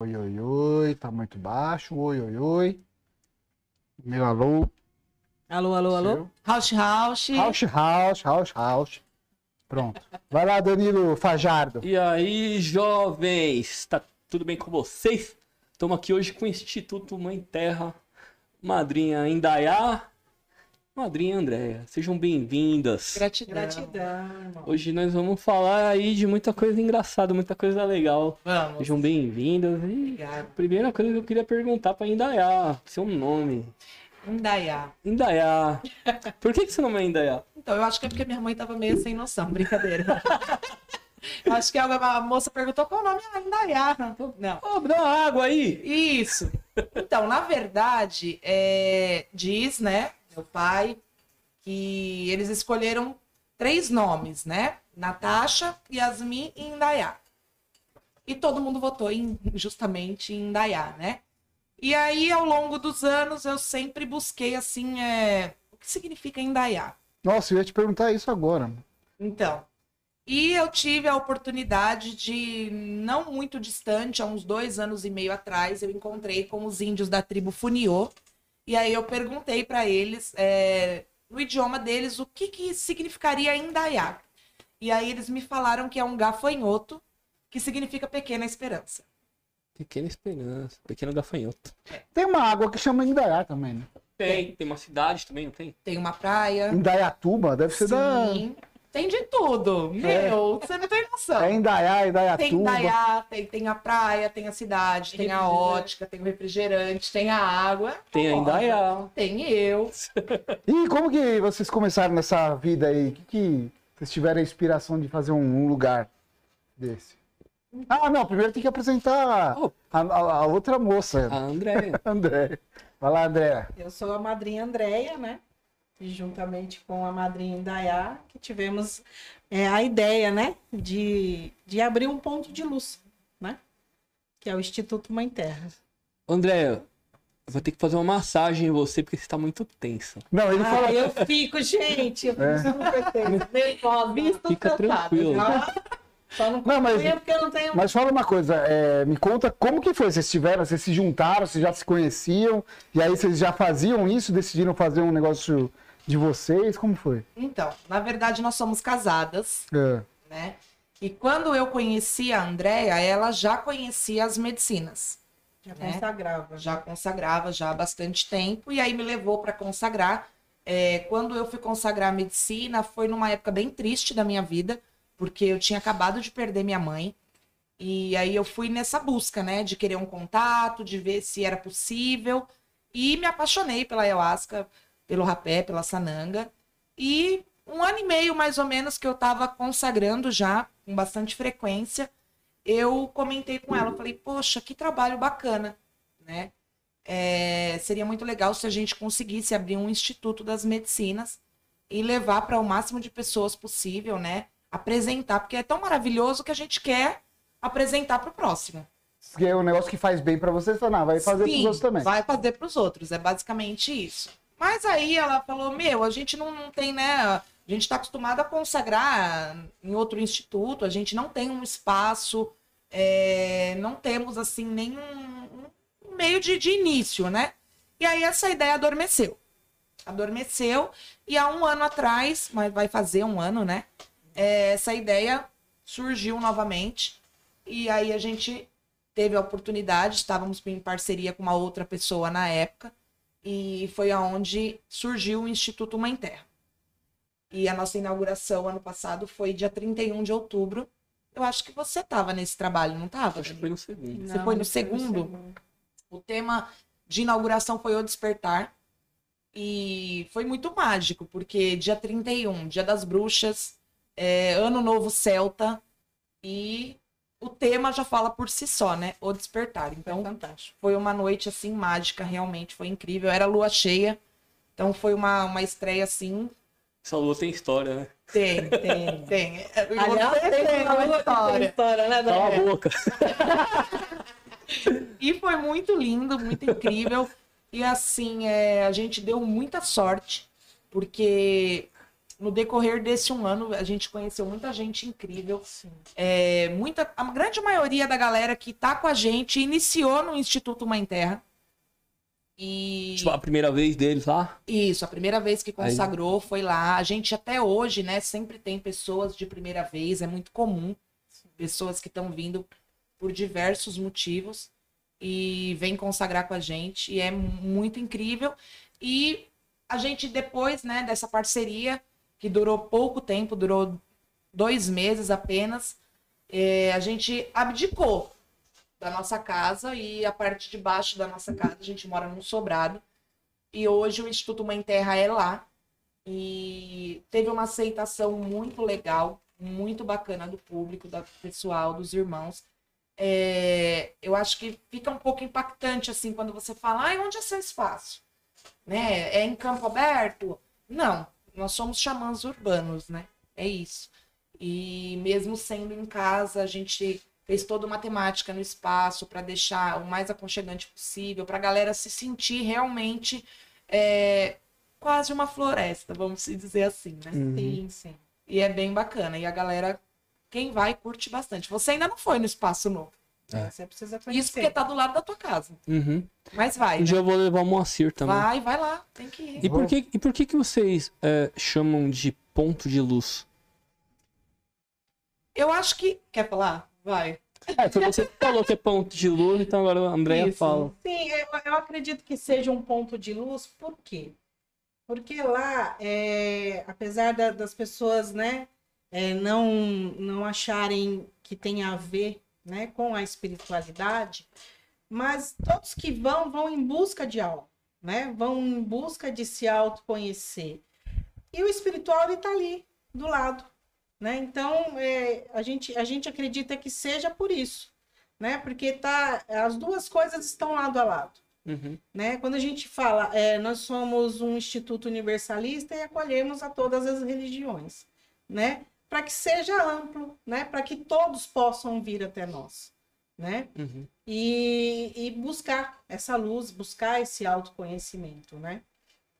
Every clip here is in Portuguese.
Oi, oi, oi, tá muito baixo. Oi, oi, oi. Meu alô. Alô, alô, alô? House, house. House, house, house, house. Pronto. Vai lá, Danilo Fajardo. E aí, jovens, tá tudo bem com vocês? Estamos aqui hoje com o Instituto Mãe Terra, madrinha Indaiá, madrinha Andréia. Sejam bem-vindas. Gratidão. Gratidão, irmão. Hoje nós vamos falar aí de muita coisa engraçada, muita coisa legal. Vamos. Sejam bem-vindas. E Obrigada. primeira coisa que eu queria perguntar pra Indaiá, seu nome. Indaiá. Indaiá. Por que, que seu nome é Indaiá? Então, eu acho que é porque minha mãe tava meio sem noção. Brincadeira. Eu acho que a, moça perguntou qual o nome. Ah, Indaiá. Não. Ô, dá uma água aí. Isso. Então, na verdade, é, diz, né, meu pai, que eles escolheram três nomes, né? Natasha, Yasmin e Indaiá. E todo mundo votou em, justamente em Indaiá, né? E aí, ao longo dos anos, eu sempre busquei, assim, é, o que significa Indaiá. Nossa, eu ia te perguntar isso agora. Então, e eu tive a oportunidade de, não muito distante, há uns dois anos e meio atrás, eu encontrei com os índios da tribo Funiô. E aí eu perguntei para eles, é, no idioma deles, o que, que significaria Indaiá. E aí eles me falaram que é um gafanhoto, que significa pequena esperança. Pequena esperança, pequeno gafanhoto. Tem uma água que chama Indaiá também, né? Tem, tem uma cidade também, não tem? Tem uma praia. Indaiatuba, deve ser da. Tem de tudo. Meu, você não tem noção. É Indaiá, Tem Indaiatuba. Indaiá, tem, tem a praia, tem a cidade, tem a ótica, tem o refrigerante, tem a água. Tem a famosa. Indaiá. Tem eu. E como que vocês começaram nessa vida aí? Que que vocês tiveram a inspiração de fazer um, lugar desse? Ah, não, primeiro tem que apresentar Oh. a, a- a outra moça, A Andréia. André. Vai lá, André. Eu sou a madrinha Andréia, né? E juntamente com a madrinha Indaiá, que tivemos é, a ideia, né? De, de abrir um ponto de luz, né? Que é o Instituto Mãe Terra. Andréia, eu vou ter que fazer uma massagem em você porque você tá muito tensa. Não, ele Ah, fala. eu fico, gente, eu fico É. super tensa, nervosa, visto Fica tranquilo. Só não Não, mas- porque eu não tenho... Mas fala uma coisa, é, me conta como que foi? Vocês tiveram, vocês se juntaram, vocês já se conheciam, e aí vocês já faziam isso, decidiram fazer um negócio de vocês? Como foi? Então, na verdade, nós somos casadas, É. né? E quando eu conheci a Andréia, ela já conhecia as medicinas. Já né? consagrava. Já consagrava já há bastante tempo. E aí me levou para consagrar. É, quando eu fui consagrar a medicina, foi numa época bem triste da minha vida, porque eu tinha acabado de perder minha mãe. E aí eu fui nessa busca, né, de querer um contato, de ver se era possível. E me apaixonei pela ayahuasca, pelo rapé, pela sananga. E um ano e meio, mais ou menos, que eu tava consagrando já, com bastante frequência, eu comentei com ela, eu falei, poxa, que trabalho bacana, né? É, seria muito legal se a gente conseguisse abrir um instituto das medicinas e levar para o máximo de pessoas possível, né? Apresentar, porque é tão maravilhoso que a gente quer apresentar para o próximo. Que é um negócio que faz bem pra vocês, tá? Não, vai fazer pros Sim, outros também. Vai fazer para os outros, é basicamente isso. Mas aí ela falou: Meu, a gente não, não tem, né? A gente está acostumado a consagrar em outro instituto, a gente não tem um espaço, é, não temos assim nenhum um meio de, de início, né? E aí essa ideia adormeceu. Adormeceu, e há um ano atrás, mas vai fazer um ano, né? é, essa ideia surgiu novamente. E aí a gente teve a oportunidade, estávamos em parceria com uma outra pessoa na época, e foi aonde surgiu o Instituto Mãe Terra. E a nossa inauguração ano passado foi dia 31 de outubro. Eu acho que você estava nesse trabalho, não estava? Acho que foi no segundo. Você foi no segundo? O tema de inauguração foi o despertar. E foi muito mágico, porque dia 31, dia das bruxas, é, ano novo celta, e o tema já fala por si só, né? O despertar. Então, fantástico. foi uma noite assim mágica, realmente foi incrível. Era lua cheia, então foi uma, uma estreia assim. Essa lua tem história, né? Tem, tem, tem. Aliás, Você tem tem uma história. história, né, Cala a boca. E foi muito lindo, muito incrível. E assim, é, a gente deu muita sorte, porque no decorrer desse um ano, a gente conheceu muita gente incrível. É, muita, a grande maioria da galera que tá com a gente iniciou no Instituto Mãe Terra. E Tipo, a primeira vez deles lá. isso, a primeira vez que consagrou foi lá. A gente até hoje, né, sempre tem pessoas de primeira vez, é muito comum. Pessoas que estão vindo por diversos motivos e vêm consagrar com a gente. E é muito incrível. E a gente, depois, né, dessa parceria, que durou pouco tempo, durou dois meses apenas, eh, a gente abdicou da nossa casa e a parte de baixo da nossa casa, a gente mora num sobrado. E hoje o Instituto Mãe Terra é lá. E teve uma aceitação muito legal, muito bacana do público, do pessoal, dos irmãos. É, eu acho que fica um pouco impactante assim quando você fala, ai, onde é seu espaço? Né? É em campo aberto? Não, nós somos xamãs urbanos, né? É isso. E mesmo sendo em casa, a gente fez toda uma temática no espaço para deixar o mais aconchegante possível, para a galera se sentir realmente é, quase uma floresta, vamos dizer assim, né? Sim, sim. E é bem bacana. E a galera, quem vai, curte bastante. Você ainda não foi no espaço novo. É. Você precisa conhecer. Isso porque tá do lado da tua casa. Uhum. Mas vai. Um dia né? eu vou levar o Moacir também. Vai, vai lá. Tem que ir. E por que, e por que, que vocês é, chamam de ponto de luz? Eu acho que. Quer falar? Vai. É, foi você que falou que é ponto de luz, então agora a Andrea Isso. fala. Sim, eu, eu acredito que seja um ponto de luz, por quê? Porque lá, é, apesar da- das pessoas né, é, não, não acharem que tem a ver né, com a espiritualidade, mas todos que vão, vão em busca de algo, né? vão em busca de se autoconhecer. E o espiritual está ali, do lado. Né? Então, é, a, gente, a gente acredita que seja por isso né? Porque tá, as duas coisas estão lado a lado, Uhum. né? Quando a gente fala, é, nós somos um instituto universalista e acolhemos a todas as religiões, né? Para que seja amplo, né? Para que todos possam vir até nós, né? Uhum. E, e buscar essa luz, buscar esse autoconhecimento, né?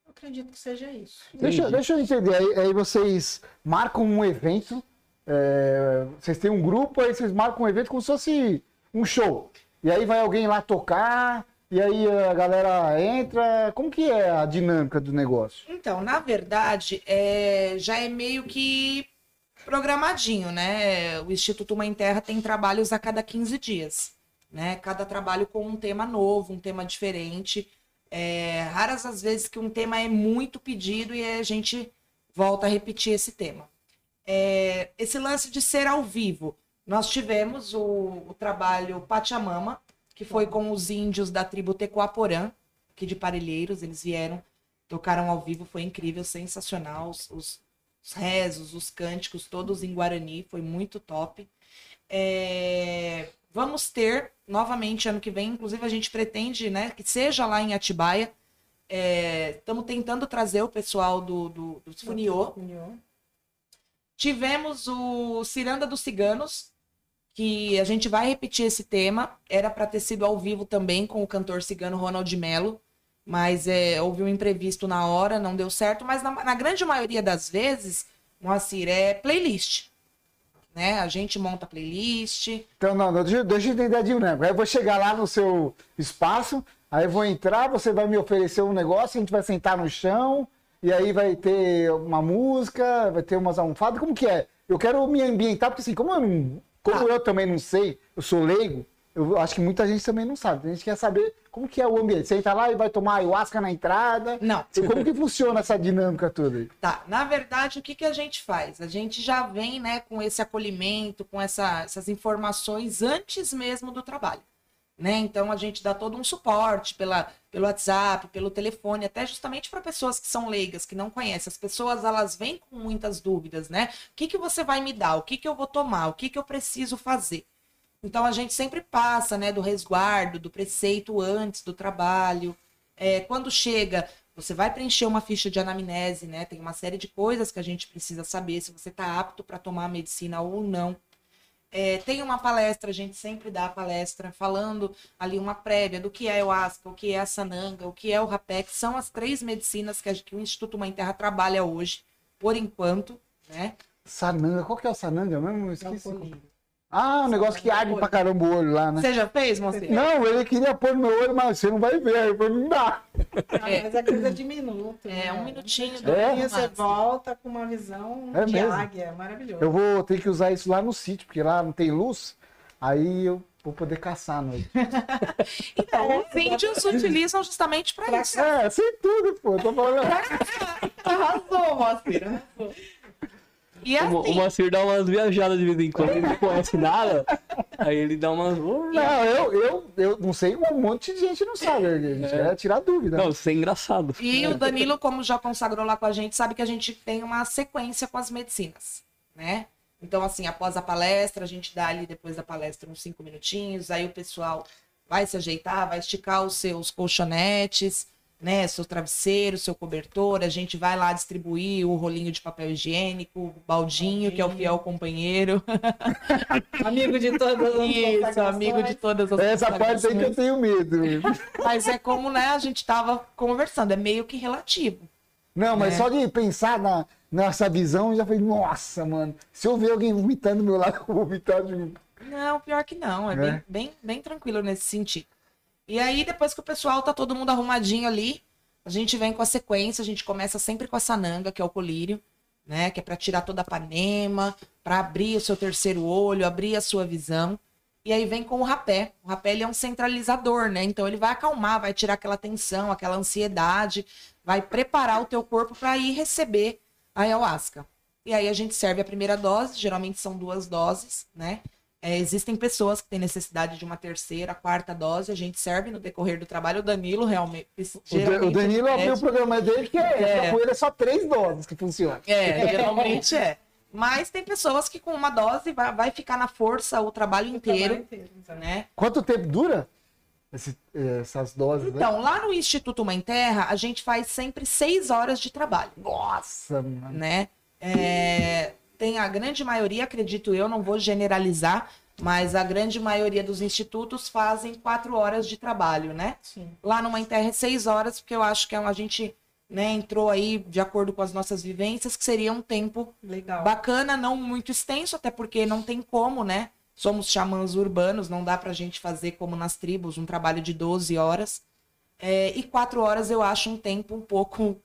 Eu acredito que seja isso. Deixa, deixa eu entender. Aí, aí vocês marcam um evento, é, vocês têm um grupo, aí vocês marcam um evento como se fosse um show. E aí vai alguém lá tocar, e aí a galera entra. Como que é a dinâmica do negócio? Então, na verdade, é, já é meio que programadinho, né? O Instituto Mãe Terra tem trabalhos a cada 15 dias, né? Cada trabalho com um tema novo, um tema diferente. É, raras as vezes que um tema é muito pedido e a gente volta a repetir esse tema. É, esse lance de ser ao vivo, nós tivemos o, o trabalho Pachamama, que foi com os índios da tribo Tecoaporã, aqui de Parelheiros, eles vieram tocaram ao vivo, foi incrível, sensacional. Os, os- os rezos, os cânticos, todos em Guarani, foi muito top. É, vamos ter novamente ano que vem, inclusive a gente pretende né, que seja lá em Atibaia. Estamos tentando trazer o pessoal do, do, do Funiô. Tivemos o Ciranda dos Ciganos, que a gente vai repetir esse tema. Era para ter sido ao vivo também com o cantor cigano Ronald Mello, mas é, houve um imprevisto na hora, não deu certo. Mas na, na grande maioria das vezes, Moacir, é playlist. Né? A gente monta playlist. Então, não, não, deixa, deixa eu entender a dinâmica. Aí eu vou chegar lá no seu espaço, aí eu vou entrar, você vai me oferecer um negócio, a gente vai sentar no chão, e aí vai ter uma música, vai ter umas almofadas. Como que é? Eu quero me ambientar, porque assim, como eu, não- como eu também não sei, eu sou leigo, eu acho que muita gente também não sabe. A gente quer saber como que é o ambiente. Você entra lá e vai tomar ayahuasca na entrada. Não. Como que funciona essa dinâmica toda? Tá, na verdade, o que, que a gente faz? A gente já vem, né, com esse acolhimento, com essa- essas informações antes mesmo do trabalho, né? Então a gente dá todo um suporte pela, pelo WhatsApp, pelo telefone, até justamente para pessoas que são leigas, que não conhecem. As pessoas elas vêm com muitas dúvidas, né? O que, que você vai me dar? O que, que eu vou tomar? O que, que eu preciso fazer? Então a gente sempre passa, né, do resguardo, do preceito antes do trabalho. É, quando chega, você vai preencher uma ficha de anamnese, né? Tem uma série de coisas que a gente precisa saber se você está apto para tomar a medicina ou não. É, tem uma palestra, a gente sempre dá a palestra falando ali uma prévia do que é o asca, o que é a sananga, o que é o que são as três medicinas que, a- que o Instituto Mãe Terra trabalha hoje. por enquanto, né? Sananga, qual que é o sananga mesmo? Eu É o esqueci. colírio. Ah, o negócio que arde pra caramba o olho lá, né? Você já fez, Moacir? Não, ele queria pôr no meu olho, mas você não vai ver. Aí eu falei, não dá. Ah, mas é coisa de minuto. É, né? um minutinho. do É? E você volta com uma visão É de mesmo? águia. Maravilhoso. Eu vou ter que usar isso lá no sítio, porque lá não tem luz. Aí eu vou poder caçar à noite. Então, os índios utilizam justamente para isso. É, sei tudo, pô. eu Tô falando. Arrasou, Moacir. arrasou. E O, o assim, Moacir dá umas viajadas de vez em quando, ele não conhece nada. Aí ele dá umas. "Oh, Não, eu, eu, eu não sei, um monte de gente não sabe. A gente quer tirar dúvida. Não, isso é engraçado. E o Danilo, como já consagrou lá com a gente, sabe que a gente tem uma sequência com as medicinas, né? Então, assim, após a palestra, a gente dá ali depois da palestra uns cinco minutinhos, aí o pessoal vai se ajeitar, vai esticar os seus colchonetes, né? Seu travesseiro, seu cobertor, a gente vai lá distribuir o rolinho de papel higiênico, o baldinho, que é o fiel companheiro. Amigo de todas as Isso, amigo de todas as Essa parte aí que eu tenho medo. Mas é como, né, a gente tava conversando, é meio que relativo. Não, mas É. só de pensar na, nessa visão, eu já falei, nossa, mano. Se eu ver alguém vomitando do meu lado, eu vou vomitar de Não, pior que não. É, É? Bem, bem, bem tranquilo nesse sentido. E aí, depois que o pessoal tá todo mundo arrumadinho ali, a gente vem com a sequência, a gente começa sempre com a sananga, que é o colírio, né? Que é pra tirar toda a panema, pra abrir o seu terceiro olho, abrir a sua visão. E aí vem com o rapé. O rapé ele é um centralizador, né? Então ele vai acalmar, vai tirar aquela tensão, aquela ansiedade, vai preparar o teu corpo para ir receber a ayahuasca. E aí a gente serve a primeira dose, geralmente são duas doses, né? É, existem pessoas que têm necessidade de uma terceira, quarta dose, a gente serve no decorrer do trabalho. O Danilo realmente. O, o Danilo é, abriu o programa dele, que é, É. essa com ele é só três doses que funciona. É, geralmente é. Mas tem pessoas que com uma dose vai, vai ficar na força o trabalho inteiro, inteiro, exato. né? Quanto tempo dura esse- essas doses? né? Então, lá no Instituto Mãe Terra, a gente faz sempre seis horas de trabalho. Nossa, mano. né? É, tem a grande maioria, acredito eu, não vou generalizar, mas a grande maioria dos institutos fazem quatro horas de trabalho, né? Sim. Lá no Mãe Terra é seis horas, porque eu acho que é a gente né, entrou aí de acordo com as nossas vivências, que seria um tempo Legal. bacana, não muito extenso, até porque não tem como, né? Somos xamãs urbanos, não dá pra gente fazer como nas tribos, um trabalho de 12 horas. É, e quatro horas eu acho um tempo um pouco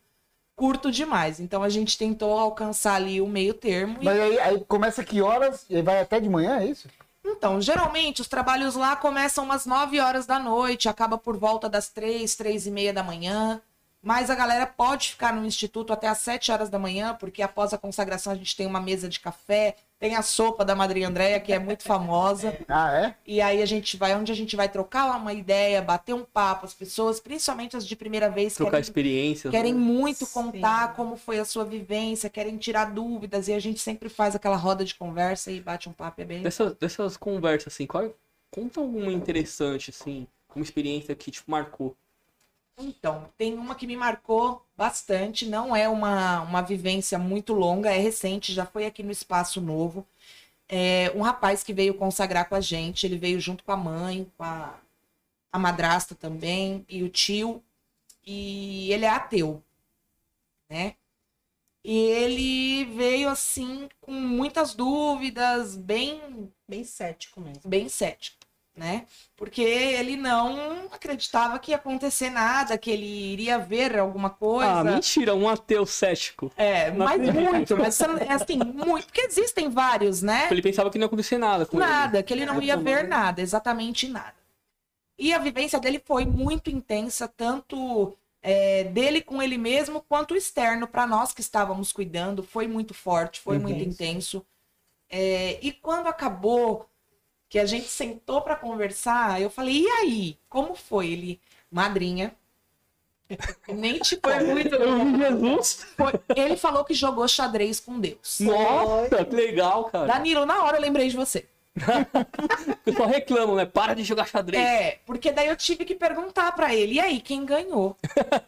curto demais. Então a gente tentou alcançar ali o meio termo. e- Mas aí, aí começa que horas e vai até de manhã, é isso? Então, geralmente os trabalhos lá começam umas 9 horas da noite, acaba por volta das 3, 3 e meia da manhã. Mas a galera pode ficar no instituto até às 7 horas da manhã, porque após a consagração a gente tem uma mesa de café, tem a sopa da Madrinha Andréia, que é muito famosa. Ah, é? E aí a gente vai, onde a gente vai trocar uma ideia, bater um papo, as pessoas, principalmente as de primeira vez, Trocar querem, experiências. querem né? muito Sim. contar como foi a sua vivência, querem tirar dúvidas, e a gente sempre faz aquela roda de conversa e bate um papo, é bem Dessas, dessas conversas, assim, qual, conta alguma interessante, assim, uma experiência que, tipo, marcou. Então, tem uma que me marcou bastante, não é uma, uma vivência muito longa, é recente, já foi aqui no Espaço Novo. É um rapaz que veio consagrar com a gente, ele veio junto com a mãe, com a, a madrasta também, e o tio, e ele é ateu, né? E ele veio assim com muitas dúvidas, bem Bem cético mesmo. bem cético, né? Porque ele não acreditava que ia acontecer nada, que ele iria ver alguma coisa. Ah, mentira, um ateu cético. é, Não mas acredito. muito, mas é assim, muito, porque existem vários, né? Ele pensava que não ia acontecer nada com Nada, que ele não É, ia ver nada, exatamente nada. E a vivência dele foi muito intensa, tanto é, dele com ele mesmo, quanto externo para nós que estávamos cuidando. Foi muito forte, foi muito Intenso. intenso. É, e quando acabou, que a gente sentou para conversar, eu falei, e aí? Como foi? Ele, madrinha. Nem te Foi conto. muito ele. Eu vi Jesus. Foi- Ele falou que jogou xadrez com Deus. Nossa, que legal, cara. Danilo, na hora eu lembrei de você. O pessoal reclama, né? Para de jogar xadrez. É, porque daí eu tive que perguntar pra ele, e aí, quem ganhou?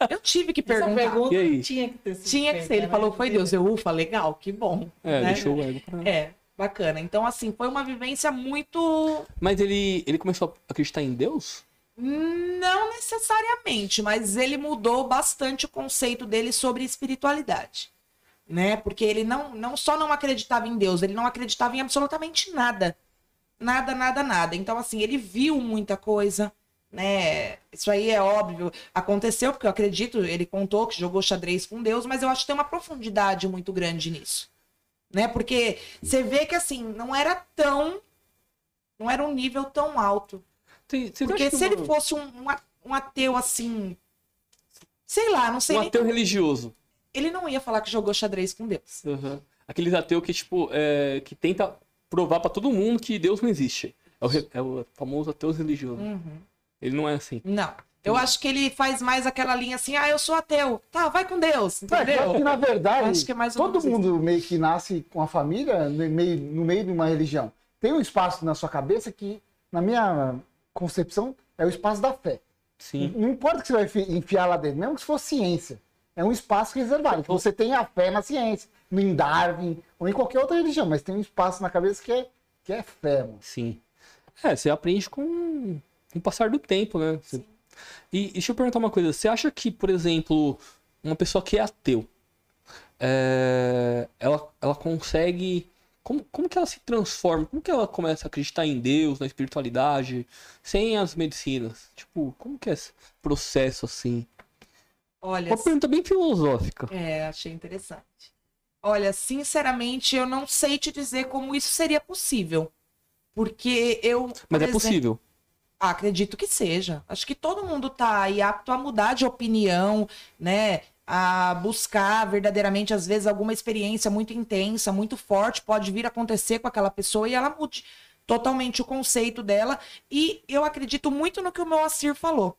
Eu tive que Essa perguntar. pergunta E aí? tinha que ter sido Tinha que ser. Ele né? falou, foi Deus. Eu, ufa, legal, que bom. É, né? deixou o ego pra... É, bacana. Então, assim, foi uma vivência muito. Mas ele, ele começou a acreditar em Deus? Não necessariamente, mas ele mudou bastante o conceito dele sobre espiritualidade. né? Porque ele não, não só não acreditava em Deus, ele não acreditava em absolutamente nada. Nada, nada, nada. Então, assim, ele viu muita coisa, né? Isso aí é óbvio. Aconteceu, porque eu acredito, ele contou que jogou xadrez com Deus, mas eu acho que tem uma profundidade muito grande nisso. Né? Porque você vê que, assim, não era tão. Não era um nível tão alto. Tem- Porque se ele uma- fosse um, um ateu, assim. Sei lá, não sei um nem ateu religioso. ele não ia falar que jogou xadrez com Deus. Uhum. Aqueles ateus que, tipo, é, que tenta provar pra todo mundo que Deus não existe. É o, é o famoso ateu religioso. Uhum. Ele não é assim. Não. Eu acho que ele faz mais aquela linha assim, ah, eu sou ateu. Tá, vai com Deus, É, claro entendeu? que, na verdade, acho que é mais todo mundo meio que nasce com a família no meio, no meio de uma religião. Tem um espaço na sua cabeça que, na minha concepção, é o espaço da fé. Sim. Não importa o que você vai enfi- enfiar lá dentro, mesmo que se for ciência. É um espaço reservado. Que você tem a fé na ciência, no em Darwin, ou em qualquer outra religião, mas tem um espaço na cabeça que é, que é fé, mano. Sim. É, você aprende com, com o passar do tempo, né? Você- E, e deixa eu perguntar uma coisa. Você acha que, por exemplo, uma pessoa que é ateu, é, ela, ela consegue. Como, como que ela se transforma? Como que ela começa a acreditar em Deus, na espiritualidade, sem as medicinas? Tipo, como que é esse processo assim? Olha, Uma pergunta bem filosófica. é, achei interessante. Olha, sinceramente, eu não sei te dizer como isso seria possível. Porque eu. Mas é exemplo, possível. Ah, acredito que seja. Acho que todo mundo tá aí apto a mudar de opinião, né? A buscar verdadeiramente, às vezes, alguma experiência muito intensa, muito forte, pode vir a acontecer com aquela pessoa e ela mude totalmente o conceito dela. E eu acredito muito no que o Moacir falou.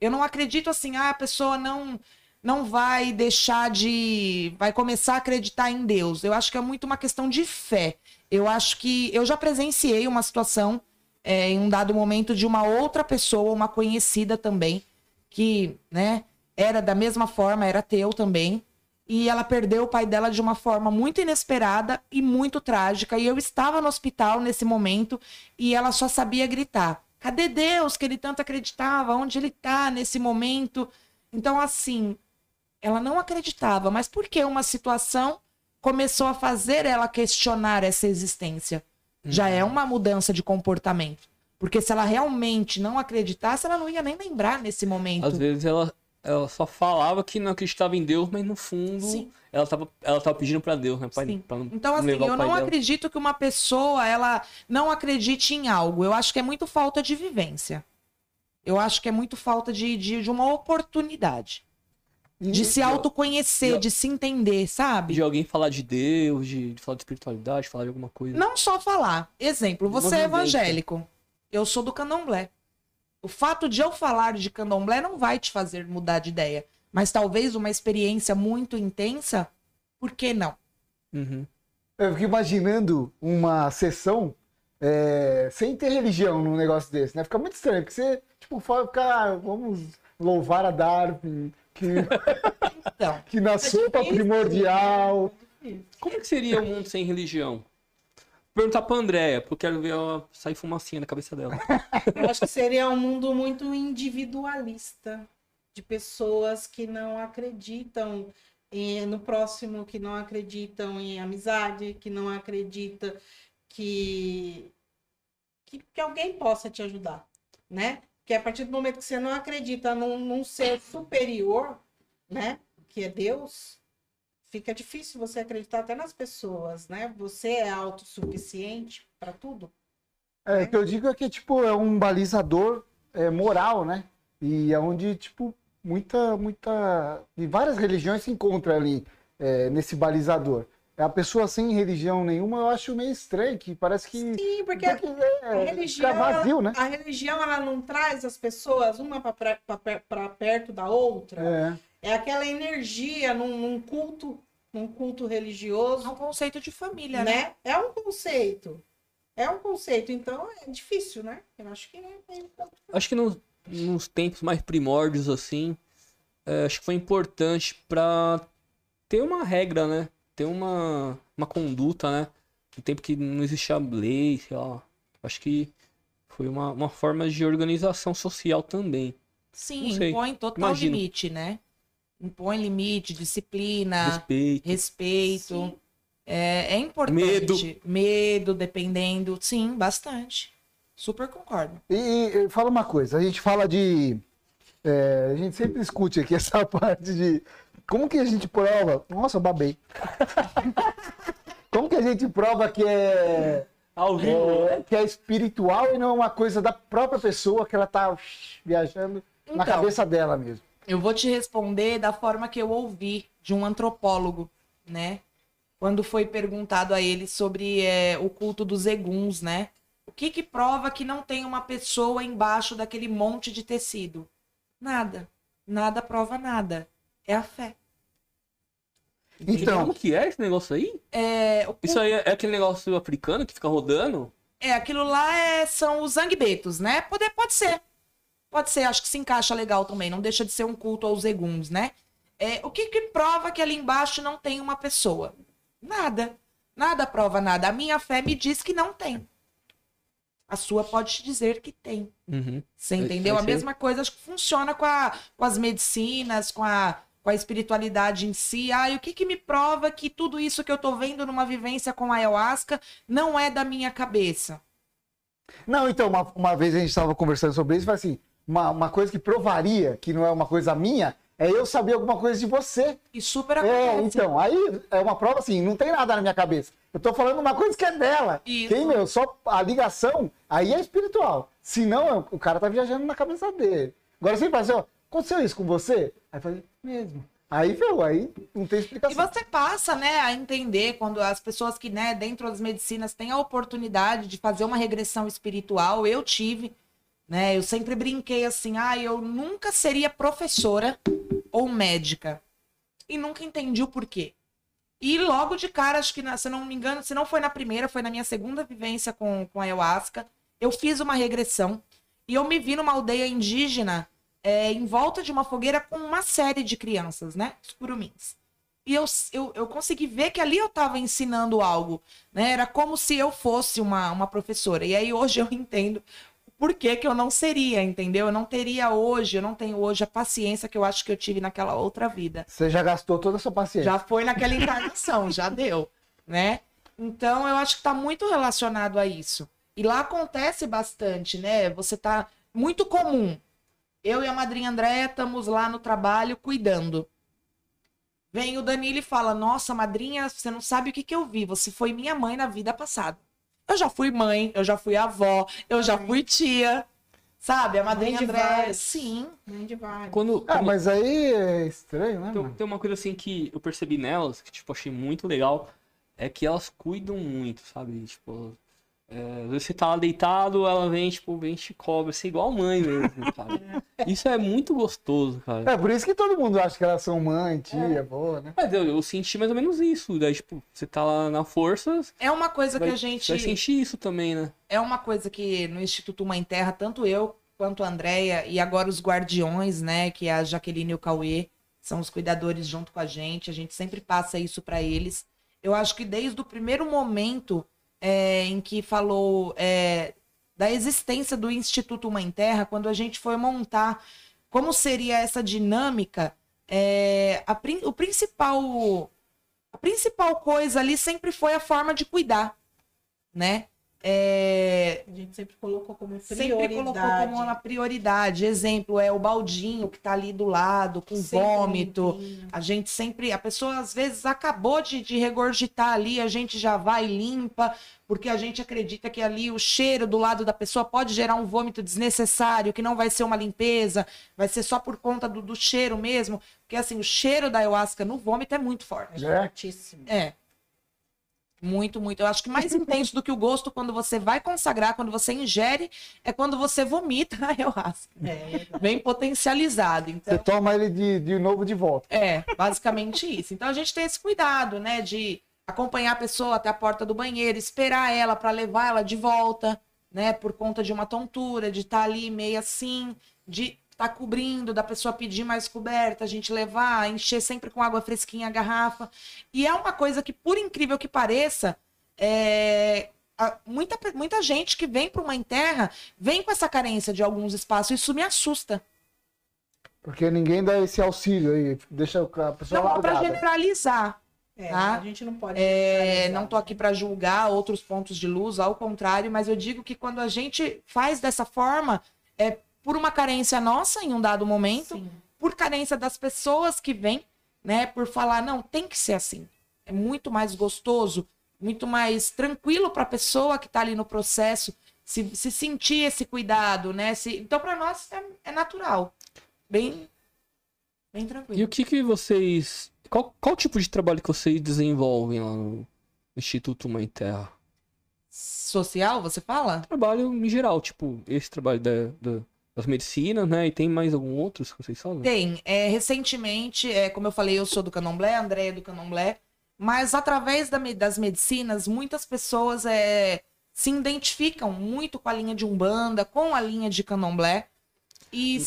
Eu não acredito assim, ah, a pessoa não não vai deixar de. vai começar a acreditar em Deus. Eu acho que é muito uma questão de fé. Eu acho que eu já presenciei uma situação é, em um dado momento de uma outra pessoa, uma conhecida também, que, né, era da mesma forma, era ateu também, e ela perdeu o pai dela de uma forma muito inesperada e muito trágica. E eu estava no hospital nesse momento e ela só sabia gritar: Cadê Deus que ele tanto acreditava? Onde ele tá nesse momento? Então, assim, ela não acreditava, mas por que uma situação começou a fazer ela questionar essa existência? Já é uma mudança de comportamento. Porque se ela realmente não acreditasse, ela não ia nem lembrar nesse momento. Às vezes ela, ela só falava que não acreditava em Deus, mas no fundo Sim. ela tava, ela tava pedindo pra Deus, né? Pra, pra não- Então, assim, eu não dela. acredito que uma pessoa ela não acredite em algo. Eu acho que é muito falta de vivência. Eu acho que é muito falta de, de, de uma oportunidade. De se autoconhecer, e- de se entender, sabe? De alguém falar de Deus, de, de falar de espiritualidade, falar de alguma coisa. Não só falar. Exemplo, você é evangélico. Eu sou do candomblé. O fato de eu falar de candomblé não vai te fazer mudar de ideia. Mas talvez uma experiência muito intensa, por que não? Uhum. Eu fico imaginando uma sessão é, sem ter religião num negócio desse, né? Fica muito estranho, porque você, tipo, fala, cara, vamos louvar a Darwin, que, Então, que na sopa primordial. Como que seria o mundo sem religião? Vou perguntar pra Andréia, porque eu quero ver ela sair fumacinha na cabeça dela. Eu acho que seria um mundo muito individualista, de pessoas que não acreditam em- no próximo, que não acreditam em amizade, que não acreditam que, que, que alguém possa te ajudar, né? Que a partir do momento que você não acredita num, num ser superior, né? Que é Deus, fica difícil você acreditar até nas pessoas, né? Você é autossuficiente para tudo. É, o que eu digo é que, tipo, é um balizador é, moral, né? E é onde, tipo, muita, muita... E várias religiões se encontram ali, é, nesse balizador. É a pessoa sem religião nenhuma, eu acho meio estranho, que parece que... Sim, porque a é, religião, fica vazio, né? a religião ela não traz as pessoas uma para perto da outra. É. É aquela energia num, num culto, num culto é religioso, um conceito de família, né? né? É um conceito. É um conceito, então é difícil, né? Eu acho que é, é Acho que nos, nos tempos mais primórdios, assim, é, acho que foi importante pra ter uma regra, né? Ter uma, uma conduta, né? No tempo que não existia lei, sei lá. Acho que foi uma, uma forma de organização social também. Sim, impõe total Imagino. limite, né? impõe limite, disciplina, Respeito. respeito. É, é importante. Medo, dependendo. Sim, bastante. Super concordo. E, e fala uma coisa, a gente fala de. é, a gente sempre discute aqui essa parte de. Como que a gente prova? Nossa, eu babei. Como que a gente prova que é, Ao vivo, é, que é espiritual e não é uma coisa da própria pessoa que ela tá viajando na Então. cabeça dela mesmo? Eu vou te responder da forma que eu ouvi de um antropólogo, né? Quando foi perguntado a ele sobre é, o culto dos eguns, né? O que que prova que não tem uma pessoa embaixo daquele monte de tecido? Nada. Nada prova nada. É a fé. Então, Como que é esse negócio aí? É, o Isso aí é aquele negócio africano que fica rodando? É, aquilo lá é- são os zangbetos, né? Pode, pode ser. Pode ser, acho que se encaixa legal também. Não deixa de ser um culto aos eguns, né? É, o que, que prova que ali embaixo não tem uma pessoa? Nada. Nada prova nada. A minha fé me diz que não tem. A sua pode te dizer que tem. Uhum. Você É- entendeu? é A mesma coisa acho que funciona com, a, com as medicinas, com a, com a espiritualidade em si. Ah, e o que, que me prova que tudo isso que eu tô vendo numa vivência com a ayahuasca não é da minha cabeça? não, então, uma, uma vez a gente estava conversando sobre isso, e falei assim, uma, uma coisa que provaria que não é uma coisa minha, é eu saber alguma coisa de você. E super É, acontece. então, aí é uma prova assim, não tem nada na minha cabeça. Eu tô falando uma coisa que é dela. Isso. Quem, meu, só a ligação, aí é espiritual. Senão, o cara tá viajando na cabeça dele. Agora você fala assim, ó, aconteceu isso com você? Aí eu falei, mesmo. Aí, ferrou, aí não tem E explicação. você passa, né, a entender quando as pessoas que, né, dentro das medicinas têm a oportunidade de fazer uma regressão espiritual, eu tive, né, eu sempre brinquei assim, ah, eu nunca seria professora ou médica. E nunca entendi o porquê. E logo de cara, acho que, se não me engano, se não foi na primeira, foi na minha segunda vivência com, com a ayahuasca, eu fiz uma regressão e eu me vi numa aldeia indígena é, em volta de uma fogueira com uma série de crianças, né? Os curumins. E eu, eu, eu consegui ver que ali eu estava ensinando algo, né? Era como se eu fosse uma, uma professora. E aí hoje eu entendo por que, que eu não seria, entendeu? Eu não teria hoje, eu não tenho hoje a paciência que eu acho que eu tive naquela outra vida. Você já gastou toda a sua paciência. Já foi naquela encarnação, já deu, né? Então eu acho que está muito relacionado a isso. E lá acontece bastante, né? Você tá muito comum. Eu e a madrinha Andréia estamos lá no trabalho cuidando. Vem o Danilo e fala: Nossa, madrinha, você não sabe o que, que eu vi. Você foi minha mãe na vida passada. Eu já fui mãe, eu já fui avó, eu já fui tia. Sabe? A madrinha Andréia. vários. Sim. Mãe de vários. Quando, Ah, quando- mas aí é estranho, né, tem, mano? tem uma coisa assim que eu percebi nelas, que tipo, achei muito legal, é que elas cuidam muito, sabe? Tipo, é, às vezes você tá lá deitado, ela vem, tipo, vem e te cobra, assim, igual mãe mesmo, sabe? Isso é muito gostoso, cara. É por isso que todo mundo acha que elas são mãe, tia, avó, né? Mas eu, eu senti mais ou menos isso. Daí, tipo, você tá lá na força, É uma coisa vai, que a gente. vai sentir isso também, né? é uma coisa que no Instituto Mãe Terra, tanto eu quanto a Andrea e agora os guardiões, né, que é a Jaqueline e o Cauê, são os cuidadores junto com a gente, a gente sempre passa isso para eles. Eu acho que desde o primeiro momento é, em que falou é, da existência do Instituto Mãe Terra, quando a gente foi montar como seria essa dinâmica, é, a o principal a principal coisa ali sempre foi a forma de cuidar, né? É, A gente sempre colocou como sempre prioridade. colocou como uma prioridade. Exemplo, é o baldinho que tá ali do lado, com Sempre vômito. limpinho. A gente sempre. A pessoa às vezes acabou de, de regurgitar ali, a gente já vai e limpa, porque a gente acredita que ali o cheiro do lado da pessoa pode gerar um vômito desnecessário, que não vai ser uma limpeza, vai ser só por conta do, do cheiro mesmo. Porque assim, o cheiro da ayahuasca no vômito é muito forte. É. Fortíssimo. É. Muito, muito. Eu acho que mais intenso do que o gosto quando você vai consagrar, quando você ingere, é quando você vomita a ayahuasca. É, Bem potencializado. Você Então, toma ele de, de novo de volta. é, basicamente isso. Então a gente tem esse cuidado, né, de acompanhar a pessoa até a porta do banheiro, esperar ela para levar ela de volta, né, por conta de uma tontura, de estar ali meio assim, de estar cobrindo, da pessoa pedir mais coberta, a gente levar, encher sempre com água fresquinha a garrafa. E é uma coisa que, por incrível que pareça, é, muita, muita gente que vem para uma terra vem com essa carência de alguns espaços. Isso me assusta. Porque ninguém dá esse auxílio aí, deixa a pessoa Não largada. generalizar. É, Tá? a gente não pode. É, não tô aqui para julgar outros pontos de luz, ao contrário, mas eu digo que quando a gente faz dessa forma, é por uma carência nossa em um dado momento, Sim. por carência das pessoas que vêm, né, por falar não, tem que ser assim. É muito mais gostoso, muito mais tranquilo para a pessoa que está ali no processo se, se sentir esse cuidado, né? Se, então para nós é, é natural, bem bem tranquilo. E o que que vocês... Qual, qual tipo de trabalho que vocês desenvolvem lá no Instituto Mãe Terra? Social, você fala? Trabalho em geral, tipo, esse trabalho da, da- das medicinas, né? E tem mais algum outros que vocês falam? Tem. É, recentemente, é, como eu falei, eu sou do Candomblé, a André é do Candomblé, mas através da das medicinas, muitas pessoas é, se identificam muito com a linha de Umbanda, com a linha de Candomblé. E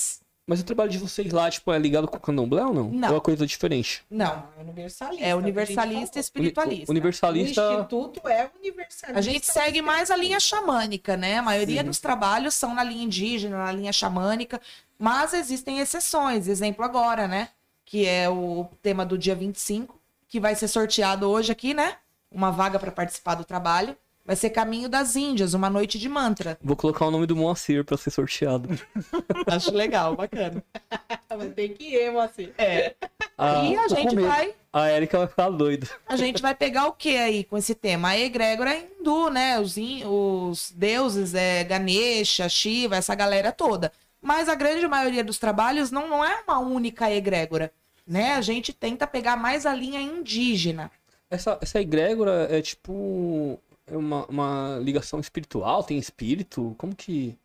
Mas o trabalho de vocês lá, tipo, é ligado com o candomblé ou não? Não. Ou é uma coisa diferente? não, é universalista. é universalista e espiritualista. Universalista... O instituto é universalista. A gente segue mais a linha xamânica, né? A maioria dos trabalhos são na linha indígena, na linha xamânica, mas existem exceções. Exemplo agora, né? Que é o tema do dia 25, que vai ser sorteado hoje aqui, né? Uma vaga para participar do trabalho. Vai ser Caminho das Índias, uma noite de mantra. Vou colocar o nome do Moacir pra ser sorteado. Acho legal, bacana. Mas tem que ir, assim. É. A, E a gente vai a Erika vai ficar doida. a gente vai pegar o que aí com esse tema? A egrégora é hindu, né? Os, in- os deuses, é Ganesha, Shiva, essa galera toda. Mas a grande maioria dos trabalhos não, não é uma única egrégora, né? A gente tenta pegar mais a linha indígena. Essa, essa egrégora é tipo. É uma, uma ligação espiritual? Tem espírito? Como que.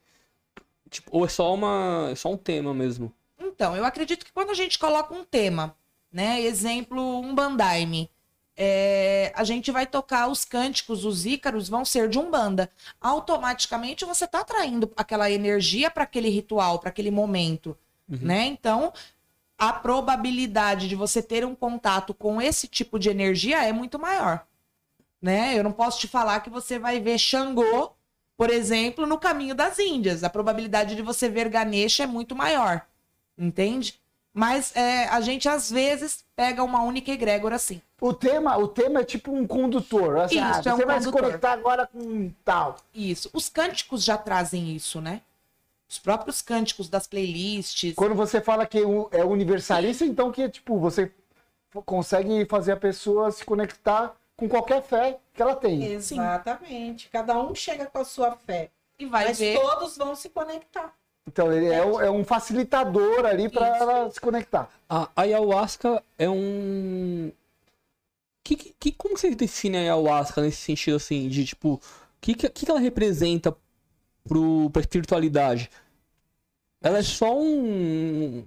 Tipo, ou é só uma. É só um tema mesmo? Então, eu acredito que quando a gente coloca um tema, né? Exemplo, um bandaime. é, a gente vai tocar os cânticos, os ícaros vão ser de umbanda. Automaticamente você está atraindo aquela energia para aquele ritual, para aquele momento, né? Então, a probabilidade de você ter um contato com esse tipo de energia é muito maior, né? Eu não posso te falar que você vai ver Xangô, por exemplo, no caminho das Índias. A probabilidade de você ver Ganesha é muito maior, entende? Mas é, a gente às vezes pega uma única egrégora assim. O tema, o tema é tipo um condutor. Assim, Isso, ah, é você um vai se condutor. conectar agora com tal. Isso. Os cânticos já trazem isso, né? Os próprios cânticos das playlists. Quando você fala que o- é universalista, então que tipo, você consegue fazer a pessoa se conectar com qualquer fé que ela tem. Exatamente. Cada um chega com a sua fé. E vai mas ver. todos vão se conectar. Então ele é, é um facilitador ali para ela se conectar. A ayahuasca é um. Que, que, que- como você define a ayahuasca nesse sentido assim? De tipo. O que, que, que ela representa pro, pra espiritualidade? Ela é só um.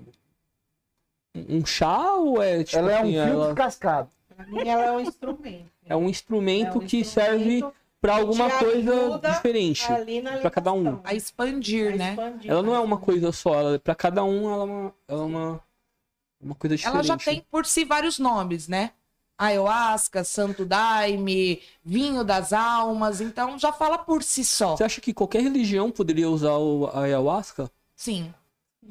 Um chá ou é tipo ela é um assim, filtro ela cascado. Pra mim, ela é um instrumento. É um instrumento É um que serve instrumento pra alguma te coisa diferente. pra cada um. A expandir, A né? expandir. Ela não é uma coisa só, ela, pra cada um ela é uma, ela é uma, uma coisa diferente. Ela já tem por si vários nomes, né? Ayahuasca, Santo Daime, Vinho das Almas, então já fala por si só. Você acha que qualquer religião poderia usar o a ayahuasca? Sim.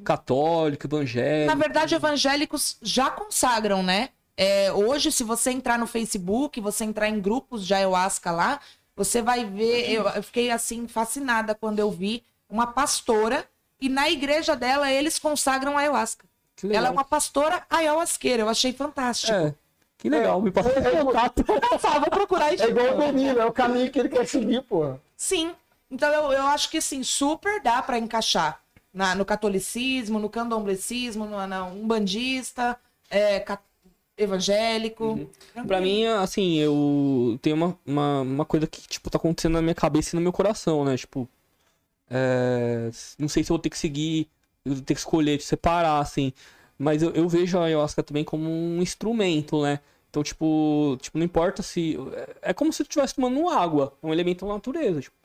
Católico, evangélico? Na verdade, evangélicos já consagram, né? É, hoje, se você entrar no Facebook, você entrar em grupos de ayahuasca lá, você vai ver. Eu, eu fiquei assim fascinada quando eu vi uma pastora e na igreja dela eles consagram a ayahuasca. Ela é uma pastora ayahuasqueira, eu achei fantástico. É, que legal, me passa É, é, contato. Só vou procurar e É igual o Danilo, é o caminho que ele quer seguir, pô. Sim. Então eu, eu acho que sim, super dá pra encaixar na- no catolicismo, no candomblecismo, no, na umbandista, é, evangélico. Tranquilo. Pra mim, assim, eu tenho uma, uma, uma coisa que, tipo, tá acontecendo na minha cabeça e no meu coração, né? Tipo, é, não sei se eu vou ter que seguir, eu vou ter que escolher, separar, assim. Mas eu, eu vejo a ayahuasca também como um instrumento, né? Então, tipo, tipo, não importa se. É é como se eu estivesse tomando água, é um elemento da natureza. Tipo.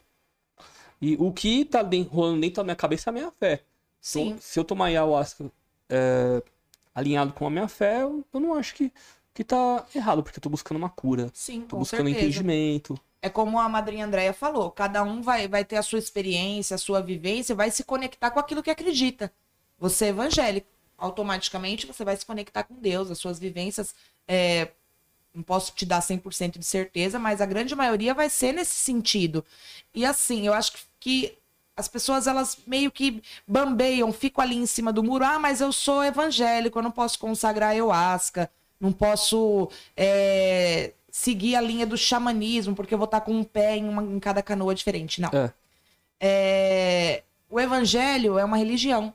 E o que tá rolando dentro da minha cabeça é a minha fé. Sim. Então, se eu tomar ayahuasca é, alinhado com a minha fé, eu, eu não acho que, que tá errado, porque eu tô buscando uma cura. Sim, Tô buscando certeza. entendimento. É como a madrinha Andréia falou, cada um vai, vai ter a sua experiência, a sua vivência, vai se conectar com aquilo que acredita. Você é evangélico, automaticamente você vai se conectar com Deus, as suas vivências. é, não posso te dar 100% de certeza, mas a grande maioria vai ser nesse sentido. E assim, eu acho que as pessoas elas meio que bambeiam, ficam ali em cima do muro. Ah, mas eu sou evangélico, eu não posso consagrar ayahuasca, não posso é, seguir a linha do xamanismo, porque eu vou estar com um pé em, uma- em cada canoa diferente. Não. É. É, o evangelho é uma religião.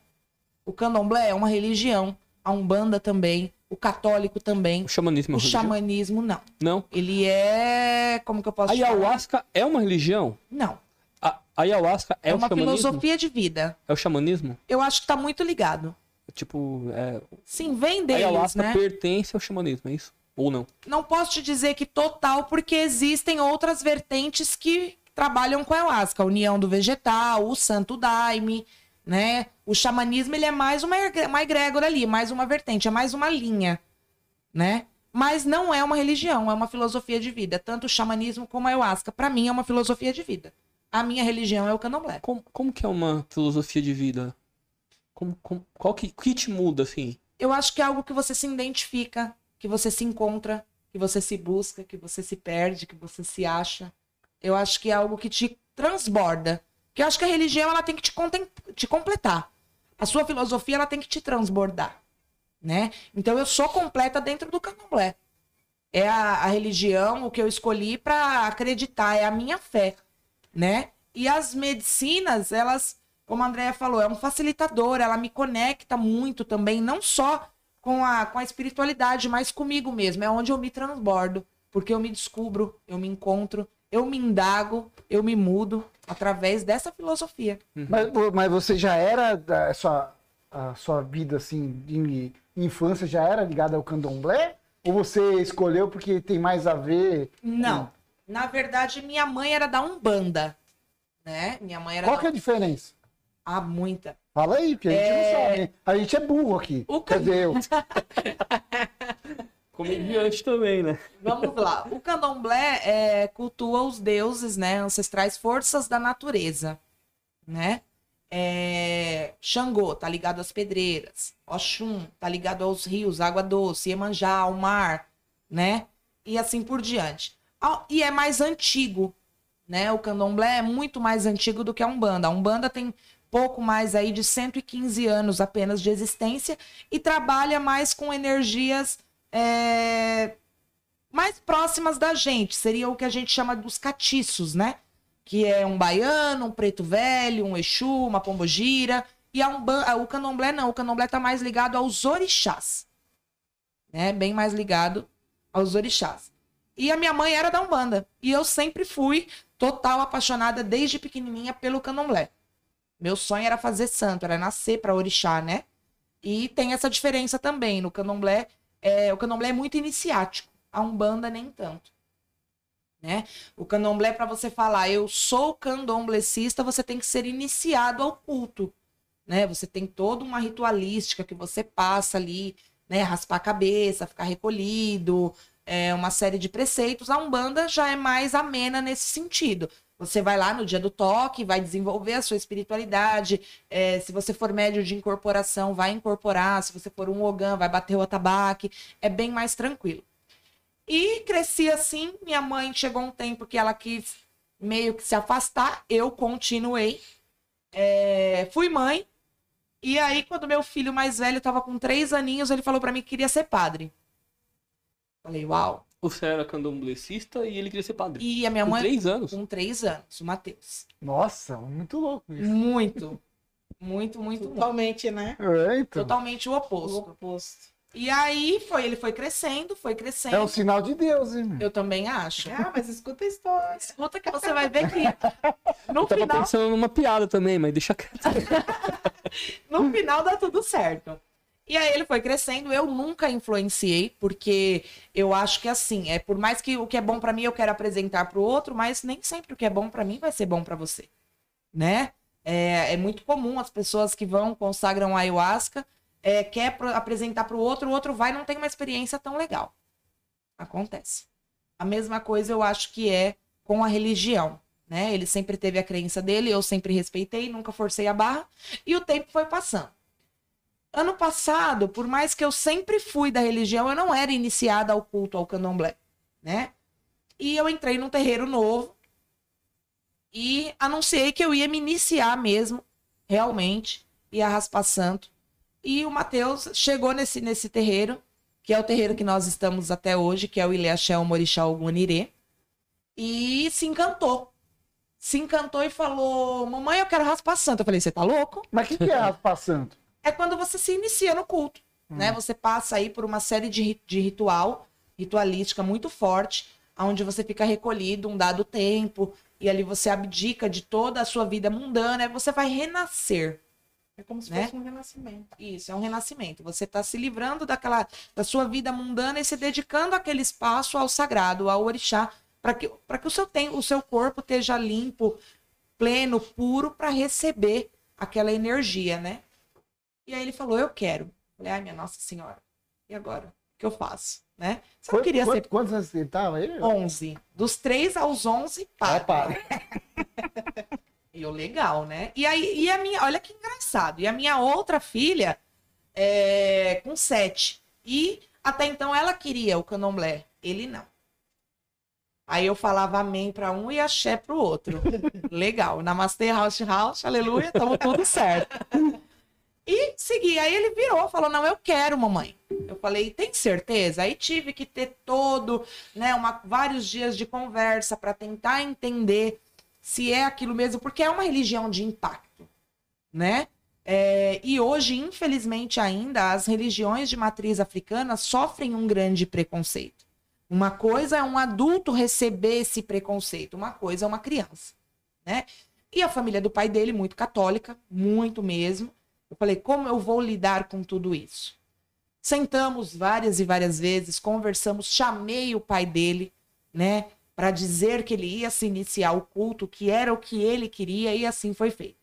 O candomblé é uma religião. A umbanda também. O católico também. O xamanismo é O religião? xamanismo, não. Não. Ele é. Como que eu posso A ayahuasca é uma religião? Não. A a ayahuasca é, É, o uma xamanismo? filosofia de vida. É o xamanismo? Eu acho que tá muito ligado. Tipo, é, Sim, vem a deles, ayahuasca né? pertence ao xamanismo, é isso? Ou não? Não posso te dizer que total, porque existem outras vertentes que trabalham com a ayahuasca. A união do vegetal, o santo daime, né? O xamanismo, ele é mais uma, uma egrégora ali, mais uma vertente, é mais uma linha, né? Mas não é uma religião, é uma filosofia de vida. Tanto o xamanismo como a ayahuasca, para mim, é uma filosofia de vida. A minha religião é o candomblé. Como, como que é uma filosofia de vida? Como, como- qual que, que te muda, assim? Eu acho que é algo que você se identifica, que você se encontra, que você se busca, que você se perde, que você se acha. Eu acho que é algo que te transborda. Porque eu acho que a religião ela tem que te, te completar. A sua filosofia ela tem que te transbordar, né? Então eu sou completa dentro do candomblé. É a, a religião o que eu escolhi para acreditar, é a minha fé, né? E as medicinas, elas, como a Andrea falou, é um facilitador, ela me conecta muito também, não só com a, com a espiritualidade, mas comigo mesmo. É onde eu me transbordo, porque eu me descubro, eu me encontro, eu me indago, eu me mudo através dessa filosofia. Mas, mas você já era, a sua, a sua vida assim, de infância já era ligada ao candomblé? Ou você escolheu porque tem mais a ver? Não. Na verdade, minha mãe era da Umbanda, né? Minha mãe era Qual da... que é a diferença? Ah, muita. Fala aí, porque a gente É. não sabe. hein? A gente é burro aqui. O eu. Comediante também, né? Vamos lá. O candomblé é, cultua os deuses, né? Ancestrais forças da natureza, né? É, Xangô tá ligado às pedreiras. Oxum tá ligado aos rios, água doce. Iemanjá ao mar, né? E assim por diante. Ah, E é mais antigo, né? O candomblé é muito mais antigo do que a Umbanda. A Umbanda tem pouco mais aí de 115 anos apenas de existência e trabalha mais com energias é, mais próximas da gente. Seria o que a gente chama dos catiços, né? Que é um baiano, um preto velho, um exu, uma pombogira. E a Umban- a- o candomblé não. O candomblé tá mais ligado aos orixás. Né? Bem mais ligado aos orixás. E a minha mãe era da Umbanda. E eu sempre fui total apaixonada desde pequenininha pelo candomblé. Meu sonho era fazer santo, era nascer para orixá, né? E tem essa diferença também. No candomblé, é, o candomblé é muito iniciático. A Umbanda nem tanto. Né? O candomblé, para você falar, eu sou candomblecista, você tem que ser iniciado ao culto. Né? Você tem toda uma ritualística que você passa ali, né? Raspar a cabeça, ficar recolhido, é, uma série de preceitos. A Umbanda já é mais amena nesse sentido. Você vai lá no dia do toque, vai desenvolver a sua espiritualidade. É, se você for médio de incorporação, vai incorporar. Se você for um ogã, vai bater o atabaque. É bem mais tranquilo. E cresci assim. Minha mãe chegou um tempo que ela quis meio que se afastar. Eu continuei. É, fui mãe. E aí, quando meu filho mais velho estava com três aninhos, ele falou para mim que queria ser padre. Falei, uau. Você era candomblessista e ele queria ser padre. E a minha Com mãe, três anos. com três anos, o Matheus. Nossa, muito louco isso. Muito. Muito, muito. Totalmente, né? É, então. Totalmente o O oposto. oposto. E aí foi, ele foi crescendo, foi crescendo. É um sinal de Deus, hein? meu? Eu também acho. Ah, mas escuta a história. Escuta que você vai ver que no Eu tava final, pensando numa piada também, mas deixa quieto. no final dá tudo certo. E aí ele foi crescendo, eu nunca influenciei, porque eu acho que assim, é por mais que o que é bom pra mim eu quero apresentar pro outro, mas nem sempre o que é bom pra mim vai ser bom pra você, né? É, é muito comum as pessoas que vão consagram a ayahuasca, é, quer pro- apresentar pro outro, o outro vai não tem uma experiência tão legal. Acontece. A mesma coisa eu acho que é com a religião, né? Ele sempre teve a crença dele, eu sempre respeitei, nunca forcei a barra, e o tempo foi passando. Ano passado, por mais que eu sempre fui da religião, eu não era iniciada ao culto ao candomblé, né? E eu entrei num terreiro novo e anunciei que eu ia me iniciar mesmo, realmente, ia raspar santo. E o Matheus chegou nesse, nesse terreiro, que é o terreiro que nós estamos até hoje, que é o Ileaxé Morixá Ogunirê, e se encantou. Se encantou e falou: Mamãe, eu quero raspar santo. Eu falei: Você tá louco? Mas o que, que é raspar santo? É quando você se inicia no culto, né? Você passa aí por uma série de, de ritual, ritualística muito forte, onde você fica recolhido um dado tempo e ali você abdica de toda a sua vida mundana e você vai renascer. É como se Né? fosse um renascimento. Isso, é um renascimento. Você está se livrando daquela da sua vida mundana e se dedicando aquele espaço ao sagrado, ao orixá, para que, para que o, seu tem, o seu corpo esteja limpo, pleno, puro, para receber aquela energia, né? E aí ele falou, eu quero. Eu Falei, ai, minha Nossa Senhora, e agora? O que eu faço? Né? Você não queria quanto- ser Quantos anos você tava aí? 11. Dos 3 aos 11, Ah, para. para. E eu, legal, né? E aí, e a minha, olha que engraçado. E a minha outra filha, é, com sete. E até então ela queria o candomblé, ele não. Aí eu falava amém pra um e axé pro outro. legal. Namastê, house, house, aleluia, tamo tudo certo. E segui. Aí ele virou, falou: Não, eu quero, mamãe. Eu falei: Tem certeza? Aí tive que ter todo, né, uma, vários dias de conversa para tentar entender se é aquilo mesmo, porque é uma religião de impacto, né? É, e hoje, infelizmente, ainda as religiões de matriz africana sofrem um grande preconceito. Uma coisa é um adulto receber esse preconceito, uma coisa é uma criança, né? E a família do pai dele, muito católica, muito mesmo. Eu falei, como eu vou lidar com tudo isso? Sentamos várias e várias vezes, conversamos, chamei o pai dele, né, para dizer que ele ia se iniciar o culto, que era o que ele queria, e assim foi feito.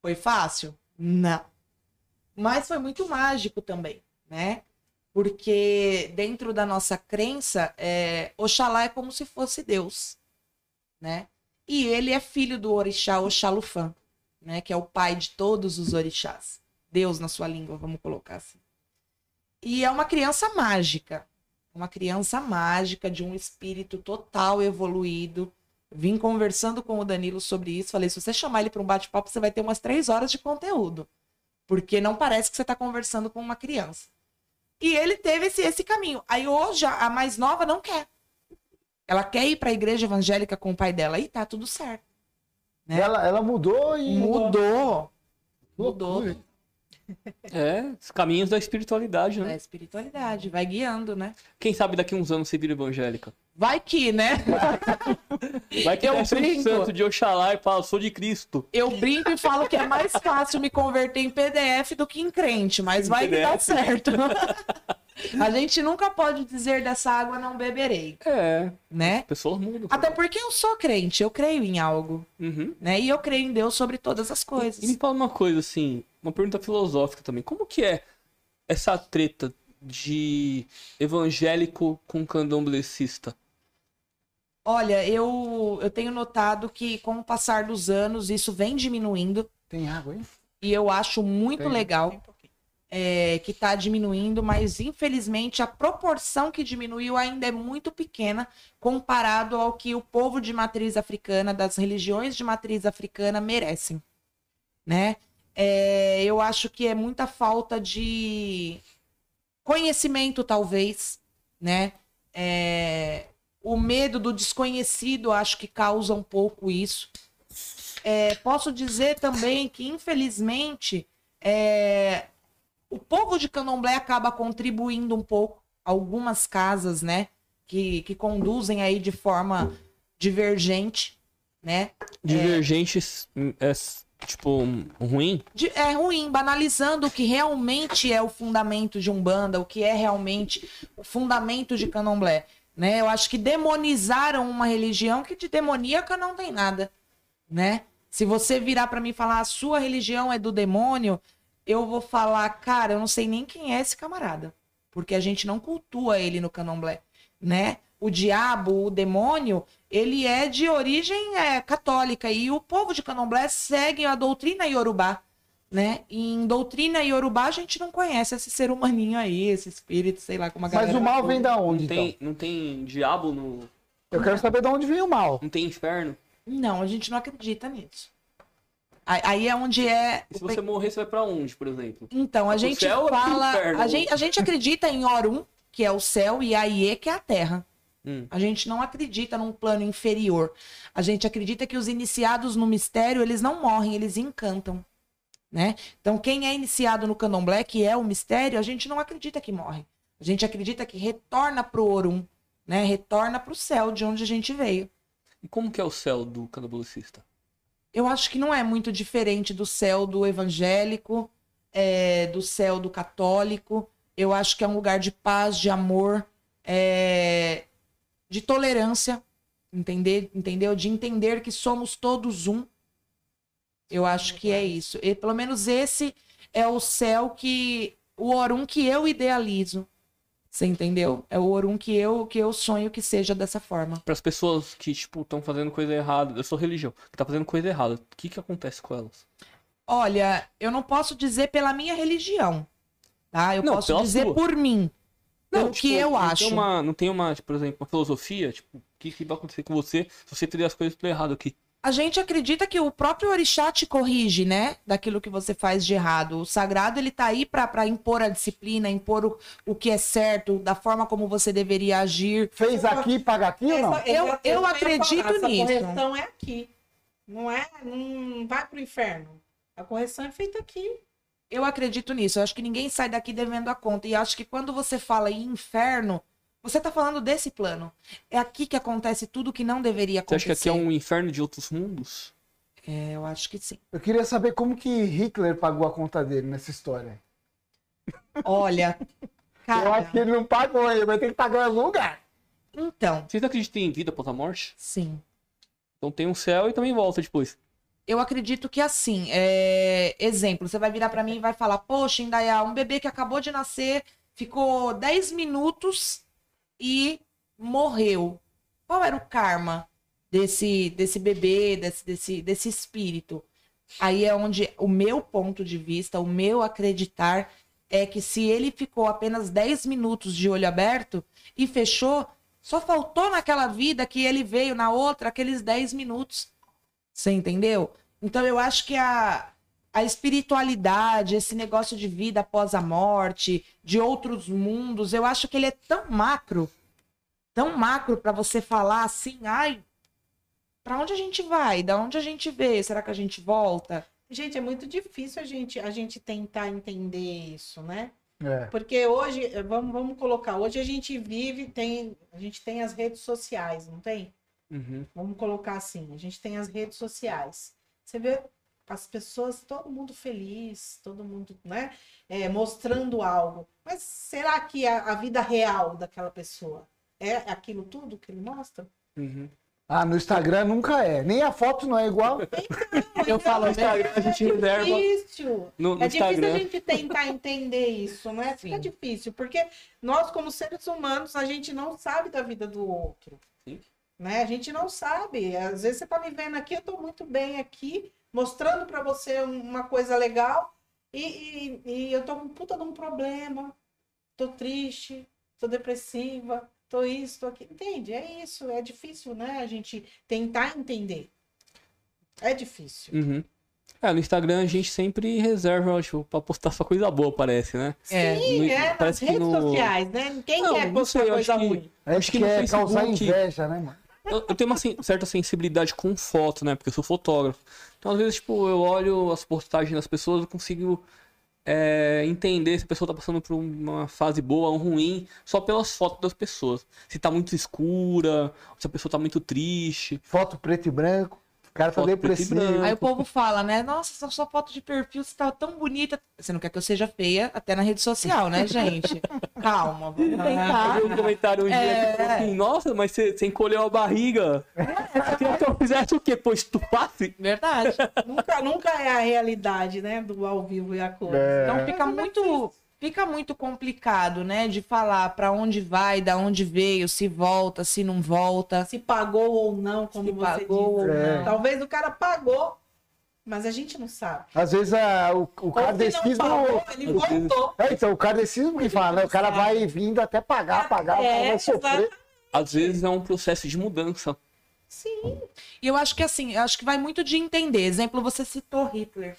Foi fácil? Não. Mas foi muito mágico também, né? Porque dentro da nossa crença, é, Oxalá é como se fosse Deus, né? E ele é filho do orixá Oxalufã, né? Que é o pai de todos os orixás. Deus na sua língua, vamos colocar assim. E é uma criança mágica, uma criança mágica de um espírito total evoluído. Vim conversando com o Danilo sobre isso. Falei: se você chamar ele para um bate-papo, você vai ter umas três horas de conteúdo. Porque não parece que você está conversando com uma criança. E ele teve esse, esse caminho. Aí hoje, a mais nova não quer. Ela quer ir para a igreja evangélica com o pai dela. E tá tudo certo. Né? Ela, ela mudou e. Mudou. Mudou. É, os caminhos da espiritualidade, É né? espiritualidade, vai guiando, né? Quem sabe daqui uns anos você vira evangélica. Vai que, né? Vai que Eu desce um brinco. santo de Oxalá e fala, sou de Cristo. Eu brinco e falo que é mais fácil me converter em PDF do que em crente, mas vai que dá PDF. certo. A gente nunca pode dizer dessa água não beberei, É, né? pessoas mudam. Até porque eu sou crente, eu creio em algo, Uhum. né? E eu creio em Deus sobre todas as E me coisas. fala uma coisa, assim, uma pergunta filosófica também. Como que é essa treta de evangélico com candomblessista? Olha, eu, eu tenho notado que com o passar dos anos isso vem diminuindo Tem água aí? e eu acho muito Tem. legal. Tem. É, que está diminuindo, mas infelizmente a proporção que diminuiu ainda é muito pequena comparado ao que o povo de matriz africana, das religiões de matriz africana merecem, né? É, eu acho que é muita falta de conhecimento, talvez, né? É, o medo do desconhecido acho que causa um pouco isso. É, posso dizer também que, infelizmente, é, o povo de Candomblé acaba contribuindo um pouco, algumas casas, né, que, que conduzem aí de forma divergente, né? Divergentes é, tipo, ruim? De- é ruim, banalizando o que realmente é o fundamento de Umbanda, o que é realmente o fundamento de Candomblé, né? Eu acho que demonizaram uma religião que de demoníaca não tem nada, né? Se você virar pra mim e falar a sua religião é do demônio, eu vou falar, cara, eu não sei nem quem é esse camarada, porque a gente não cultua ele no Candomblé, né? O diabo, o demônio, ele é de origem é, católica e o povo de Candomblé segue a doutrina iorubá, né? E em doutrina Yorubá a gente não conhece esse ser humaninho aí, esse espírito, sei lá como a Mas galera... o mal vem da onde, Não tem, então? não tem diabo no. Eu quero saber de onde vem o mal. Não tem inferno. Não, a gente não acredita nisso. Aí- é onde é... E se você morrer, você vai pra onde, por exemplo? Então, a gente fala. A gente, a gente acredita em Orum, que é o céu, e Aie, que é a terra. Hum. A gente não acredita num plano inferior. A gente acredita que os iniciados no mistério, eles não morrem, eles encantam. Né? Então, quem é iniciado no candomblé, que é o mistério, a gente não acredita que morre. A gente acredita que retorna pro Orum, né? Retorna pro céu de onde a gente veio. E como que é o céu do candomblessista? Eu acho que não é muito diferente do céu do evangélico, é, do céu do católico. Eu acho que é um lugar de paz, de amor, é, de tolerância, entender, entendeu? De entender que somos todos um. Eu acho que é isso. E pelo menos esse é o céu que o Orum que eu idealizo. Você entendeu? É o Orum que eu que eu sonho que seja dessa forma. Para as pessoas que, tipo, estão fazendo coisa errada, eu sou religião, que tá fazendo coisa errada, o que que acontece com elas? Olha, eu não posso dizer pela minha religião, tá? Eu Não, posso dizer sua. por mim, pelo tipo, que eu não acho. Tem uma, não tem uma, tipo, por exemplo, uma filosofia, tipo, o que, que vai acontecer com você se você fizer as coisas tudo errado aqui? A gente acredita que o próprio orixá te corrige, né? Daquilo que você faz de errado. O sagrado, ele tá aí pra, pra impor a disciplina, impor o, o que é certo, da forma como você deveria agir. Fez aqui, paga aqui ou não? Essa- Eu- eu ia acredito falar, nisso. correção é aqui. Não é, não vai pro inferno. A correção é feita aqui. Eu acredito nisso. Eu acho que ninguém sai daqui devendo a conta. E acho que quando você fala em inferno, você tá falando desse plano. É aqui que acontece tudo que não deveria Você acontecer. acha que aqui é um inferno de outros mundos? É, eu acho que sim. Eu queria saber como que Hitler pagou a conta dele nessa história. Olha, Eu cara, acho que ele não pagou, ele vai ter que pagar em algum lugar. então, Vocês acreditam em vida após a morte? sim. Então tem um céu e também volta depois. Eu acredito que assim, é... exemplo, você vai virar pra mim e vai falar: Poxa, Indaiá, um bebê que acabou de nascer, ficou 10 minutos e morreu. Qual era o karma desse, desse bebê, desse, desse, desse espírito? Aí é onde o meu ponto de vista, o meu acreditar, é que se ele ficou apenas 10 minutos de olho aberto e fechou, só faltou naquela vida que ele veio na outra aqueles 10 minutos. Você entendeu? Então eu acho que a, a espiritualidade, esse negócio de vida após a morte, de outros mundos, eu acho que ele é tão macro, tão macro para você falar assim, ai, para onde a gente vai? Da onde a gente vê? Será que a gente volta? Gente, é muito difícil a gente, a gente tentar entender isso, né? É. Porque hoje, vamos, vamos colocar, hoje a gente vive, tem, a gente tem as redes sociais, não tem? Uhum. Vamos colocar assim, a gente tem as redes sociais. Você vê as pessoas, todo mundo feliz, todo mundo, né? é, mostrando algo. Mas será que a, a vida real daquela pessoa é aquilo tudo que ele mostra? Uhum. Ah, no Instagram nunca é. Nem a foto não é igual. Eu falo, No Instagram a gente reserva. difícil. No, no É difícil Instagram. a gente tentar entender isso, né? Fica Sim. difícil, porque nós, como seres humanos, a gente não sabe da vida do outro. Sim. Né? A gente não sabe. Às vezes você tá me vendo aqui, eu tô muito bem aqui, mostrando para você uma coisa legal, e, e, e eu tô com puta de um problema, tô triste, tô depressiva, tô isso, tô aquilo. Entende? É isso, é difícil, né? A gente tentar entender. É difícil. Uhum. É, no Instagram a gente sempre reserva, tipo, pra postar só coisa boa, parece, né? É. Sim, No- é nas parece que redes no- sociais, né? Quem Não, quer postar sei, eu coisa acho que- ruim? A gente Acho que no quer causar Facebook- inveja, né, mano? Eu, eu tenho uma sen- certa sensibilidade com foto, né? Porque eu sou fotógrafo. Então, às vezes, tipo, eu olho as postagens das pessoas e consigo é, entender se a pessoa tá passando por uma fase boa ou ruim só pelas fotos das pessoas. Se tá muito escura, se a pessoa tá muito triste. Foto preto e branco. O cara tá depressivo. Aí o povo fala, né? Nossa, essa sua foto de perfil você tá tão bonita. Você não quer que eu seja feia até na rede social, né, gente? Calma, vamos Eu tentar. vi um comentário um dia É. que falou assim, nossa, mas você, você encolheu a barriga. Você queria que eu fizesse o quê? Pô, estupasse? Verdade. Nunca, nunca é a realidade, né? Do ao vivo e a coisa. É. Então fica muito, fica muito complicado, né, de falar pra onde vai, da onde veio, se volta, se não volta. Se pagou ou não, como Se você pagou disse. ou É. não. Talvez o cara pagou Mas a gente não sabe. Às vezes a- o, o Ou se não kardecismo. falou, ele voltou. É, então, o kardecismo que fala, né? O cara vai vindo até pagar, pagar, o cara É, vai sofrer. Às vezes é um processo de mudança. Sim. E eu acho que assim, eu acho que vai muito de entender. Exemplo, você citou Hitler,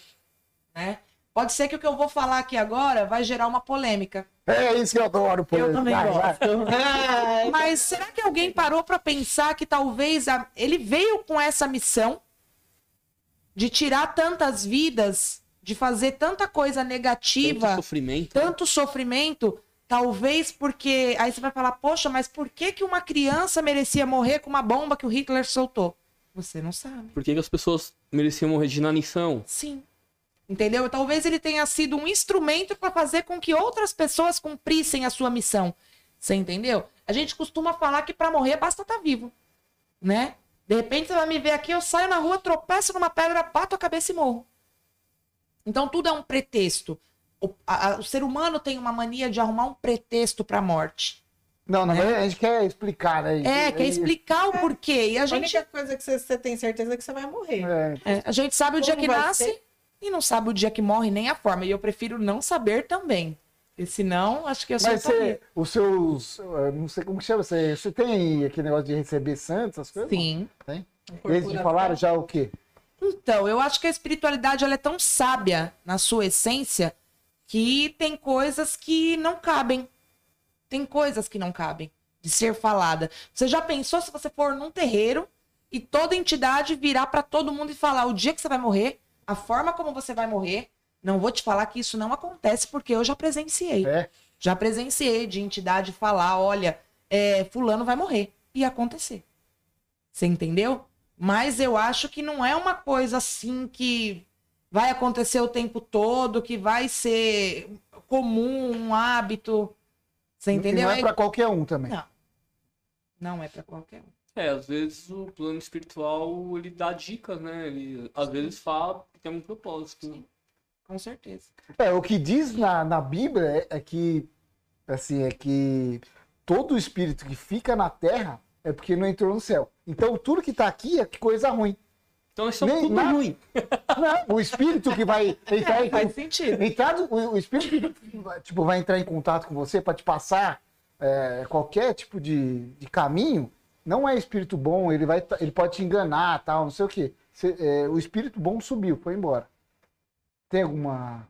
né? Pode ser que o que eu vou falar aqui agora vai gerar uma polêmica. É isso que eu adoro, pô. Eu também Vai, vai. Ai, Mas será que alguém parou pra pensar que talvez a- ele veio com essa missão de tirar tantas vidas, de fazer tanta coisa negativa, Tanto sofrimento. tanto sofrimento, talvez porque aí você vai falar, poxa, mas por que que uma criança merecia morrer com uma bomba que o Hitler soltou? Você não sabe. Por que, que as pessoas mereciam morrer de inanição? Sim. Entendeu? Talvez ele tenha sido um instrumento para fazer com que outras pessoas cumprissem a sua missão. Você entendeu? A gente costuma falar que para morrer basta estar vivo, né? De repente você vai me ver aqui, eu saio na rua, tropeço numa pedra, bato a cabeça e morro. Então tudo é um pretexto. O, a- a- o ser humano tem uma mania de arrumar um pretexto para a morte. Não, não, a gente quer explicar, né? É, quer explicar o porquê. E a a gente única coisa que você, você tem certeza é que você vai morrer. É, É, a gente sabe o dia Como que nasce ser? E não sabe o dia que morre, nem a forma. E eu prefiro não saber também. Porque senão, acho que eu sou Mas você, os seus, eu não sei como que chama, você, você tem aquele negócio de receber santos, essas coisas? Sim. Tem? Eles te falaram já o quê? Então, eu acho que a espiritualidade ela é tão sábia na sua essência que tem coisas que não cabem. Tem coisas que não cabem de ser falada. Você já pensou se você for num terreiro e toda entidade virar para todo mundo e falar o dia que você vai morrer, a forma como você vai morrer? Não vou te falar que isso não acontece porque eu já presenciei. É. Já presenciei de entidade falar, olha, é, fulano vai morrer. E acontecer. Você entendeu? Mas eu acho que não é uma coisa assim que vai acontecer o tempo todo, que vai ser comum, um hábito. Você E entendeu? não é pra qualquer um também. Não. Não é pra qualquer um. É, às vezes o plano espiritual ele dá dicas, né? Ele às vezes fala que tem um propósito. Sim. Com certeza. É, o que diz na, na Bíblia é, é que, assim, é que todo espírito que fica na terra é porque não entrou no céu. Então tudo que tá aqui é coisa ruim. Então somos Nem- tudo na- ruim. Não, o espírito que vai entrar em, Faz sentido. entrar, o, o espírito que tipo, vai entrar em contato com você para te passar é, qualquer tipo de, de caminho, não é espírito bom, ele, vai, ele pode te enganar, tal, não sei o quê. Cê- é, o espírito bom subiu, foi embora. Tem alguma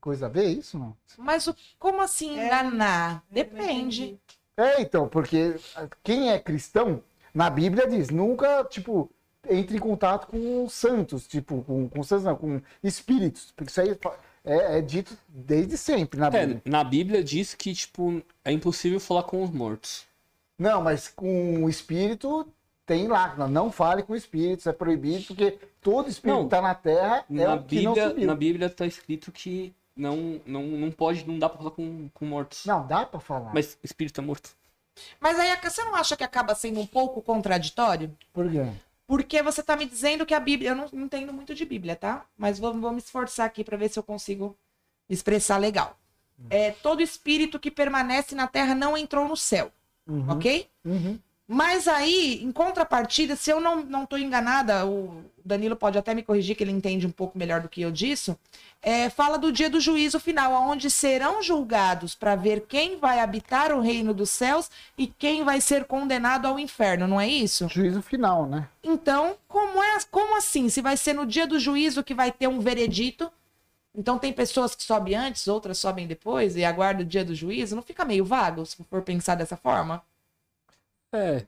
coisa a ver isso, não? Mas o, como assim É. enganar? Depende. É, então, porque quem é cristão, na Bíblia diz, nunca, tipo, entre em contato com os santos, tipo, com, com santos não, com espíritos. Porque isso aí é, é dito desde sempre na Bíblia. É, na Bíblia diz que, tipo, é impossível falar com os mortos. Não, mas com o espírito tem lá, não, fale com espíritos, é proibido, porque todo espírito Não, que tá na terra é na, o que não Bíblia, subiu. na Bíblia tá escrito que não, não, não pode, não dá pra falar com, com mortos. Não, dá pra falar. Mas espírito é morto. Mas aí você não acha que acaba sendo um pouco contraditório? Por quê? Porque você tá me dizendo que a Bíblia. Eu não não entendo muito de Bíblia, tá? Mas vou, vou me esforçar aqui para ver se eu consigo expressar legal. É, todo espírito que permanece na terra não entrou no céu, Uhum, ok? uhum. Mas aí, em contrapartida, se eu não, não tô enganada, o Danilo pode até me corrigir, que ele entende um pouco melhor do que eu disso, é, fala do dia do juízo final, onde serão julgados para ver quem vai habitar o reino dos céus e quem vai ser condenado ao inferno, não é isso? Juízo final, né? Então, como é, como assim? Se vai ser no dia do juízo que vai ter um veredito? Então tem pessoas que sobem antes, outras sobem depois e aguardam o dia do juízo? Não fica meio vago se for pensar dessa forma? É.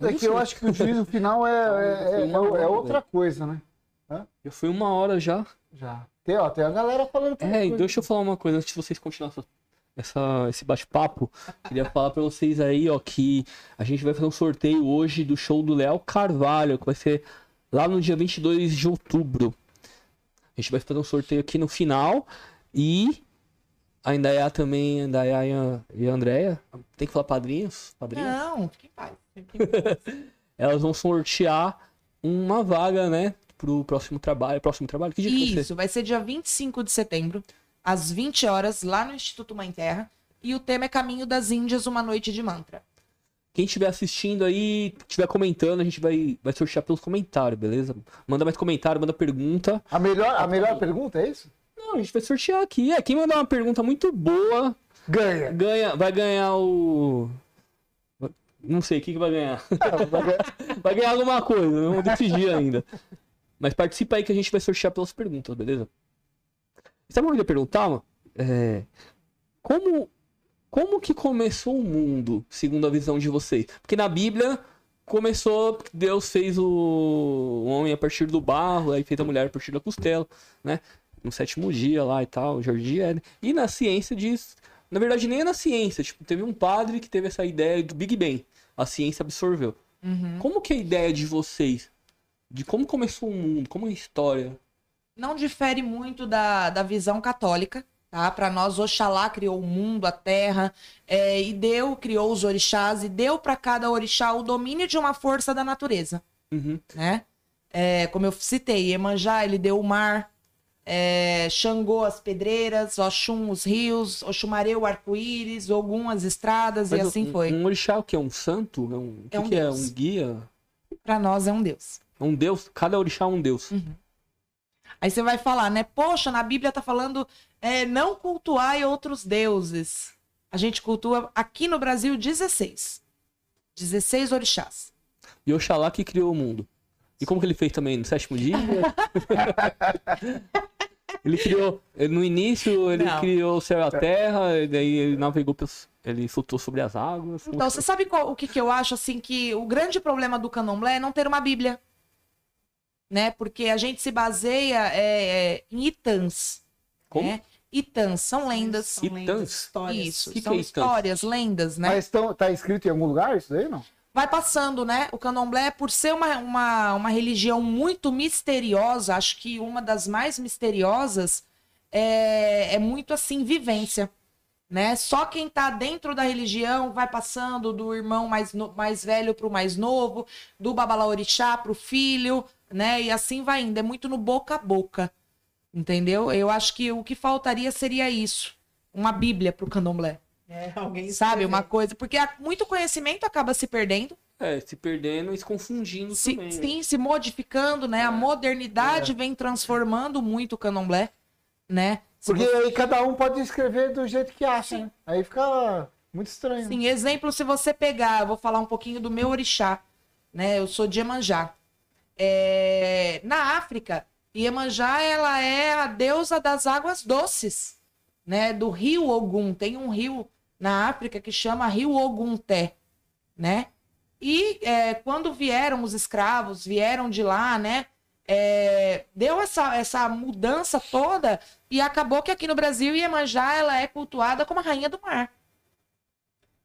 É que eu acho que o juízo final é, é, é- é outra coisa, né? Já foi uma hora já. Já. Tem, ó, tem a galera falando. É, coisa. deixa eu falar uma coisa antes de vocês continuarem essa, essa- esse bate-papo. Queria falar pra vocês aí, ó, que a gente vai fazer um sorteio hoje do show do Léo Carvalho, que vai ser lá no dia 22 de outubro. A gente vai fazer um sorteio aqui no final e a Indaiá também, a Indaiá e a, e a Andrea, tem que falar padrinhos? Padrinhos? Não, fique em paz. Elas vão sortear uma vaga, né, pro próximo trabalho. Próximo trabalho? Que dia que vai ser? Isso, vai ser dia 25 de setembro, às 20 horas, lá no Instituto Mãe Terra. E o tema é Caminho das Índias, uma noite de mantra. Quem estiver assistindo aí, estiver comentando, a gente vai, vai sortear pelos comentários, beleza? Manda mais comentário, manda pergunta. A melhor, a melhor pergunta é isso? Não, a gente vai sortear aqui. É, quem mandar uma pergunta muito boa, Ganha. ganha, vai ganhar o. Não sei o que, que vai ganhar. vai ganhar alguma coisa, não decidi ainda. Mas participa aí que a gente vai sortear pelas perguntas, beleza? Sabe o que eu queria perguntar, mano? É, como, como que começou o mundo, segundo a visão de vocês? Porque na Bíblia começou, Deus fez o homem a partir do barro, aí fez a mulher a partir da costela, né? No sétimo dia lá e tal, Jardim Éden. E na ciência diz... Na verdade, nem é na ciência. Tipo, teve um padre que teve essa ideia do Big Bang. A ciência absorveu. Como que é a ideia de vocês? De como começou o mundo? Como é a história? não difere muito da, da visão católica, tá? Para nós, Oxalá criou o mundo, a terra, é, e deu, criou os orixás, e deu para cada orixá o domínio de uma força da natureza, Uhum. né? É, como eu citei, Iemanjá, ele deu o mar, é, Xangô, as pedreiras, Oxum, os rios, Oxumaré, o arco-íris, Ogum, as estradas, e Mas assim um, foi. Um orixá, o que? É um santo? É um, o que, É um que é? Um guia? Para nós é um Deus. É um deus? Cada orixá é um deus. Aí você vai falar, né? Poxa, na Bíblia tá falando é, não cultuai outros deuses. A gente cultua aqui no Brasil 16. 16 orixás. E Oxalá que criou o mundo. E como que ele fez também? No sétimo dia? ele criou. No início, ele Não. criou o céu e a terra, e daí ele navegou pelos. Ele flutuou sobre as águas. Então, você sabe qual- o que, que eu acho, assim, que o grande problema do candomblé é não ter uma Bíblia. Né? Porque a gente se baseia é, é, em itãs. Como? Né? Itãs, são lendas. São Itãs? lendas, histórias. Isso, Que que são é itãs? histórias, lendas, né? Mas tão, tá escrito em algum lugar isso daí, não? vai passando, né? O candomblé, por ser uma, uma, uma religião muito misteriosa, acho que uma das mais misteriosas, é, é muito assim, vivência. Né? Só quem tá dentro da religião vai passando do irmão mais, no- mais velho pro mais novo, do babalaorixá pro filho, né? E assim vai indo. É muito no boca a boca. Entendeu? Eu acho que o que faltaria seria isso. Uma bíblia pro candomblé. É, alguém Sabe? escrever. Uma coisa. Porque muito conhecimento acaba se perdendo. É, se perdendo e se confundindo Se- também. né? sim, se modificando, né? A modernidade vem transformando muito o candomblé, né? Porque você- aí cada um pode escrever do jeito que acha, né? Aí fica muito estranho. Sim, exemplo, se você pegar, eu vou falar um pouquinho do meu orixá, né? Eu sou de Iemanjá. É, Na África, Iemanjá, ela é a deusa das águas doces, né? Do rio Ogum. Tem um rio na África que chama Rio Ogunté, né? E é, quando vieram os escravos, vieram de lá, né? É, deu essa, essa mudança toda e acabou que aqui no Brasil Iemanjá ela é cultuada como a rainha do mar.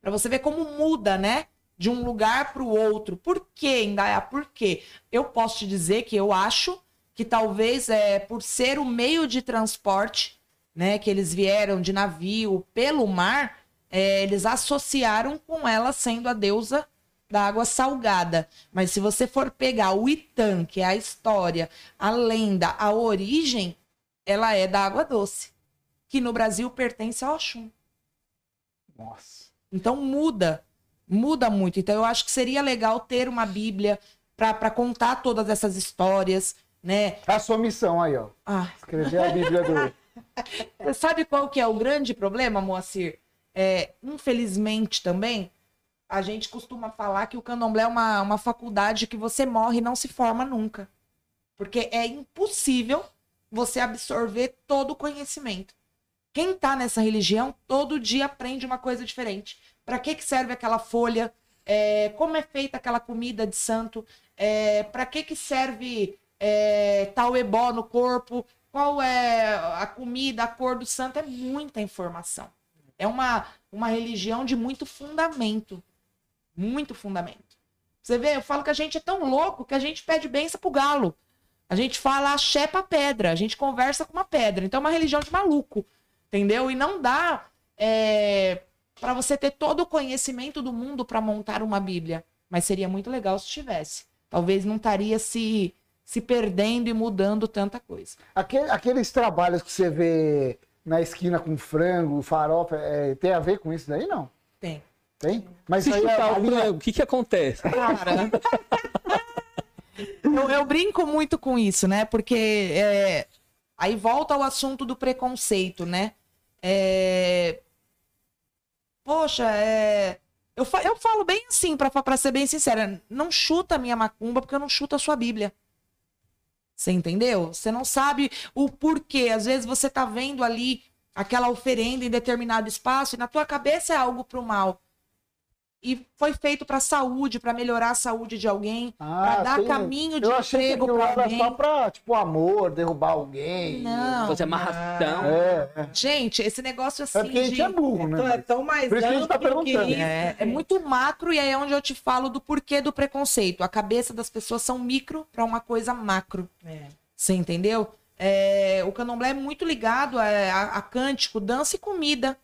Para você ver como muda, né? De um lugar para o outro. Por quê, Indaiá? Por quê? Eu posso te dizer que eu acho que talvez é por ser o meio de transporte, né? Que eles vieram de navio pelo mar, é, eles associaram com ela sendo a deusa da água salgada. Mas se você for pegar o Itã, que é a história, a lenda, a origem, ela é da água doce, que no Brasil pertence ao Oxum. Nossa. Então muda, muda muito. Então eu acho que seria legal ter uma Bíblia para contar todas essas histórias, né? A sua missão aí, ó. Ah, Escrever a Bíblia do. Sabe qual que é o grande problema, Moacir? É, infelizmente também, a gente costuma falar que o candomblé é uma, uma faculdade que você morre e não se forma nunca. Porque é impossível você absorver todo o conhecimento. Quem tá nessa religião, todo dia aprende uma coisa diferente. Para que, que serve aquela folha? É, como é feita aquela comida de santo? É, Para que, que serve é, tal ebó no corpo? Qual é a comida, a cor do santo? É muita informação. É uma, uma religião de muito fundamento. Muito fundamento. Você vê, eu falo que a gente é tão louco que a gente pede benção pro galo. A gente fala axé pra pedra. A gente conversa com uma pedra. Então é uma religião de maluco. Entendeu? E não dá é, para você ter todo o conhecimento do mundo para montar uma Bíblia. Mas seria muito legal se tivesse. Talvez não estaria se, se perdendo e mudando tanta coisa. Aquele- aqueles trabalhos que você vê na esquina com frango, farofa, é, tem a ver com isso daí, não? Tem. Tem? Mas Se aí chutar a o linha- frango, o que que acontece? Cara. eu, eu brinco muito com isso, né? Porque é, aí volta ao assunto do preconceito, né? É, Poxa, é, eu, fa- eu falo bem assim, pra, pra ser bem sincera, não chuta a minha macumba porque eu não chuto a sua Bíblia. Você entendeu? Você não sabe o porquê. Às vezes você tá vendo ali aquela oferenda em determinado espaço e na tua cabeça é algo pro mal. E foi feito pra saúde, pra melhorar a saúde de alguém, Ah, pra dar tem- caminho de Eu achei emprego era alguém. só pra, tipo, amor, derrubar alguém. Não. Fazer amarração. É, é. Gente, esse negócio assim É porque a gente de- é burro, Então é né? tão mais Por isso que a gente tá amplo que perguntando. isso. É, é muito macro e aí é onde eu te falo do porquê do preconceito. A cabeça das pessoas são micro pra uma coisa macro. É. Você entendeu? É, o candomblé é muito ligado a, a- a cântico, dança e comida.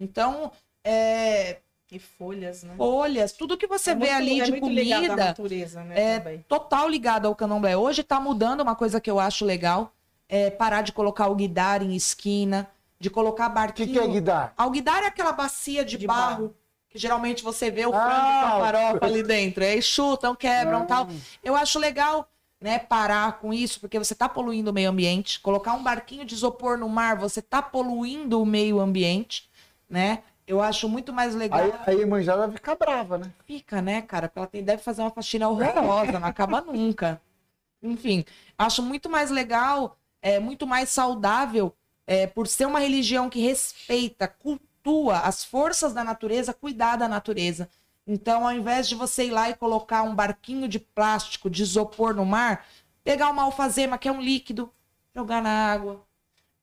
Então, é, E folhas, né? folhas, tudo que você É vê muito- ali é de muito ligado à comida natureza, né? é também. total ligado ao candomblé. Hoje tá mudando uma coisa que eu acho legal, é parar de colocar o guidar em esquina, de colocar O barquinho. que, que é guidar? Alguidar é aquela bacia de, De barro, barro. que geralmente você vê o Ah, frango com a farofa ali dentro. Aí chutam, quebram Ah. tal. Eu acho legal, né, parar com isso, porque você tá poluindo o meio ambiente. Colocar um barquinho de isopor no mar, você tá poluindo o meio ambiente, né? Eu acho muito mais legal. Aí, aí a manjada fica brava, né? Fica, né, cara? Porque ela tem, deve fazer uma faxina horrorosa, não acaba nunca. Enfim, acho muito mais legal, é muito mais saudável, é, por ser uma religião que respeita, cultua as forças da natureza, cuidar da natureza. Então, ao invés de você ir lá e colocar um barquinho de plástico, de isopor no mar, pegar uma alfazema, que é um líquido, jogar na água.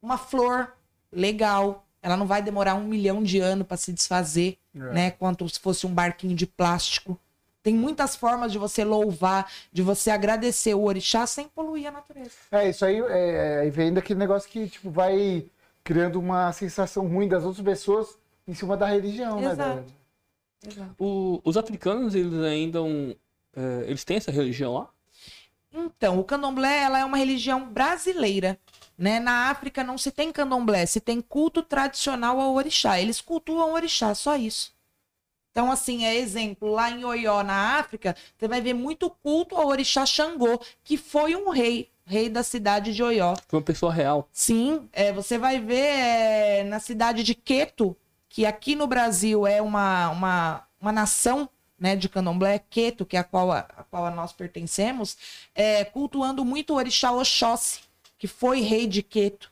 Uma flor, legal. Ela não vai demorar um milhão de anos para se desfazer É. né? Quanto se fosse um barquinho de plástico. Tem muitas formas de você louvar, de você agradecer o orixá sem poluir a natureza. É, isso aí é, aí vem daquele negócio que, tipo, vai criando uma sensação ruim das outras pessoas em cima da religião, né, Exato. velho? O- os africanos, eles ainda. um, é, eles têm essa religião lá? Então, o candomblé ela é uma religião brasileira. Né? Na África não se tem candomblé, se tem culto tradicional ao orixá. Eles cultuam o orixá, só isso. Então, assim, é exemplo, lá em Oió, na África, você vai ver muito culto ao orixá Xangô, que foi um rei, rei da cidade de Oió. Foi uma pessoa real. Sim, é, você vai ver é, na cidade de Queto, que aqui no Brasil é uma, uma, uma nação né, de candomblé, Queto, que é a qual a, a qual nós pertencemos, é, cultuando muito o orixá Oxóssi, que foi rei de Queto,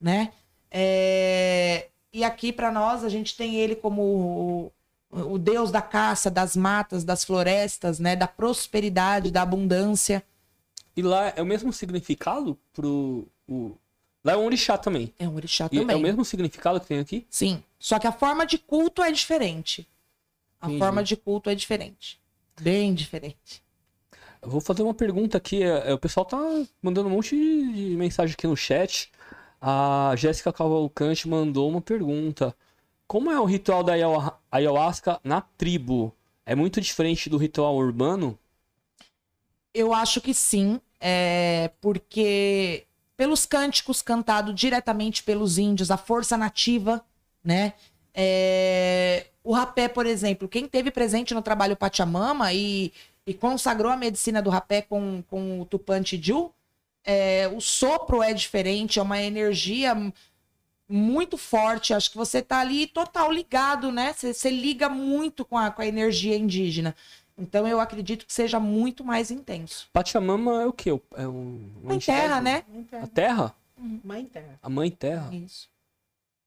né? É, e aqui para nós a gente tem ele como o, o deus da caça, das matas, das florestas, né, da prosperidade, da abundância. E lá é o mesmo significado pro. O... Lá é um orixá também. É um orixá E também. é o mesmo significado que tem aqui? Sim. Só que a forma de culto é diferente. A Entendi. forma de culto é diferente. Bem diferente. Vou fazer uma pergunta aqui. é, é, o pessoal tá mandando um monte de mensagem aqui no chat. A Jéssica Cavalcante mandou uma pergunta. Como é o ritual da ayahu- ayahuasca na tribo? É muito diferente do ritual urbano? Eu acho que sim, é, porque pelos cânticos cantados diretamente pelos índios, a força nativa, né? É, o rapé, por exemplo, quem teve presente no trabalho Pachamama e, e consagrou a medicina do rapé com, com o Tupan Tijú, é, o sopro é diferente, é uma energia muito forte. Acho que você tá ali total ligado, né? Você, você liga muito com a, com a energia indígena. Então eu acredito que seja muito mais intenso. Pachamama é o quê? É um, uma Mãe terra, né? Mãe A terra. terra? Mãe terra. A mãe terra? Isso.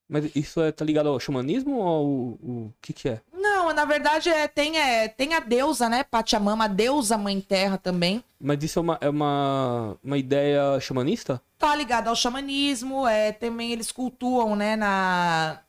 Mas isso é, tá ligado ao xamanismo ou ao, o que que é? Não, na verdade é, tem, é, tem a deusa, né? Pachamama, a deusa mãe terra também. Mas isso é uma, é uma, uma ideia xamanista? Tá ligado ao xamanismo, é, também eles cultuam, né, na,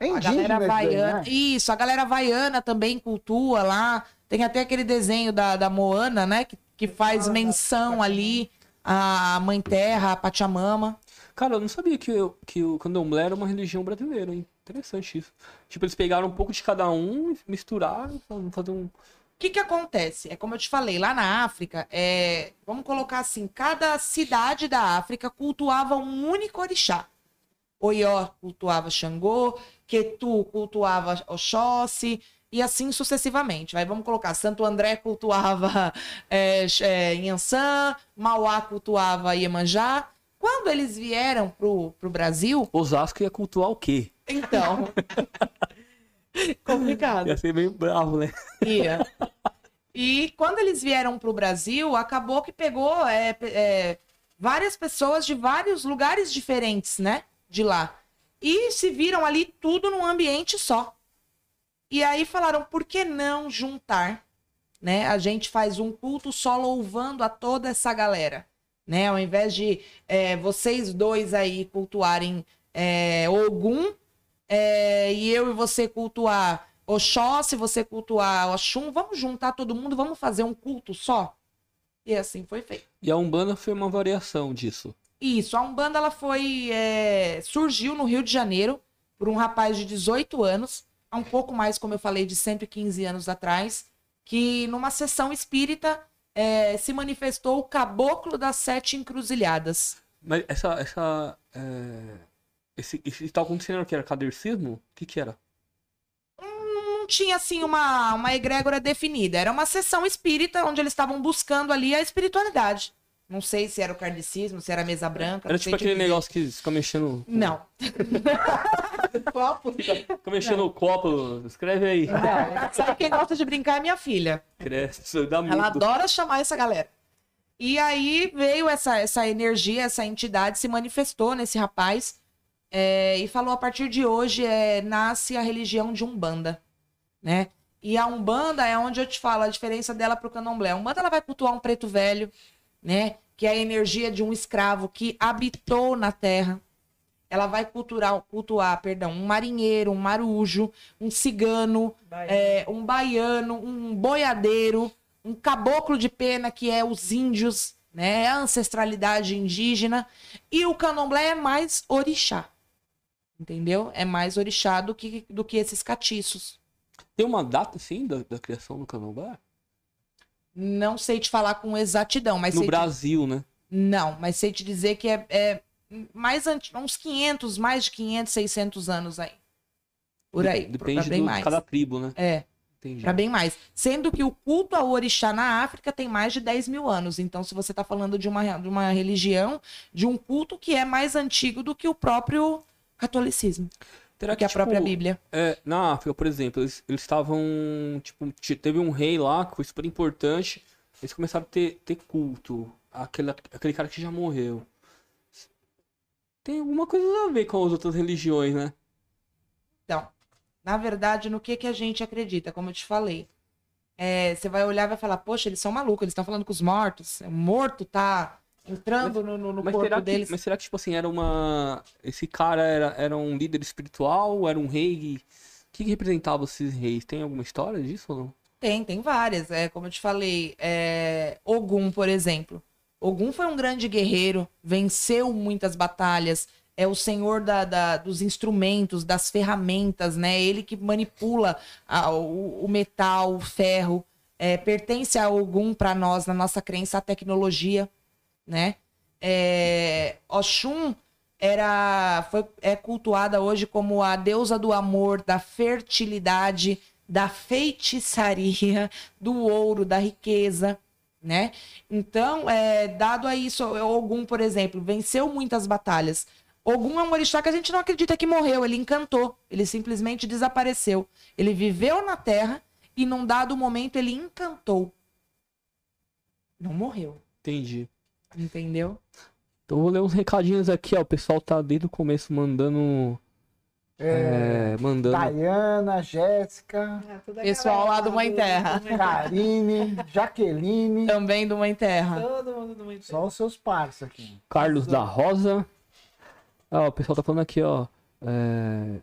É A galera isso daí, havaiana. né? Isso, a galera havaiana também cultua lá. Tem até aquele desenho da, da Moana, né? Que, que faz da menção ali à Mãe Terra, à Pachamama. Cara, eu não sabia que, o- que o candomblé era uma religião brasileira, hein? Interessante isso. Tipo, eles pegaram um pouco de cada um, misturaram, fazer um... O que que acontece? É como eu te falei, lá na África, é, vamos colocar assim, cada cidade da África cultuava um único orixá. Oió cultuava Xangô, Quetu cultuava Oxóssi, e assim sucessivamente. Vai, vamos colocar, Santo André cultuava é, é, Inhansã, Mauá cultuava Iemanjá. Quando eles vieram pro, pro Brasil, Osasco ia cultuar o quê? então... complicado. Ia ser meio bravo, né? Ia. E quando eles vieram para o Brasil, acabou que pegou é, é, várias pessoas de vários lugares diferentes, né? De lá. E se viram ali tudo num ambiente só. E aí falaram, por que não juntar? Né? A gente faz um culto só louvando a toda essa galera. Né? Ao invés de é, vocês dois aí cultuarem é, Ogum, é, e eu e você cultuar Oxóssi, você cultuar Oxum, vamos juntar todo mundo, vamos fazer um culto só? E assim foi feito. E a Umbanda foi uma variação disso. Isso, a Umbanda ela foi. é, surgiu no Rio de Janeiro por um rapaz de 18 anos, há um pouco mais, como eu falei, de 115 anos atrás, que numa sessão espírita é, se manifestou o caboclo das sete encruzilhadas. Mas essa. essa é, Esse, esse tal acontecendo que era cadercismo? O que que era? não tinha assim uma, uma egrégora definida. Era uma sessão espírita onde eles estavam buscando ali a espiritualidade. Não sei se era o kardecismo, se era a mesa branca. Era tipo aquele dizer. negócio que fica mexendo. Não. Fica mexendo o copo. Escreve aí. não. Sabe quem gosta de brincar é minha filha. Cresce, dá Ela medo. adora chamar essa galera. E aí veio essa, essa energia, essa entidade se manifestou nesse rapaz é, e falou: a partir de hoje é, nasce a religião de Umbanda, né? E a Umbanda é onde eu te falo a diferença dela pro Candomblé. A Umbanda ela vai cultuar um preto velho, né? Que é a energia de um escravo que habitou na terra. Ela vai culturar, cultuar, perdão, um marinheiro, um marujo, um cigano, é, um baiano, um boiadeiro, um caboclo de pena, que é os índios, né? É a ancestralidade indígena. E o candomblé é mais orixá. Entendeu? É mais orixá do que, do que esses catiços. Tem uma data, assim, da, da criação do candomblé? Não sei te falar com exatidão, mas No sei te- Brasil, né? Não, mas sei te dizer que é, é mais anti... uns 500, mais de 500, 600 anos aí. Por aí, Depende bem do- mais. de cada tribo, né? É. Entendi. Para bem mais. Sendo que o culto ao orixá na África tem mais de 10 mil anos. Então, se você está falando de uma, de uma religião, de um culto que é mais antigo do que o próprio catolicismo, Será do que a tipo, própria Bíblia. É, na África, por exemplo, eles estavam. Tipo, te- teve um rei lá que foi super importante. Eles começaram a ter, ter culto. Aquele, aquele cara que já morreu. Tem alguma coisa a ver com as outras religiões, né? Então, na verdade, no que, que a gente acredita? Como eu te falei. É, você vai olhar e vai falar, poxa, eles são malucos, eles estão falando com os mortos. O morto tá entrando no, no, no Mas corpo que, deles. mas será que, tipo assim, era uma. Esse cara era, era um líder espiritual? Era um rei? O que, que representava esses reis? Tem alguma história disso ou não? Tem, tem várias. É, como eu te falei, é, Ogum, por exemplo. Ogum foi um grande guerreiro, venceu muitas batalhas, é o senhor da, da- dos instrumentos, das ferramentas, né? Ele que manipula a- o, o metal, o ferro. É, pertence a Ogum para nós, na nossa crença, a tecnologia, né? É, Oxum era, foi, é cultuada hoje como a deusa do amor, da fertilidade, da feitiçaria, do ouro, da riqueza, né? Então, é, dado a isso, Ogum, por exemplo, venceu muitas batalhas. Ogum é um orixá que a gente não acredita que morreu, ele encantou, ele simplesmente desapareceu. Ele viveu na Terra e num dado momento ele encantou. Não morreu, Entendi. entendeu? Então vou ler uns recadinhos aqui, ó. O pessoal tá desde o começo mandando. É, É, mandando. Dayana, Jéssica, Ah, a Pessoal lá do Mãe Terra. Karine, Jaqueline. Também do Mãe Terra. Todo mundo do Mãe Terra. Só os seus parceiros aqui. Carlos da Rosa. Ó, o pessoal tá falando aqui, ó. é,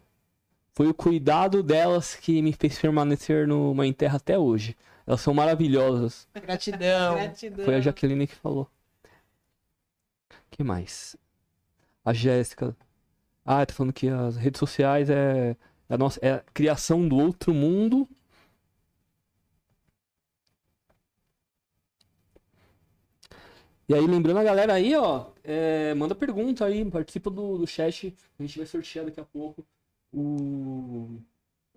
Foi o cuidado delas que me fez permanecer no Mãe Terra até hoje. Elas são maravilhosas. Gratidão. Gratidão. Foi a Jaqueline que falou. que mais? A Jéssica. Ah, tá falando que as redes sociais é, a nossa é a criação do outro mundo. E aí, lembrando a galera aí, ó, é, manda pergunta aí, participa do, do chat. A gente vai sortear daqui a pouco o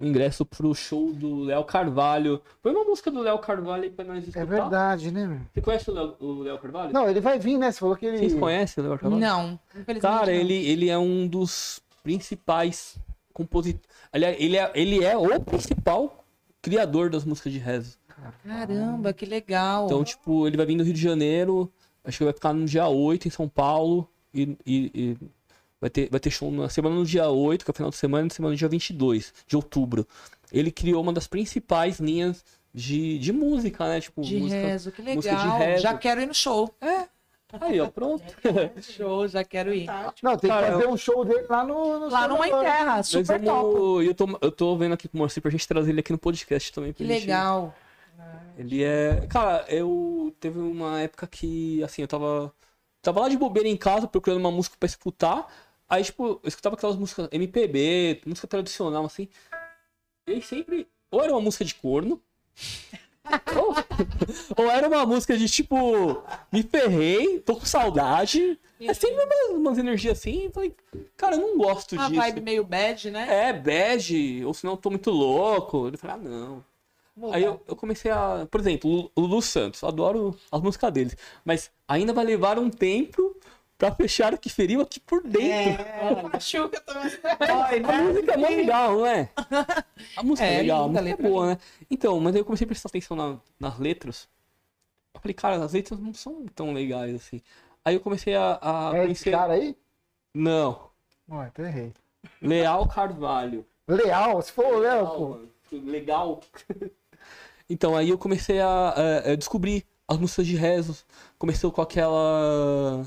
ingresso pro show do Léo Carvalho. Põe uma música do Léo Carvalho aí pra nós escutar. É verdade, né, meu? Você conhece o Léo, o Léo Carvalho? Não, ele vai vir, né? Você falou que ele. Vocês conhecem o Léo Carvalho? Não, Cara, não. ele, ele é um dos principais compositores. Aliás, ele é, ele é o principal criador das músicas de rezo. Caramba, que legal. Então, tipo, ele vai vir do Rio de Janeiro, acho que vai ficar no dia 8 em São Paulo, e, e- e vai, ter, vai ter show na semana no dia 8, que é o final de semana, e na semana no dia 22 de outubro. Ele criou uma das principais linhas de, de música, né? Tipo, de música... rezo, que música de legal. rezo. Já quero ir no show. Aí, ó, pronto. Show, já quero ir. Não, tem que fazer um show dele lá no. no Lá no Mãe Salvador. Terra, super top. e eu tô, eu tô vendo aqui com o Moacir pra gente trazer ele aqui no podcast também. Que gente- legal. Ele é. Cara, eu. Teve uma época que, assim, eu tava. Tava lá de bobeira em casa procurando uma música pra escutar. Aí, tipo, eu escutava aquelas músicas MPB, música tradicional, assim. E sempre. Ou era uma música de corno. ou, ou era uma música de tipo. Me ferrei, tô com saudade. É sempre umas, umas energias assim. Falei, cara, eu não gosto Uma disso. vibe meio bad, né? É, bad, ou senão eu tô muito louco. Ele falou, ah, não. Aí eu, eu comecei a. Por exemplo, o Lulu Santos, adoro as músicas dele. Mas ainda vai levar um tempo pra fechar o que feriu aqui por dentro. É, machuca também. A música é mó legal, não é? A música é, É, legal, a música é boa, né? Então, mas aí eu comecei a prestar atenção na- nas letras. Eu falei, cara, as letras não são tão legais assim. Aí eu comecei a, a É esse conhecer. cara aí? Não. Ué, então errei. Leal Carvalho. Leal, se for o Léo, Legal, pô. Legal. então, aí eu comecei a, a- a descobrir as músicas de rezos. Começou com aquela.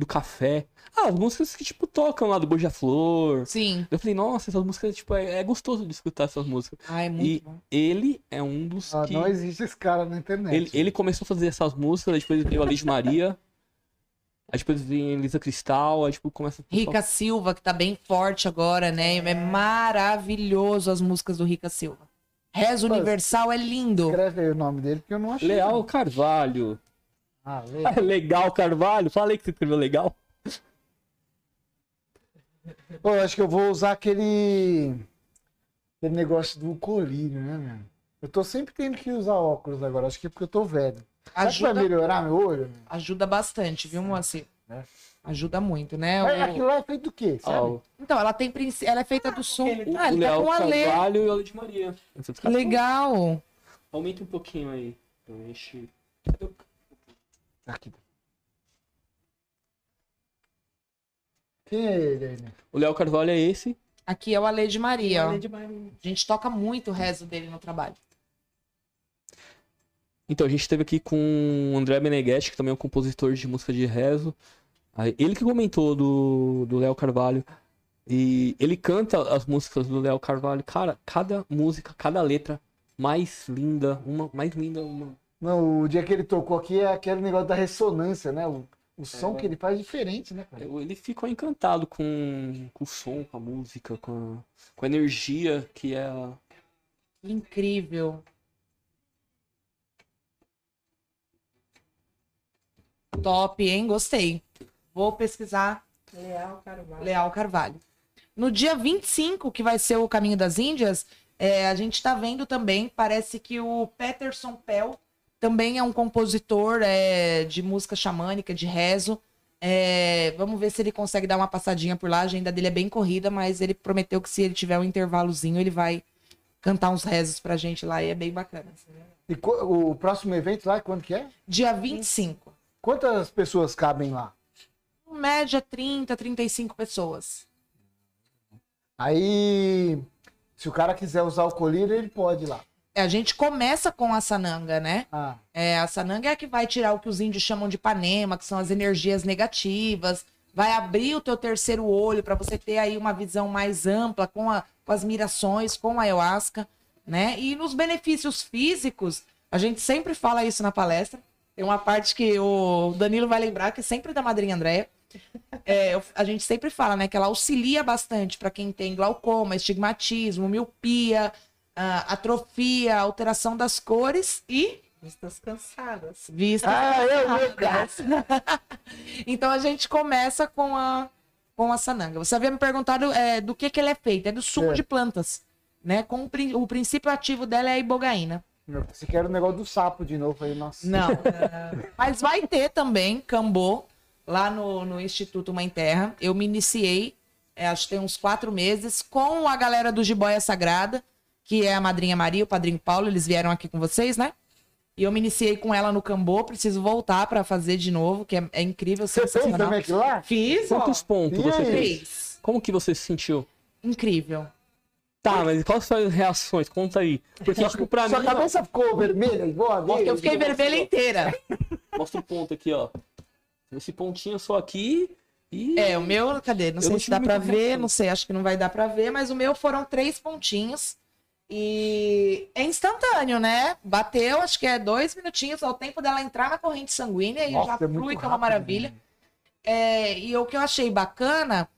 Do café. Ah, as músicas que, tipo, tocam lá do Beija-Flor. Sim. Eu falei, nossa, essas músicas, tipo, é, é gostoso de escutar essas músicas. Ai, muito E bom. ele é um dos Ah, que. não existe esse cara na internet. Ele, ele começou a fazer essas músicas, aí depois veio a Liz Maria. Aí depois vem Elisa Cristal, aí tipo, começa a Rica Silva, que tá bem forte agora, né? É maravilhoso as músicas do Rica Silva. Rezo Mas- Universal é lindo. Escreve aí o nome dele, porque eu não achei. Leal Carvalho. Ah, legal. legal, Carvalho. Falei que você escreveu legal. Pô, eu acho que eu vou usar aquele. Aquele negócio do colírio, né, meu? Eu tô sempre tendo que usar óculos agora, acho que é porque eu tô velho. Será que vai Ajuda, melhorar meu olho? meu? ajuda bastante, viu, Moacir? É. Ajuda muito, né? Mas O- aquilo lá é feito do quê? Sabe? Ó, Então, ela tem princ- ela é feita do som. Ele Ah, o ele tá Leal com a Lê. Carvalho e a de Maria. Legal. Aumenta um pouquinho aí. Eu enchi. Aqui. Quem é ele aí, né? O Léo Carvalho é esse. Aqui é o Ale de Maria, ó. A gente toca muito o rezo dele no trabalho. Então, a gente esteve aqui com o André Meneghetti, que também é um compositor de música de rezo. Ele que comentou do, do Léo Carvalho. E ele canta as músicas do Léo Carvalho. Cara, cada música, cada letra mais linda, uma mais linda, uma. Não, o dia que ele tocou aqui é aquele negócio da ressonância, né? O, o som que ele faz é diferente, né, cara? Ele ficou encantado com, com o som, com a música, com a, com a energia que é incrível. Top, hein? Gostei. Vou pesquisar Leal Carvalho. Leal Carvalho. No dia 25, que vai ser o Caminho das Índias, é, a gente está vendo também, parece que o Peterson Pell também é um compositor é, de música xamânica, de rezo. É, vamos ver se ele consegue dar uma passadinha por lá. A agenda dele é bem corrida, mas ele prometeu que se ele tiver um intervalozinho, ele vai cantar uns rezos pra gente lá e é bem bacana. E o próximo evento lá, quando que é? Dia 25. Quantas pessoas cabem lá? Média 30, 35 pessoas. Aí, se o cara quiser usar o colírio, ele pode ir lá. A gente começa com a sananga, né? Ah, É, a sananga é a que vai tirar o que os índios chamam de panema, que são as energias negativas. Vai abrir o teu terceiro olho para você ter aí uma visão mais ampla com, a- com as mirações, com a ayahuasca, né? E nos benefícios físicos, a gente sempre fala isso na palestra. Tem uma parte que o Danilo vai lembrar que é sempre da madrinha Andréia. É, a gente sempre fala, né, que ela auxilia bastante para quem tem glaucoma, estigmatismo, miopia, ah, atrofia, alteração das cores e Vistas cansadas. vista. ah eu, meu cara. então a gente começa com a com a sananga. Você havia me perguntado é, do que, que ele é feito. É do suco É. de plantas. Né? Com o, prin- o princípio ativo dela é a ibogaína. Você quer o negócio do sapo de novo aí, nossa. Não. Mas vai ter também cambô lá no, no Instituto Mãe Terra. Eu me iniciei, é, acho que tem uns quatro meses, com a galera do Jiboia Sagrada, que é a madrinha Maria, o padrinho Paulo, eles vieram aqui com vocês, né? E eu me iniciei com ela no cambô, preciso voltar pra fazer de novo, que é, é incrível, Você fez também aquilo lá? Fiz, ó. Quantos pontos E você fez? Como que você se sentiu? Incrível. Tá, mas quais são as reações? Conta aí. Porque, tipo, pra Sua mim. cabeça ficou vermelha igual a? Eu fiquei vermelha inteira. ó, Mostra o ponto aqui, ó. Esse pontinho só aqui e. É, o meu, cadê? Não Eu sei não se dá pra ver, reação. não sei, acho que não vai dar pra ver, mas o meu foram três pontinhos. E é instantâneo, né? Bateu, acho que é dois minutinhos, ao tempo dela entrar na corrente sanguínea e Nossa, já é muito flui, que é uma maravilha. né? É, e o que eu achei bacana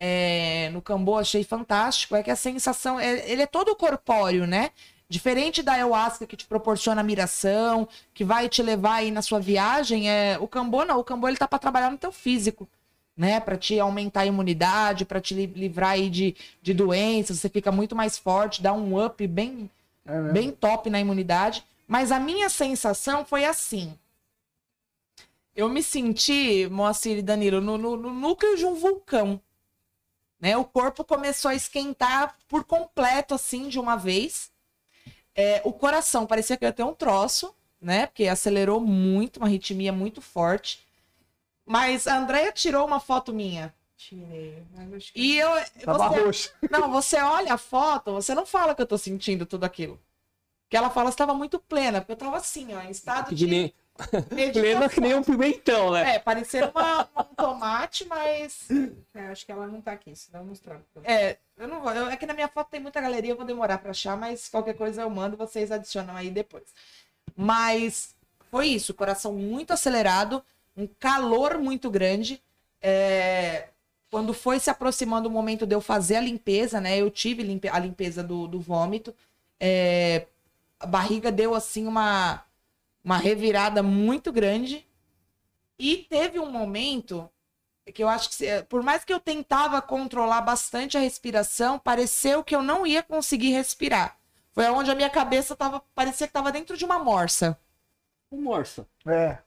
é, no Cambô, achei fantástico, é que a sensação, é- ele é todo corpóreo, né? Diferente da ayahuasca que te proporciona miração, que vai te levar aí na sua viagem, é, o Cambô não, o Cambô ele tá para trabalhar no teu físico, né? Para te aumentar a imunidade, para te li- livrar aí de, de doenças, você fica muito mais forte, dá um up bem, É bem top na imunidade. Mas a minha sensação foi assim. Eu me senti, Moacir e Danilo, no, no- no núcleo de um vulcão. Né? O corpo começou a esquentar por completo, assim, de uma vez. É, o coração parecia que ia ter um troço, né? Porque acelerou muito, uma arritmia muito forte. Mas a Andrea tirou uma foto minha. Tirei. mas acho que- E eu. Tava você- roxo. não, você olha a foto, você não fala que eu tô sentindo tudo aquilo. Que ela fala, você tava muito plena, porque eu tava assim, ó, em estado Que de nem, plena que nem um pimentão, né? É, parecendo uma- um tomate, mas. É, acho que ela não tá aqui, senão eu mostrar. É, eu não vou. eu- é que na minha foto tem muita galeria, eu vou demorar pra achar, mas qualquer coisa eu mando, vocês adicionam aí depois. Mas foi isso, coração muito acelerado, um calor muito grande. É, quando foi se aproximando o momento de eu fazer a limpeza, né? Eu tive limpe- a limpeza do, do vômito. é, a barriga deu assim uma, uma revirada muito grande. E teve um momento que eu acho que, se- por mais que eu tentava controlar bastante a respiração, pareceu que eu não ia conseguir respirar. Foi onde a minha cabeça tava, parecia que estava dentro de uma morsa. O morsa. É.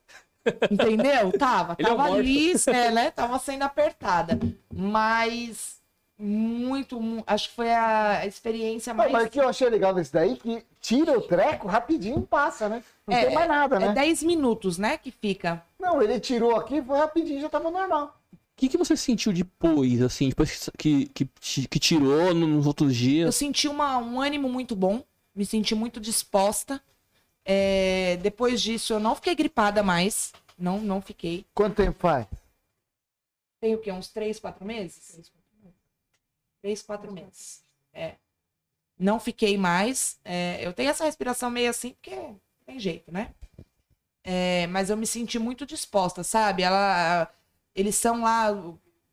Entendeu? Tava, Ele é tava morto. ali, é, né? Tava sendo apertada. Mas muito, mu- acho que foi a experiência mais. mas o que eu achei legal desse daí, que tira o treco, rapidinho passa, né? Não É, tem mais nada, É né? 10 minutos, né? Que fica. Não, ele tirou aqui, foi rapidinho, já tava normal. O que, que você sentiu depois, assim, depois que, que, que, que tirou no- nos outros Eu dias? senti uma- um ânimo muito bom, me senti muito disposta. É, depois disso, eu não fiquei gripada mais. Não, não fiquei. Quanto tempo faz? Tem o quê? Uns três, quatro meses? Três, quatro meses. É. Não fiquei mais. É, eu tenho essa respiração meio assim, porque tem jeito, né? É, mas eu me senti muito disposta, sabe? Ela, eles são lá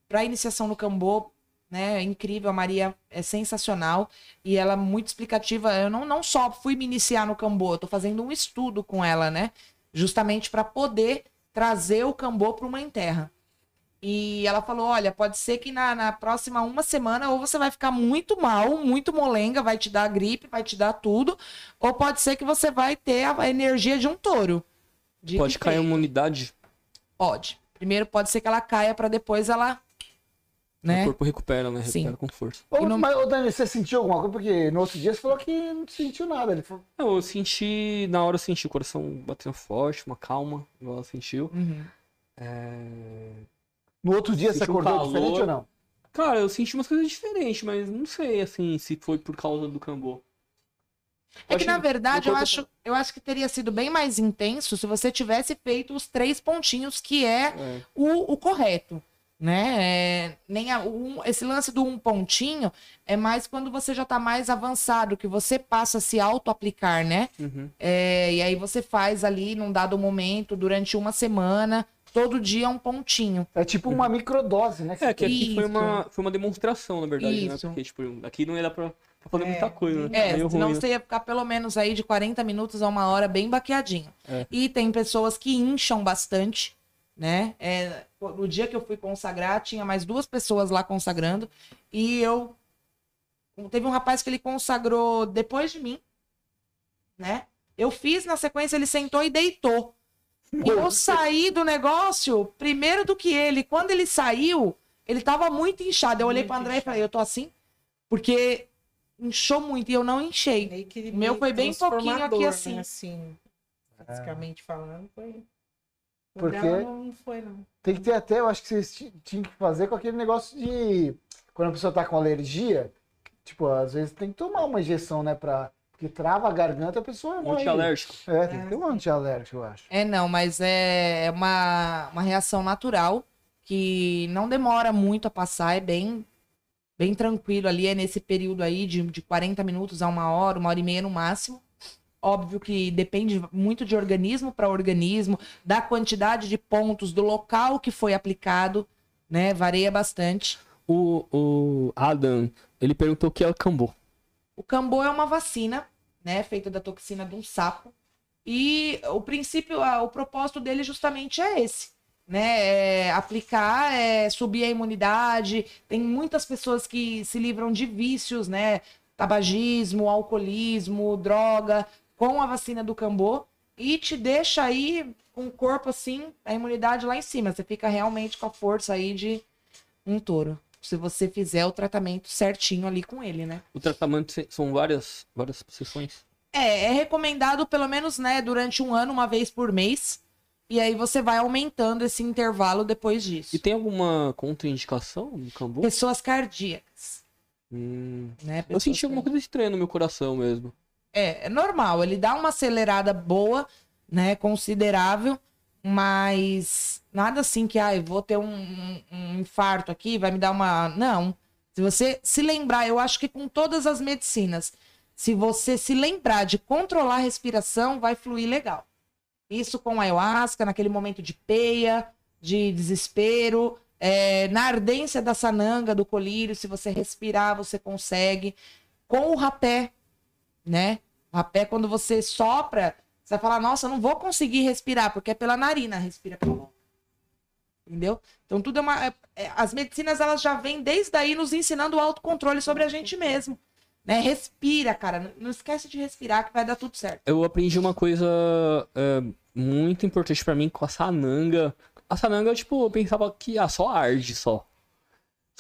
para iniciação no Cambô, né? É incrível, a Maria é sensacional e ela é muito explicativa. Eu não, não só fui me iniciar no Cambô, eu tô fazendo um estudo com ela, né? Justamente para poder trazer o Cambô para uma terra. E ela falou: olha, pode ser que na, na próxima uma semana ou você vai ficar muito mal, muito molenga, vai te dar gripe, vai te dar tudo, ou pode ser que você vai ter a energia de um touro. Dito Pode cair a imunidade, Pode. Primeiro pode ser que ela caia para depois ela. Né? o corpo recupera, né? Sim. Recupera com força. Ô, não- Mas, ô, Dani, você sentiu alguma coisa? Porque no outro dia você falou que não sentiu nada. Ele falou, Não, eu senti, na hora eu senti o coração batendo forte, uma calma, igual ela sentiu. Uhum. É... no outro dia você Sentiu um acordou calor. diferente ou não? Cara, eu senti umas coisas diferentes, mas não sei, assim, se foi por causa do cambô. É que, na verdade, eu acho, eu acho que teria sido bem mais intenso se você tivesse feito os três pontinhos, que é É. o, o correto. Né? É, nem a- um- esse lance do um pontinho é mais quando você já tá mais avançado, que você passa a se auto-aplicar, né? Uhum. É, e aí você faz ali num dado momento, durante uma semana, todo dia um pontinho. É tipo uma microdose, né? É, que aqui foi uma, foi uma demonstração, na verdade, né? Isso. Porque, tipo, aqui não ia dar pra, pra fazer muita coisa, né? É, senão ruim, né? você ia ficar pelo menos aí de 40 minutos a uma hora bem baqueadinho. É. E tem pessoas que incham bastante, né? É, no dia que eu fui consagrar, tinha mais duas pessoas lá consagrando. E eu. Teve um rapaz que ele consagrou depois de mim, né? Eu fiz, na sequência, ele sentou e deitou. E eu saí do negócio primeiro do que ele. Quando ele saiu, ele tava muito inchado. Eu olhei para André e falei, eu tô assim? Porque inchou muito e eu não O meu foi bem pouquinho aqui, transformador, assim. Né? assim fisicamente falando, foi. Porque- não, não foi, não. Tem que ter até, eu acho que vocês ti- tinham que fazer com aquele negócio de. Quando a pessoa tá com alergia, tipo, às vezes tem que tomar uma injeção, né? Pra... Porque trava a garganta, a pessoa Um morre. antialérgico. É, tem que ter um antialérgico, eu acho. É, não, mas é uma, uma reação natural que não demora muito a passar, é bem, bem tranquilo ali, é nesse período aí de, de 40 minutos a uma hora, uma hora e meia no máximo. Óbvio que depende muito de organismo para organismo, da quantidade de pontos, do local que foi aplicado, né? Varia bastante. O, o Adam, ele perguntou o que é o cambô. O cambô é uma vacina, né, feita da toxina de um sapo. E o princípio, o propósito dele justamente é esse, né? É aplicar, é subir a imunidade. Tem muitas pessoas que se livram de vícios, né? Tabagismo, alcoolismo, droga, com a vacina do cambô e te deixa aí com o corpo assim, a imunidade lá em cima. Você fica realmente com a força aí de um touro. Se você fizer o tratamento certinho ali com ele, né? O tratamento são várias, várias sessões. É, é recomendado pelo menos, né, durante um ano, uma vez por mês. E aí você vai aumentando esse intervalo depois disso. E tem alguma contraindicação no cambô? Pessoas cardíacas, Hum, né? eu Pessoas senti alguma coisa estranha no meu coração mesmo. É, é normal. Ele dá uma acelerada boa, né, considerável, mas nada assim que, ah, vou ter um, um- um infarto aqui, vai me dar uma... Não. Se você se lembrar, eu acho que com todas as medicinas, se você se lembrar de controlar a respiração, vai fluir legal. Isso com ayahuasca, naquele momento de peia, de desespero, é, na ardência da sananga, do colírio, se você respirar, você consegue. Com o rapé, né? O rapé, quando você sopra, você vai falar, nossa, eu não vou conseguir respirar, porque é pela narina, respira pela boca. Entendeu? Então tudo é uma. é- é- as medicinas elas já vêm desde aí nos ensinando o autocontrole sobre a gente mesmo. Né? Respira, cara. Não- Não esquece de respirar que vai dar tudo certo. Eu aprendi uma coisa é, muito importante pra mim com a sananga. A sananga, tipo, eu pensava que ah, só arde, só.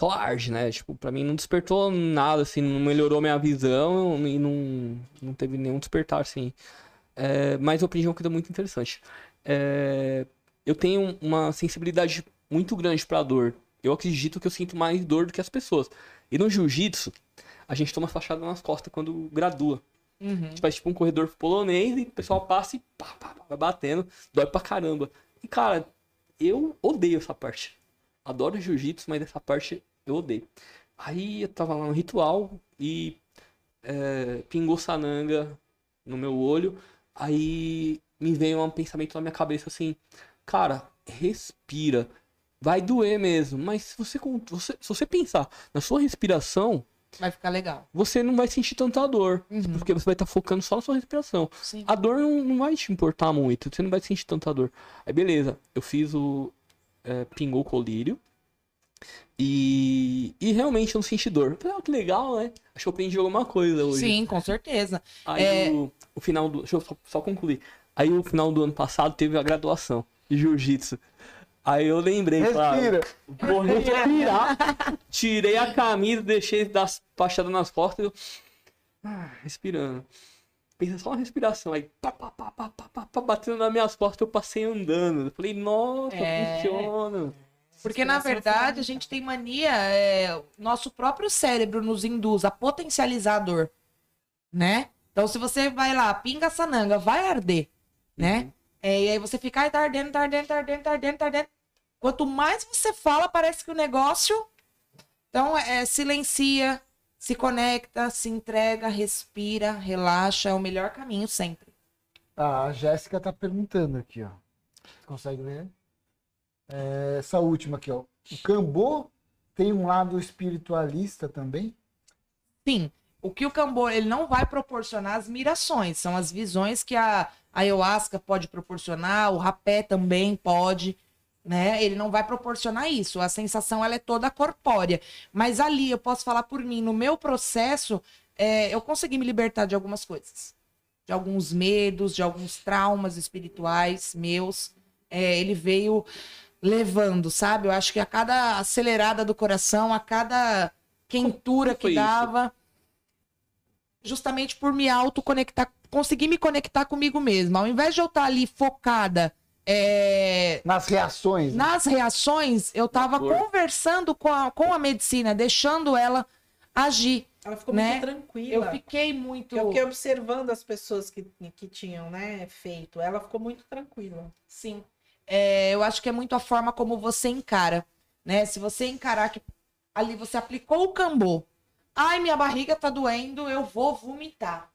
Só né? Tipo, pra mim não despertou nada, assim, não melhorou minha visão e não, não teve nenhum despertar, assim. É, mas eu aprendi uma coisa muito interessante. É, eu tenho uma sensibilidade muito grande pra dor. Eu acredito que eu sinto mais dor do que as pessoas. E no jiu-jitsu, a gente toma fachada nas costas quando gradua. Uhum. A gente faz tipo um corredor polonês e o pessoal passa e pá, pá, pá, vai batendo. Dói pra caramba. E cara, eu odeio essa parte. Adoro jiu-jitsu, mas essa parte eu odeio. Aí eu tava lá no ritual e é, pingou sananga no meu olho. Aí me veio um pensamento na minha cabeça assim: Cara, respira. Vai doer mesmo, mas se você, você- se você pensar na sua respiração, Vai ficar legal. você não vai sentir tanta dor. Uhum. Porque você vai estar focando só na sua respiração. Sim. A dor não, não vai te importar muito, você não vai sentir tanta dor. Aí beleza, eu fiz o. É, pingou o colírio. E, e realmente eu não senti dor. Eu falei, ah, que legal, né? Acho que eu aprendi alguma coisa hoje. Sim, com certeza. Aí É. o, o final do. Deixa eu só, só concluir. Aí o final do ano passado teve a graduação de jiu-jitsu. Aí eu lembrei, claro. Respira. Vou respirar. Tirei a camisa, deixei das pachadas nas costas e eu. ah, respirando. Pensa só uma respiração. Aí, pá, pá, pá, pá, pá, pá, pá, batendo nas minhas costas, eu passei andando. Eu falei, nossa, É. funciona. Porque, na verdade, a gente tem mania, é, nosso próprio cérebro nos induz a potencializar a dor, né? Então, se você vai lá, pinga a sananga, vai arder, né? É, e aí você fica, ai, tá ardendo, tá ardendo, tá ardendo, tá ardendo, tá ardendo. Quanto mais você fala, parece que o negócio... Então, é, silencia, se conecta, se entrega, respira, relaxa, é o melhor caminho sempre. Ah, a Jéssica tá perguntando aqui, ó. Você consegue ler? É, essa última aqui, ó. O Cambô tem um lado espiritualista também? Sim, o que o Cambô ele não vai proporcionar as mirações, são as visões que a, a ayahuasca pode proporcionar, o rapé também pode, né? Ele não vai proporcionar isso. A sensação ela é toda corpórea. Mas ali eu posso falar por mim, no meu processo, é, eu consegui me libertar de algumas coisas, de alguns medos, de alguns traumas espirituais meus. É, ele veio levando, sabe? Eu acho que a cada acelerada do coração, a cada quentura que dava, justamente por me autoconectar, conseguir me conectar comigo mesma. Ao invés de eu estar ali focada é, Nas reações. né? nas reações, eu tava dor. conversando com a, com a medicina, deixando ela agir. Ela ficou Né? muito tranquila. Eu fiquei muito. Eu fiquei observando as pessoas que, que tinham, né, feito. Ela ficou muito tranquila. Sim. É, eu acho que é muito a forma como você encara, né? Se você encarar que ali você aplicou o cambô. Ai, minha barriga tá doendo, eu vou vomitar.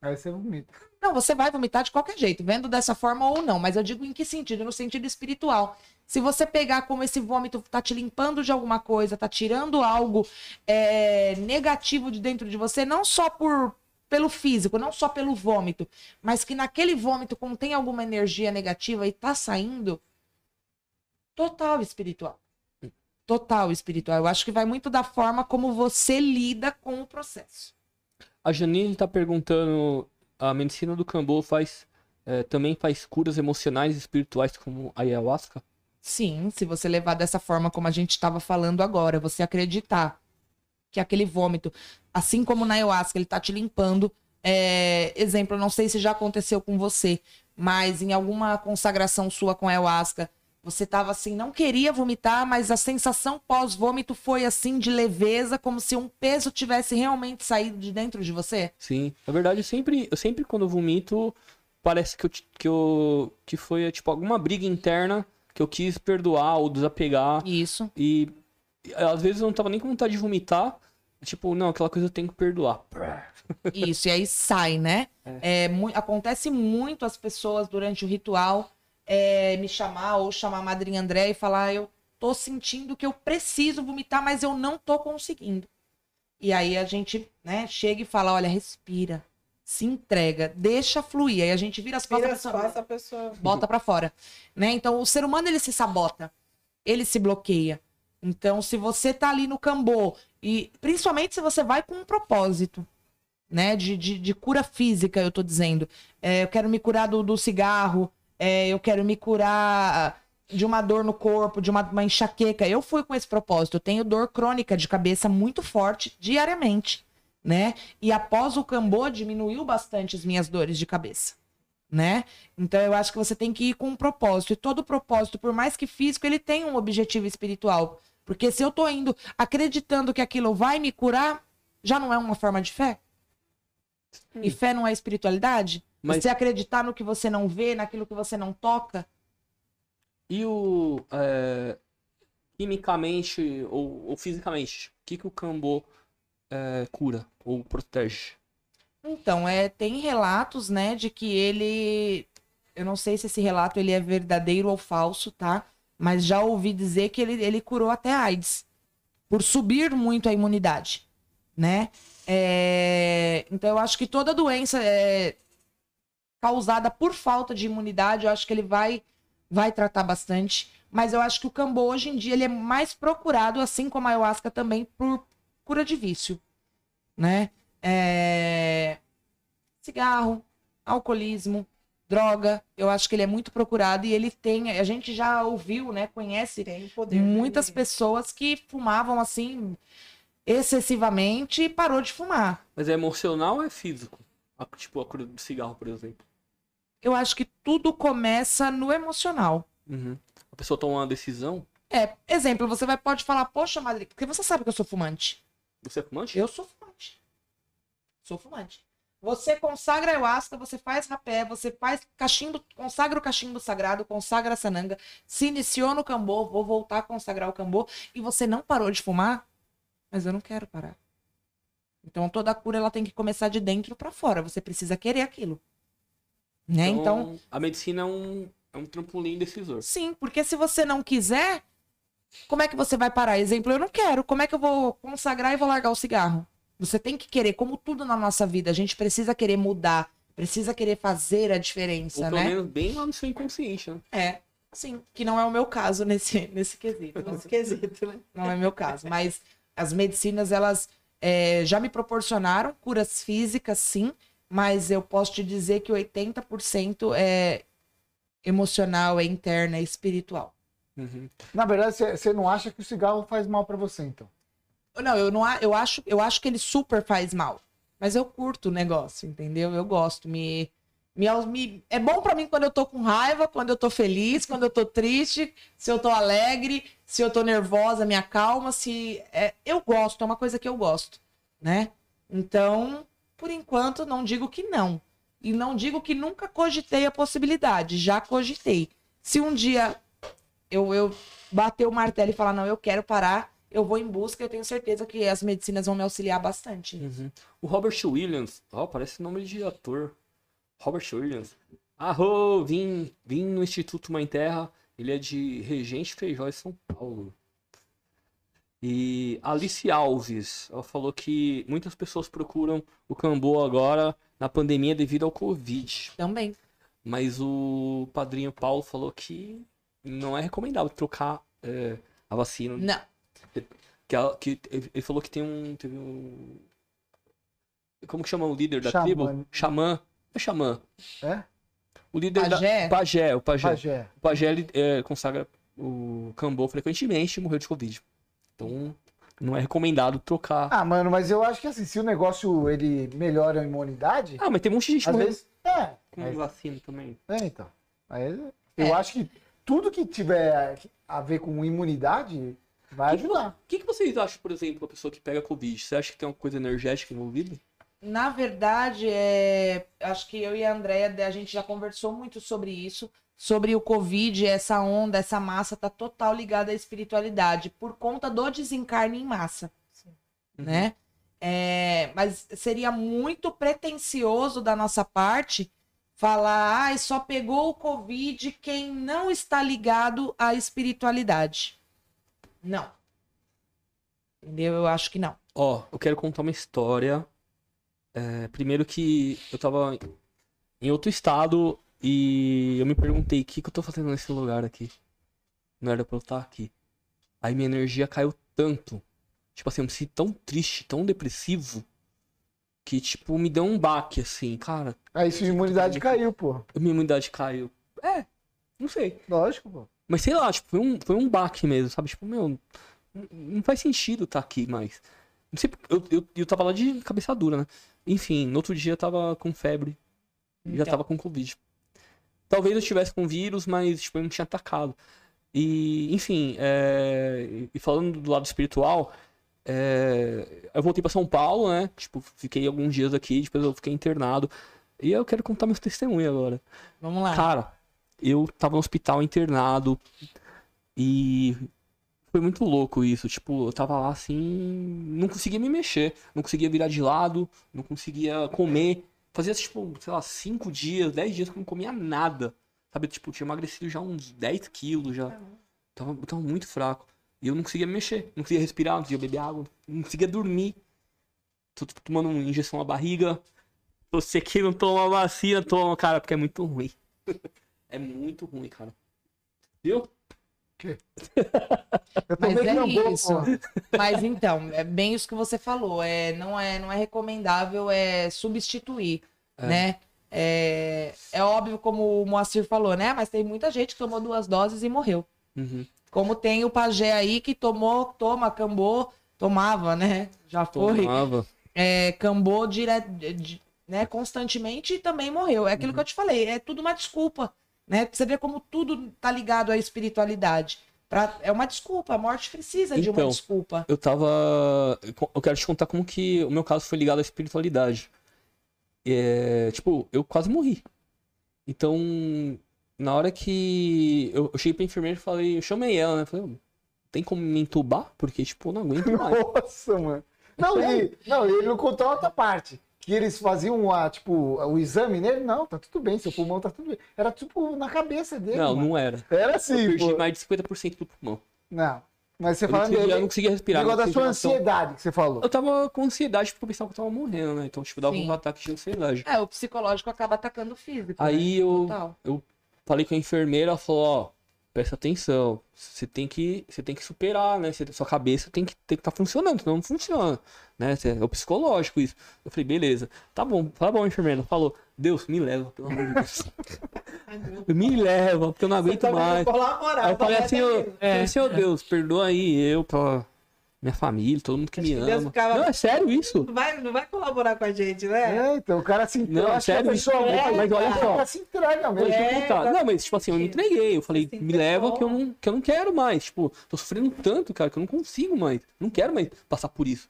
Aí você vomita. Não, você vai vomitar de qualquer jeito, vendo dessa forma ou não. Mas eu digo em que sentido? No sentido espiritual. Se você pegar como esse vômito tá te limpando de alguma coisa, tá tirando algo é, negativo de dentro de você, não só por pelo físico, não só pelo vômito, mas que naquele vômito contém alguma energia negativa e tá saindo, total espiritual. Total espiritual. Eu acho que vai muito da forma como você lida com o processo. A Janine tá perguntando, a medicina do Cambô faz é, também faz curas emocionais e espirituais como a ayahuasca? Sim, se você levar dessa forma como a gente estava falando agora, você acreditar que aquele vômito, assim como na ayahuasca, ele tá te limpando. É, exemplo, não sei se já aconteceu com você, mas em alguma consagração sua com a ayahuasca, você tava assim, não queria vomitar, mas a sensação pós-vômito foi assim de leveza, como se um peso tivesse realmente saído de dentro de você. Sim. Na verdade, eu sempre, eu sempre quando eu vomito, parece que eu, que eu que foi tipo alguma briga interna que eu quis perdoar ou desapegar Isso. e às vezes eu não tava nem com vontade de vomitar, tipo, não, aquela coisa eu tenho que perdoar. Isso, e aí sai, né? É, mu- acontece muito as pessoas durante o ritual é, me chamar ou chamar a madrinha André e falar: eu tô sentindo que eu preciso vomitar, mas eu não tô conseguindo. E aí a gente, né, chega e fala: olha, respira, se entrega, deixa fluir. Aí a gente vira as costas, Vira a as pessoa bota pra fora, né? Então o ser humano ele se sabota, ele se bloqueia. Então se você tá ali no cambô e principalmente se você vai com um propósito, né? De, de, de cura física, eu tô dizendo. É, eu quero me curar do, do cigarro, é, eu quero me curar de uma dor no corpo, de uma, uma enxaqueca. Eu fui com esse propósito. Eu tenho dor crônica de cabeça muito forte diariamente, né? E após o cambô diminuiu bastante as minhas dores de cabeça, né? Então eu acho que você tem que ir com um propósito. E todo propósito, por mais que físico, ele tem um objetivo espiritual. Porque se eu tô indo acreditando que aquilo vai me curar, já não é uma forma de fé? E fé não é espiritualidade? Mas- Você acreditar no que você não vê, naquilo que você não toca? E o é, quimicamente ou, ou fisicamente, o que que o Cambô é, cura ou protege? Então, é, tem relatos, né, de que ele. Eu não sei se esse relato ele é verdadeiro ou falso, tá? Mas já ouvi dizer que ele, ele curou até AIDS. Por subir muito a imunidade, né? É, Então, eu acho que toda doença é causada por falta de imunidade, eu acho que ele vai, vai tratar bastante. Mas eu acho que o cambô, hoje em dia, ele é mais procurado, assim como a ayahuasca também, por cura de vício, né? É, Cigarro, alcoolismo, droga. Eu acho que ele é muito procurado e ele tem. A gente já ouviu, né? Conhece Tem poder. muitas de- pessoas que fumavam assim excessivamente e parou de fumar. Mas é emocional ou é físico? A- tipo a cura do cigarro, por exemplo. Eu acho que tudo começa no emocional. Uhum. A pessoa toma uma decisão. É, exemplo, você vai pode falar, poxa, Madre, porque você sabe que eu sou fumante. Você é fumante? Eu sou fumante. Sou fumante. Você consagra ayahuasca, você faz rapé, você faz cachimbo, consagra o cachimbo sagrado, consagra a sananga, se iniciou no cambô, vou voltar a consagrar o cambô, e você não parou de fumar, mas eu não quero parar. Então toda a cura ela tem que começar de dentro pra fora, você precisa querer aquilo. Né? Então, a medicina é um, é um trampolim decisor. Sim, porque se você não quiser, como é que você vai parar? Exemplo, eu não quero. Como é que eu vou consagrar e vou largar o cigarro? Você tem que querer, como tudo na nossa vida, a gente precisa querer mudar, precisa querer fazer a Ou diferença, pelo né? menos bem lá no seu inconsciente, né? É. Sim, que não é o meu caso nesse, nesse quesito. Nesse quesito, né? Não é meu caso. Mas as medicinas, elas é, já me proporcionaram curas físicas, sim. Mas eu posso te dizer que 80% é emocional, é interna, é espiritual. Uhum. Na verdade, você- você não acha que o cigarro faz mal pra você, então? Não, eu não eu acho, eu acho que ele super faz mal. Mas eu curto o negócio, entendeu? Eu gosto. Me, me, me- é bom pra mim quando eu tô com raiva, quando eu tô feliz, quando eu tô triste, se eu tô alegre, se eu tô nervosa, me acalma, se é, eu gosto, é uma coisa que eu gosto, né? Então, por enquanto não digo que não. E não digo que nunca cogitei a possibilidade, já cogitei. Se um dia eu, eu bater o martelo e falar, não, eu quero parar, eu vou em busca, eu tenho certeza que as medicinas vão me auxiliar bastante. Uhum. O Robert Williams, ó, parece nome de ator. Robert Williams. Arro, vim, vim no Instituto Mãe Terra. Ele é de Regente Feijó, São Paulo. E Alice Alves, ela falou que muitas pessoas procuram o Cambô agora na pandemia devido ao Covid. Também. Mas o padrinho Paulo falou que não é recomendável trocar é, a vacina. Não. Que, ela- que ele ele falou que tem um. Teve um. Como que chama o líder da Xamã. tribo? Xamã. É xamã. É? O líder Pajé? da. Pajé, o pajé. Pajé. O pajé ele é, consagra o cambô frequentemente e morreu de Covid. Então, não é recomendado trocar. Ah, mano, mas eu acho que assim, se o negócio ele melhora a imunidade, Ah, mas tem um monte de gente às morrendo vezes. É. com Mas- vacina também. É, então. Aí, eu É. acho que tudo que tiver a ver com imunidade vai ajudar. O que, que vocês acham, por exemplo, a pessoa que pega Covid? Você acha que tem uma coisa energética envolvida? Na verdade, é... acho que eu e a Andrea, a gente já conversou muito sobre isso, sobre o Covid, essa onda, essa massa tá total ligada à espiritualidade, por conta do desencarne em massa, né? É, Mas seria muito pretensioso da nossa parte falar, ai, só pegou o Covid quem não está ligado à espiritualidade. Não. Entendeu? Eu acho que não. Ó, eu quero contar uma história. É, primeiro que eu tava em outro estado e eu me perguntei o que, que eu tô fazendo nesse lugar aqui. Não era pra eu estar aqui. Aí minha energia caiu tanto. Tipo assim, eu me senti tão triste, tão depressivo. Que, tipo, me deu um baque, assim, cara. Aí sua imunidade caiu, pô. Minha imunidade caiu. É, não sei. Lógico, pô. Mas sei lá, tipo, foi um, foi um baque mesmo, sabe? Tipo, meu, não, faz sentido estar aqui mais. Não sei, eu, eu, eu tava lá de cabeça dura, né? Enfim, no outro dia eu tava com febre. e Já Então. tava com Covid. Talvez eu estivesse com vírus, mas, tipo, eu não tinha atacado. E, enfim, é, e falando do lado espiritual, é, eu voltei pra São Paulo, né? Tipo, fiquei alguns dias aqui, depois eu fiquei internado. E eu quero contar meus testemunhos agora. Vamos lá. Cara, eu tava no hospital internado e foi muito louco isso. Tipo, eu tava lá assim, não conseguia me mexer, não conseguia virar de lado, não conseguia comer. Fazia, tipo, sei lá, 5 dias, 10 dias que eu não comia nada. Sabe, tipo, tinha emagrecido já uns 10 quilos já. Tava, tava muito fraco. E eu não conseguia me mexer, não conseguia respirar, não conseguia beber água, não conseguia dormir. Tô tô tomando uma injeção na barriga. Você que não toma vacina, toma, cara, porque é muito ruim. É muito ruim, cara. Viu? Eu Mas é Crambo, isso. Mas então, é bem isso que você falou. É, não, é, não é recomendável é substituir, É. né? É, é óbvio, como o Moacir falou, né? Mas tem muita gente que tomou duas doses e morreu. Uhum. Como tem o pajé aí que tomou, toma, cambou, tomava, né? Já foi. Tomava. É, cambou dire... de- né, constantemente e também morreu. É Uhum. aquilo que eu te falei, é tudo uma desculpa, né? Pra Você vê como tudo tá ligado à espiritualidade. Pra... É uma desculpa, a morte precisa de uma Então, desculpa. Eu tava. Eu quero te contar como que o meu caso foi ligado à espiritualidade. É, tipo, eu quase morri. Então, na hora que eu, eu cheguei pra enfermeira e falei, eu chamei ela, né? Falei, "Ô, tem como me entubar? Porque, tipo, eu não aguento mais. Nossa, mano. Não, e, não, ele não contou a outra parte. Que eles faziam a, tipo, o exame nele, não, tá tudo bem, seu pulmão tá tudo bem. Era tipo na cabeça dele. Não, mano. não era. Era Eu assim, perdi pô. mais de 50% do pulmão. Não. Mas você Eu não, fala conseguia, eu dele. não conseguia respirar. Negócio não da sua ansiedade que você falou. Eu tava com ansiedade porque eu pensava que eu tava morrendo, né? Então, tipo, dava Sim. um ataque de ansiedade. É, o psicológico acaba atacando o físico. Aí né? eu Total. falei com a enfermeira, ela falou, ó, presta atenção. Você tem que, você tem que superar, né? Você- sua cabeça tem que tem que estar funcionando, senão não funciona, né? É o psicológico isso. Eu falei, beleza. Tá bom, tá bom, enfermeira. Falou, Deus, me leva, pelo amor de Deus. Me leva, porque eu não aguento mais. Aí eu falei vai assim, falei assim, ô Deus, perdoa aí eu, pela minha família, todo mundo que Acho me que Deus ama. ficava- Não, é sério isso? Não vai, não vai colaborar com a gente, né? É, então o cara se entrega. Não, a sério, isso é, mas olha o só. cara se entrega mesmo. É, tá- Não, mas tipo assim, eu me entreguei. Eu falei, me leva que eu não, que eu não quero mais. Tipo, tô sofrendo tanto, cara, que eu não consigo mais. Não quero mais passar por isso.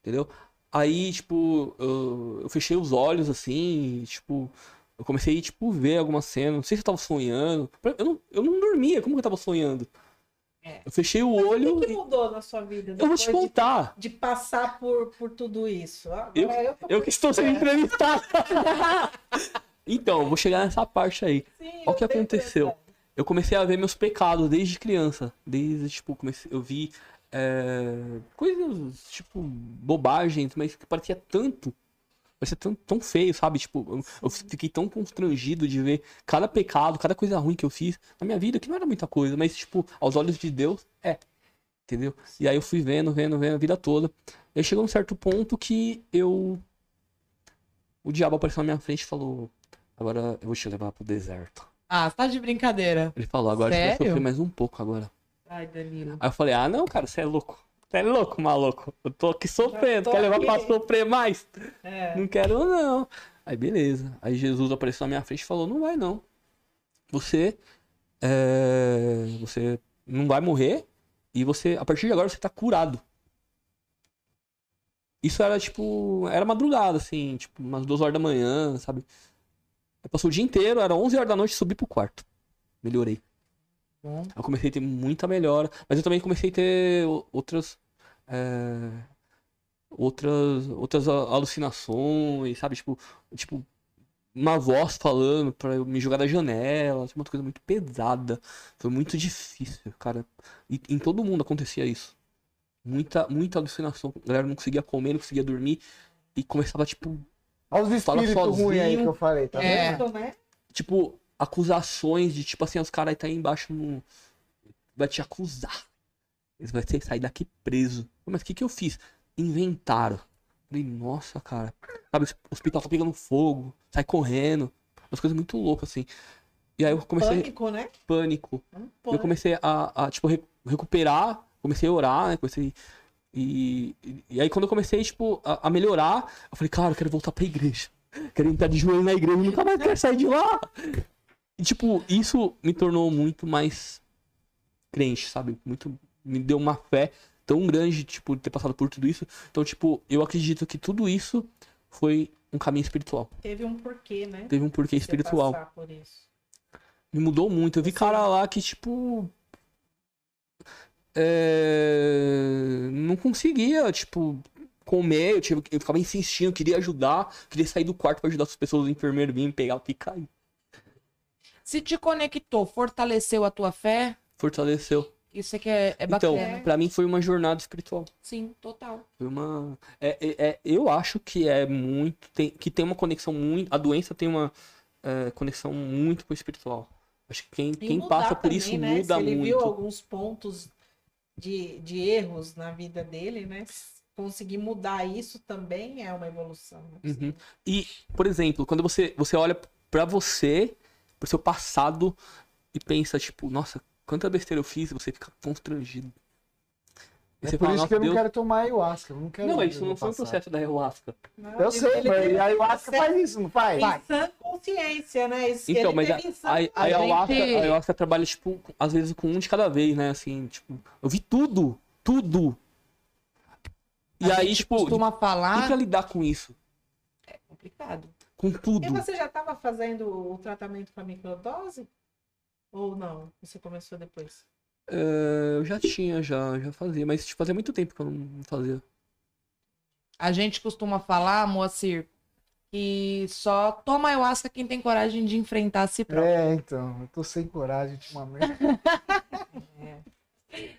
Entendeu? Aí, tipo, eu, eu fechei os olhos assim, e, tipo, eu comecei, tipo, ver algumas cenas. Não sei se eu tava sonhando. Eu não, eu não dormia, como que eu tava sonhando? É. Eu fechei o O olho que, que e. mudou na sua vida Eu vou te depois de- contar. De, passar por, por tudo isso? Agora Eu- tô- Eu que estou sendo entrevistado. então, eu vou chegar nessa parte aí. Sim, Olha o eu que aconteceu. curiosidade. Eu comecei a ver meus pecados desde criança. Desde, tipo, comecei, eu vi é, coisas, tipo, bobagens, mas que parecia tanto. Parecia tão, tão feio, sabe? Tipo, eu, eu fiquei tão constrangido de ver cada pecado, cada coisa ruim que eu fiz na minha vida, que não era muita coisa, mas, tipo, aos olhos de Deus, é. Entendeu? E aí eu fui vendo, vendo, vendo a vida toda. E aí chegou um certo ponto que eu. O diabo apareceu na minha frente e falou: Agora eu vou te levar pro deserto. Ah, você tá de brincadeira. Ele falou, agora você vai Sério? sofrer mais um pouco agora. Ai, Danilo. Aí eu falei, ah não, cara, você é louco. Você é louco, maluco. Eu tô aqui sofrendo, tô quer levar pra aqui. sofrer mais? É. Não quero não. Aí beleza. Aí Jesus apareceu na minha frente e falou, não vai não. Você, é, você não vai morrer e você, a partir de agora, você tá curado. Isso era tipo, era madrugada, assim, tipo, umas duas horas da manhã, sabe? Aí passou o dia inteiro, era 11 horas da noite, subi pro quarto. Melhorei. Bom. Eu comecei a ter muita melhora, mas eu também comecei a ter outras. É, outras outras alucinações, sabe? Tipo, tipo uma voz falando pra eu me jogar da janela, uma coisa muito pesada. Foi muito difícil, cara. E em todo mundo acontecia isso. Muita, muita alucinação. A galera não conseguia comer, não conseguia dormir. E começava, tipo, Olha os Fala espíritos ruins aí que eu falei, tá É. vendo? Né? tipo, acusações de tipo assim, os caras tá aí embaixo no... vai te acusar. Eles vão ter que sair daqui preso. Mas o que que eu fiz? Inventaram. Falei, nossa, cara. Sabe, o hospital tá pegando fogo, sai correndo. Umas coisas muito loucas, assim. E aí eu comecei Pânico, né? pânico. Um Eu comecei a, a, tipo, re- recuperar, comecei a orar, né? Comecei. E, e, e aí quando eu comecei, tipo, a, a melhorar, eu falei, cara, eu quero voltar pra igreja. Quero entrar de joelho na igreja, nunca mais quero sair de lá. E, tipo, isso me tornou muito mais crente, sabe? Muito. Me deu uma fé tão grande, tipo, de ter passado por tudo isso. Então, tipo, eu acredito que tudo isso foi um caminho espiritual. Teve um porquê, né? Teve um porquê Você espiritual. passar por isso. Me mudou muito. Eu vi Você- cara lá que, tipo. é, Não conseguia, tipo, comer. Eu, tive... eu ficava insistindo, queria ajudar, queria sair do quarto pra ajudar as pessoas, o enfermeiro vinha me pegar e cair. Se te conectou, fortaleceu a tua fé, Fortaleceu. Isso é que é, é então, bacana. pra mim foi uma jornada espiritual. Sim, total. Foi uma. É, é- é- eu acho que é muito. Tem, que tem uma conexão muito. A doença tem uma é, conexão muito com o espiritual. Acho que quem, E quem passa por também, isso né? muda Se ele muito. viu alguns pontos de, de erros na vida dele, né? Conseguir mudar isso também é uma evolução. né? Uhum. E, por exemplo, quando você, você olha pra você, pro seu passado, e pensa, tipo, nossa, quanta besteira eu fiz, você fica constrangido. É por fala, isso que eu não Deus... quero tomar ayahuasca. Eu não quero. Não, isso não foi um processo da ayahuasca. Não, Eu ele- sei, ele mas teve a ayahuasca faz isso, não faz? Em sã consciência, né? Isso- Então, ele mas a, a, a, A ayahuasca, gente- a ayahuasca trabalha, tipo, às vezes com um de cada vez, né? Assim, tipo, eu vi tudo, tudo. E A aí, gente tipo, costuma e falar. pra lidar com isso? Complicado. Com tudo. E você já estava fazendo o tratamento com a microdose? Ou não? Você começou depois? É, eu já tinha, já, já fazia, mas tipo, fazia muito tempo que eu não fazia. A gente costuma falar, Moacir, que só toma ayahuasca quem tem coragem de enfrentar a si próprio. É, então. Eu tô sem coragem ultimamente.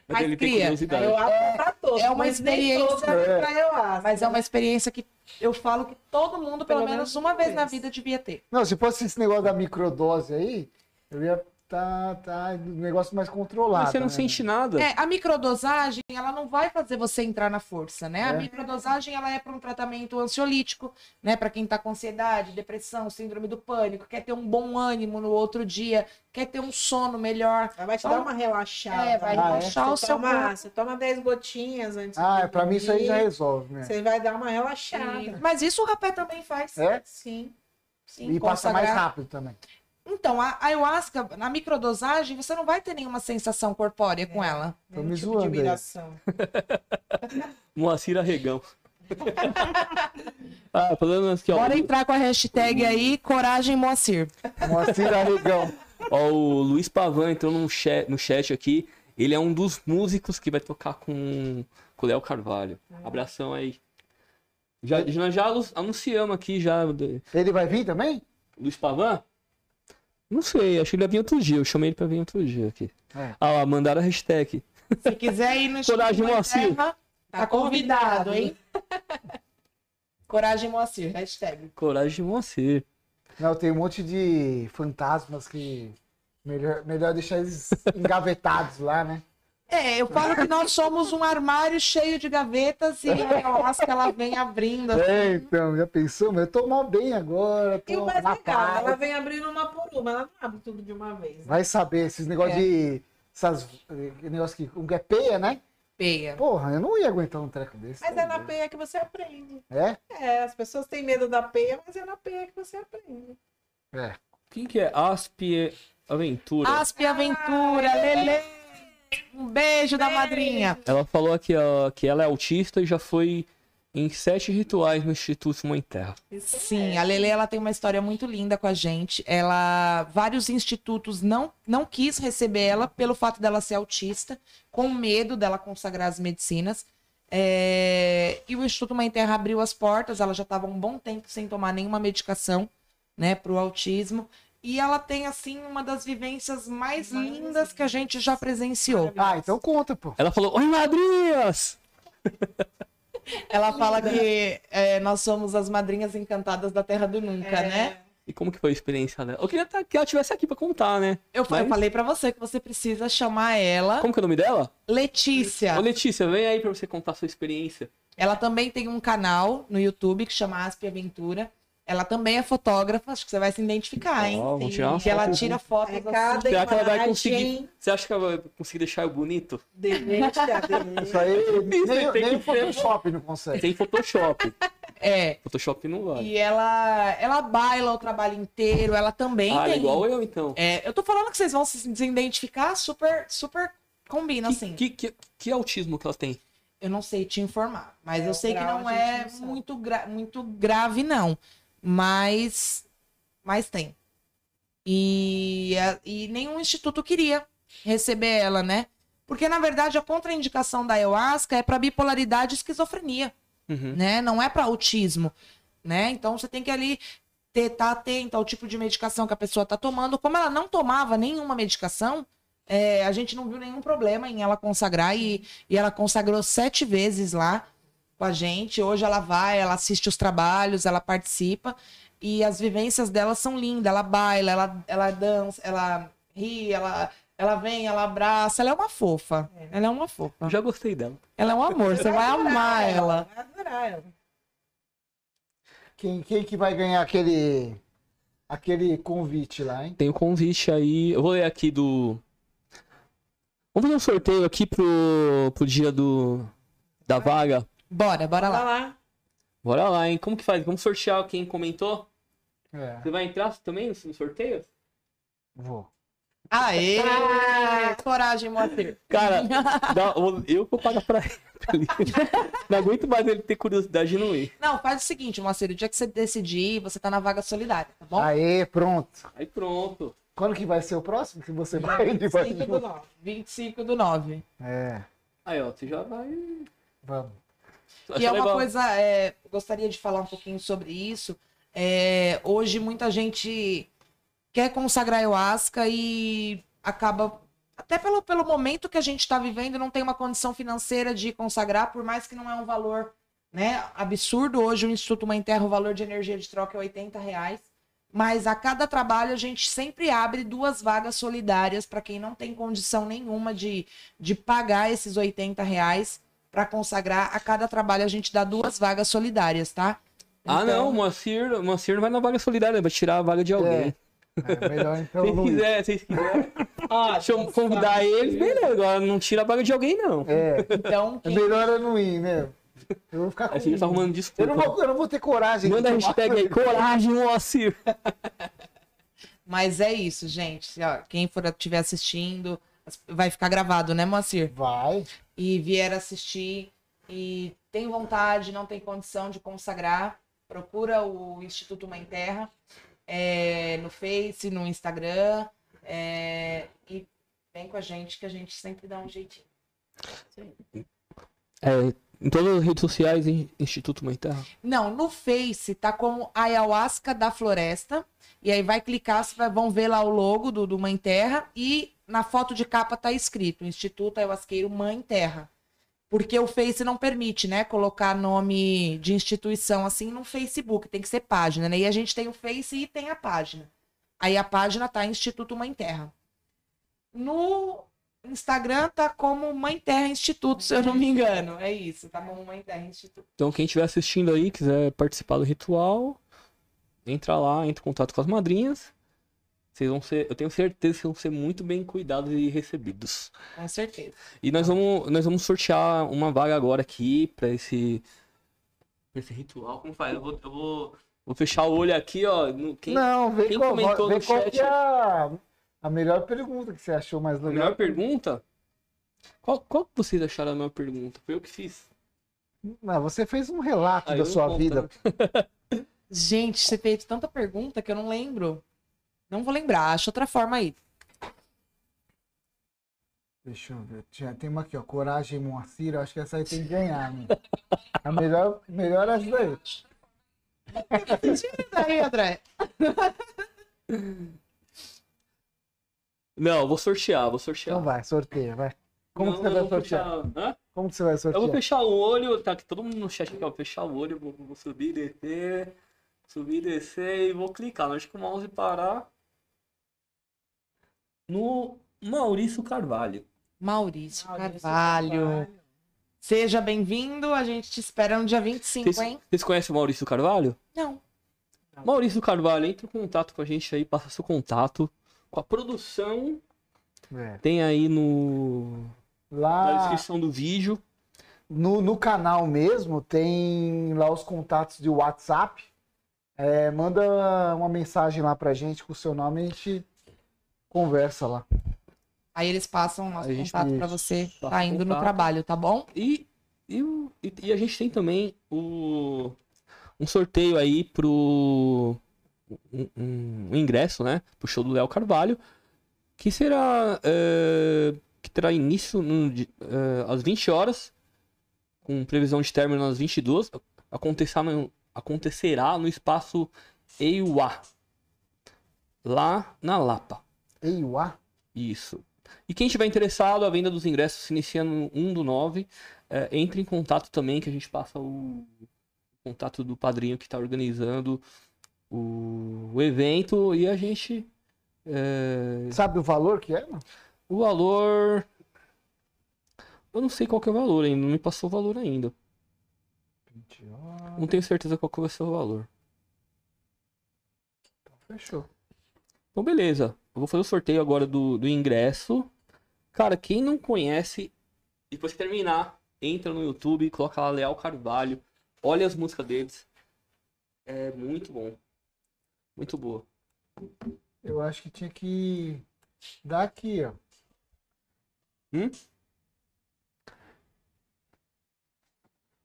Mas, ele tem cria, curiosidade. Eu acho pra todos. é uma mas experiência- é. Mas é uma experiência que eu falo que todo mundo, pelo, Pelo menos menos uma uma vez na vida, devia ter. Não, se fosse esse negócio da microdose aí, eu ia tá, tá um negócio mais controlado. Mas você não né? sente nada. É, a microdosagem, ela não vai fazer você entrar na força, né? A É. microdosagem, ela é para um tratamento ansiolítico, né? Para quem tá com ansiedade, depressão, síndrome do pânico, quer ter um bom ânimo no outro dia, quer ter um sono melhor. Ela vai te Só- dar uma relaxada. É, vai Ah, é? relaxar o Você seu toma, corpo. você toma 10 gotinhas antes Ah, de pra mim isso aí já resolve, né? Você vai dar uma relaxada. E- Mas isso o rapé também faz. É? Sim. Sim, E passa mais consagrar. rápido também. Então, a ayahuasca, na microdosagem, você não vai ter nenhuma sensação corpórea com ela. Tô me tipo zoando. Moacir Arregão. ah, falando aqui, ó. Bora entrar com a hashtag aí, Coragem Moacir. Moacir Arregão. Ó, o Luiz Pavan entrou no chat, no chat aqui. Ele é um dos músicos que vai tocar com, com o Léo Carvalho. Abração aí. Já, já, já anu- anunciamos aqui já. Ele vai vir também? Luiz Pavan? Não sei, acho que ele ia vir outro dia. Eu chamei ele pra vir outro dia aqui. É. Ah, lá, mandaram a hashtag. Se quiser ir no Coragem Moacir. Terra, tá convidado, hein? Coragem Moacir, hashtag. Coragem Moacir. Não, tem um monte de fantasmas que melhor, melhor deixar eles engavetados lá, né? É, eu falo que nós somos um armário cheio de gavetas e a ayahuasca ela vem abrindo. assim. É, então, já pensou? Mas eu tô mal bem agora, E o tô mais legal, ela paz. vem abrindo uma por uma, ela não abre tudo de uma vez. né? Vai saber, esses negócios É. de. Essas, eh, negócio que, um é peia, né? Peia. Porra, eu não ia aguentar um treco desse. Mas é na peia que você aprende. É? É, as pessoas têm medo da peia, mas é na peia que você aprende. É. Quem que é? Asp Aventura. Aspe Aventura, Lele. Um beijo da madrinha. Ela falou aqui, ó, que ela é autista e já foi em sete rituais no Instituto Mãe Terra. Sim, a Lele ela tem uma história muito linda com a gente. Ela, vários institutos não não quis receber ela pelo fato dela ser autista, com medo dela consagrar as medicinas. É, E o Instituto Mãe Terra abriu as portas. Ela já estava um bom tempo sem tomar nenhuma medicação, né, para o autismo. E ela tem assim uma das vivências mais lindas que a gente já presenciou. Ah, então conta, pô. Ela falou, oi madrinhas! Ela fala que é, nós somos as madrinhas encantadas da Terra do Nunca, É. né? E como que foi a experiência dela? Eu queria tá- que ela estivesse aqui pra contar, né? Eu, fa- eu Mas- falei pra você que você precisa chamar ela Como que é o nome dela? Letícia. Ô Letícia, vem aí pra você contar a sua experiência. Ela também tem um canal no YouTube que chama Aspe Aventura. Ela também é fotógrafa, acho que você vai se identificar, hein? Vamos tirar uma Que ela foto. tira fotos É cada Será que ela vai conseguir? Você acha que ela vai conseguir deixar eu bonito? delícia, delícia. Isso aí, nem, tem nem que o Photoshop não consegue. Tem Photoshop. É. Photoshop não vale. E ela, ela baila o trabalho inteiro, ela também Ah, tem. igual eu então. É, eu tô falando que vocês vão se identificar, super, super combina, assim. Que, que, que, que autismo que ela tem? Eu não sei te informar, mas É, eu sei que não é muito, gra- muito grave, não. Mas, mas tem. E, e nenhum instituto queria receber ela, né? Porque, na verdade, a contraindicação da ayahuasca é para bipolaridade e esquizofrenia, Uhum. né? Não é para autismo, né? Então, você tem que ali ter, tá atento ao tipo de medicação que a pessoa tá tomando. Como ela não tomava nenhuma medicação, é, a gente não viu nenhum problema em ela consagrar e, e ela consagrou sete vezes lá com a gente. Hoje ela vai, ela assiste os trabalhos, ela participa e as vivências dela são lindas. Ela baila, ela, ela dança, ela ri, ela, ela vem, ela abraça. Ela é uma fofa. Ela é uma fofa. Já gostei dela. Ela é um amor, você vai amar ela. Vai adorar ela. Quem, quem que vai ganhar aquele, aquele convite lá, hein? Tem o convite aí. Eu vou ler aqui do. Vamos fazer um sorteio aqui pro, pro dia do. Da vaga. Bora, bora Vai lá. lá. Bora lá, hein? Como que faz? Vamos sortear quem comentou? É, Você vai entrar também no sorteio? vou. Aê! Coragem, Moacir. Cara, dá- eu vou pagar pra ele. Não aguento mais ele ter curiosidade de não ir. Não, faz o seguinte, Moacir. O dia que você decidir, você tá na vaga solidária, tá bom? Aê, pronto. Aí pronto. Quando que vai ser o próximo que você vai? Ele vai- 5 do 9. 25 do 9. É, Aí, ó, você já vai. vamos. Acho E é uma legal. coisa, é, gostaria de falar um pouquinho sobre isso. É, hoje muita gente quer consagrar ayahuasca e acaba, até pelo, pelo momento que a gente está vivendo, não tem uma condição financeira de consagrar, por mais que não é um valor né, absurdo. Hoje o Instituto Mãe Terra, o valor de energia de troca é 80 reais. Mas a cada trabalho a gente sempre abre duas vagas solidárias para quem não tem condição nenhuma de, de pagar esses 80 reais para consagrar. A cada trabalho a gente dá duas vagas solidárias, tá? Ah, Então, não, o Moacir, o Moacir não vai na vaga solidária, vai tirar a vaga de alguém. É, melhor então. Se quiserem, se vocês quiserem. Ah, deixa eu convidar eles, beleza. Agora não tira a vaga de alguém, não. É, Então, é quem- melhor eu não ir mesmo. Eu vou ficar com. A gente tá arrumando Eu desculpa. não, vou, eu não vou ter coragem. de Manda a hashtag aí, coragem, Moacir. Mas é isso, gente. Ó, quem for estiver assistindo, vai ficar gravado, né, Moacir? Vai. E vier assistir e tem vontade, não tem condição de consagrar, procura o Instituto Mãe Terra é, no Face, no Instagram é, e vem com a gente que a gente sempre dá um jeitinho. É, em todas as redes sociais, em Instituto Mãe Terra. Não, no Face tá como Ayahuasca da Floresta. E aí vai clicar, vão ver lá o logo do, do Mãe Terra. E na foto de capa tá escrito Instituto Ayahuasqueiro Mãe Terra. Porque o Face não permite, né, colocar nome de instituição assim no Facebook. Tem que ser página, né? E a gente tem o Face e tem a página. Aí a página tá Instituto Mãe Terra. No Instagram tá como Mãe Terra Instituto, se eu não me engano. É isso, tá como Mãe Terra Instituto. Então, quem estiver assistindo aí, quiser participar do ritual, entra lá, entra em contato com as madrinhas. Vocês vão ser, eu tenho certeza que vão ser muito bem cuidados e recebidos. Com certeza. E nós vamos, nós vamos sortear uma vaga agora aqui pra esse, pra esse ritual. Como faz? Eu vou, eu vou, vou fechar o olho aqui, ó. no- quem, Não, vê quem qual, comentou vê no chat? é a, a melhor pergunta que você achou mais a legal. melhor pergunta? Qual, qual que vocês acharam a melhor pergunta? Foi eu que fiz. Não, você fez um relato Ah, da sua conto, vida. né? Gente, você fez tanta pergunta que eu não lembro. Não vou lembrar, acha outra forma aí. Deixa eu ver. Já tem uma aqui, ó. Coragem Moacir. eu Acho que essa aí tem que ganhar, né? A melhor, melhor é essa daí. aí, André. Não, eu vou sortear, vou sortear. Então vai, sorteia, vai. Como Não, que você eu vai sortear? fechar-? Como que você vai Eu sortear? vou fechar o olho, tá aqui todo mundo no chat aqui, ó. Fechar o olho, vou, vou subir, descer, subir, descer e vou clicar. Acho que o mouse parar no Maurício Carvalho. Maurício, Maurício Carvalho. Seja bem-vindo, a gente te espera no dia 25, Vocês, hein? vocês conhecem o Maurício Carvalho? Não. Maurício Carvalho, entre em contato com a gente aí, passa seu contato a produção. É. Tem aí no na Lá descrição do vídeo. no, no canal mesmo tem lá os contatos de WhatsApp. É, manda uma mensagem lá pra gente com o seu nome e a gente conversa lá. Aí eles passam o nosso A contato pra Isso. você tá indo no contato. trabalho, tá bom? E, e- e a gente tem também o, um sorteio aí pro um, um- um ingresso, né? Pro show do Léo Carvalho, que será é, que terá início no é, às 20 horas, com previsão de término às 22, acontecerá no, acontecerá no espaço EUA, lá na Lapa. Ei, uá. Isso. E quem estiver interessado, a venda dos ingressos se inicia no 1 do 9. É, entre em contato também, que a gente passa o contato do padrinho que está organizando o, o evento e a gente. é, Sabe o valor que é? mano? o valor. Eu não sei qual que é o valor ainda, não me passou o valor ainda. Não tenho certeza qual que vai ser o valor. Fechou. Então, beleza. Eu vou fazer o sorteio agora do, do ingresso. Cara, quem não conhece, depois que terminar, entra no YouTube, coloca lá Leal Carvalho. Olha as músicas deles. É muito bom. Muito boa. Eu acho que tinha que dar aqui, ó.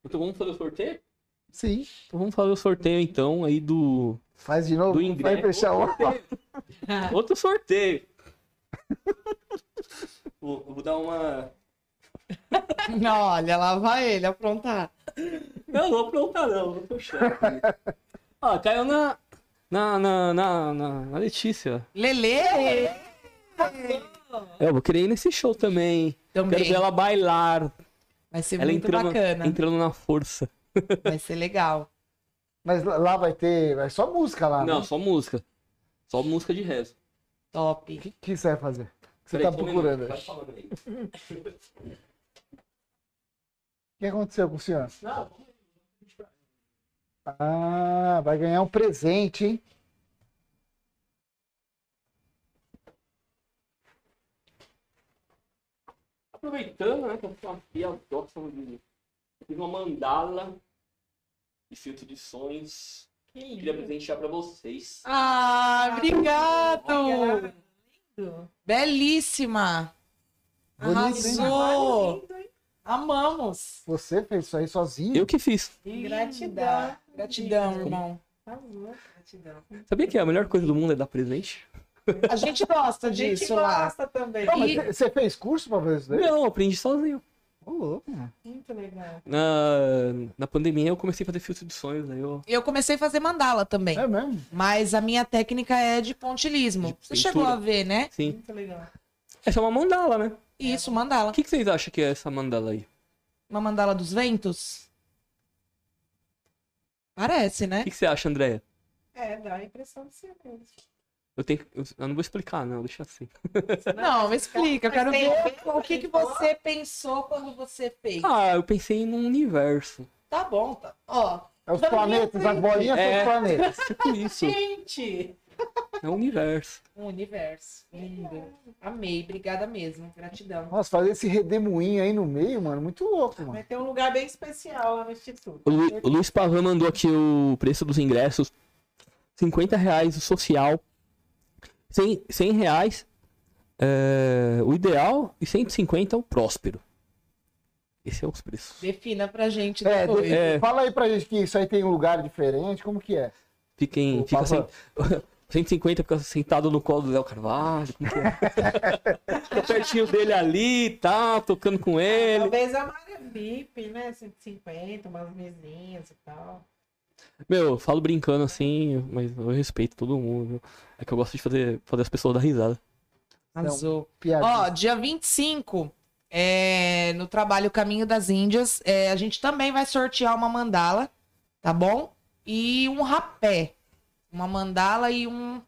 Então vamos fazer o sorteio? Sim. Então vamos fazer o sorteio então aí do, Faz de novo. do Vai ingresso. fechar o Outro sorteio. Outro sorteio. vou, vou dar uma. Olha, lá vai ele aprontar. Não, não vou aprontar não, vou fechar. Ah, caiu na. Na, na, na, na, na Letícia. Lele! É, eu vou querer ir nesse show também. Quero Também. ver ela bailar. Vai ser Ela muito entrando, bacana. entrando na força. Vai ser legal. Mas lá- vai ter. Vai só música lá. Não, né? só música. Só música de rezo. O Top. que, que você vai fazer? O que você Peraí, tá um procurando? O que aconteceu com o senhor? Não, Ah, vai ganhar um presente, hein? Aproveitando, né, que eu tô aqui, eu gosto de... eu fiz uma mandala de filtro de sonhos. Que Queria lindo. presentear pra vocês. Ah, obrigado! Lindo. Belíssima! Bonito? Arrasou! Hein? Amamos! Você fez isso aí sozinho? Eu que fiz. Gratidão. Gratidão, irmão. Arrasou. Gratidão. Sabia que a melhor coisa do mundo é dar presente? A gente gosta A gente disso lá. gosta também. Mas E- você- fez curso pra fazer isso daí? Não, eu aprendi sozinho. Ô, louco, mano. Muito legal. Na, na pandemia eu comecei a fazer filtro de sonhos, aí eu... Eu comecei a fazer mandala também. É mesmo? Mas a minha técnica é de pontilismo. De Você chegou a ver, né? Sim. Muito legal. Essa é uma mandala, né? Isso, mandala. O que, que vocês acham que é essa mandala aí? Uma mandala dos ventos? Parece, né? O que, que você acha, Andréia? É, dá a impressão de ser mesmo. Eu tenho. Eu, eu não vou explicar, não, deixa assim. Não, me explica. Eu quero ver o que, que você pensou quando você fez. Ah, eu pensei num universo. Tá bom, tá. Ó, É os minha planetas, as bolinhas são É. os planetas. Tipo isso. Gente! É um universo. um universo. Lindo. Amei. Obrigada mesmo. Gratidão. Nossa, fazer esse redemoinho aí no meio, mano, muito louco, mano. Vai ter um lugar bem especial lá no Instituto. O, Lu, o Luiz Pavan mandou aqui o preço dos ingressos. 50 reais o social. 100, 100 reais é, o ideal e 150 o próspero. Esse é os preços. Defina pra gente É, de- É. fala aí pra gente que isso aí tem um lugar diferente, como que é? Fiquem, O fica Pavan. sem, 150 fica sentado no colo do Léo Carvalho. Como que é? fica pertinho dele ali, tá, tocando com ele. Talvez a Maria VIP, né? 150, umas mesinhas e tal. Meu, eu falo brincando assim, mas eu respeito todo mundo. É que eu gosto de fazer, fazer as pessoas dar risada. Arrasou. Piadinha. Ó, dia 25, é, no trabalho Caminho das Índias, é, a gente também vai sortear uma mandala, tá bom? E um rapé. Uma mandala e um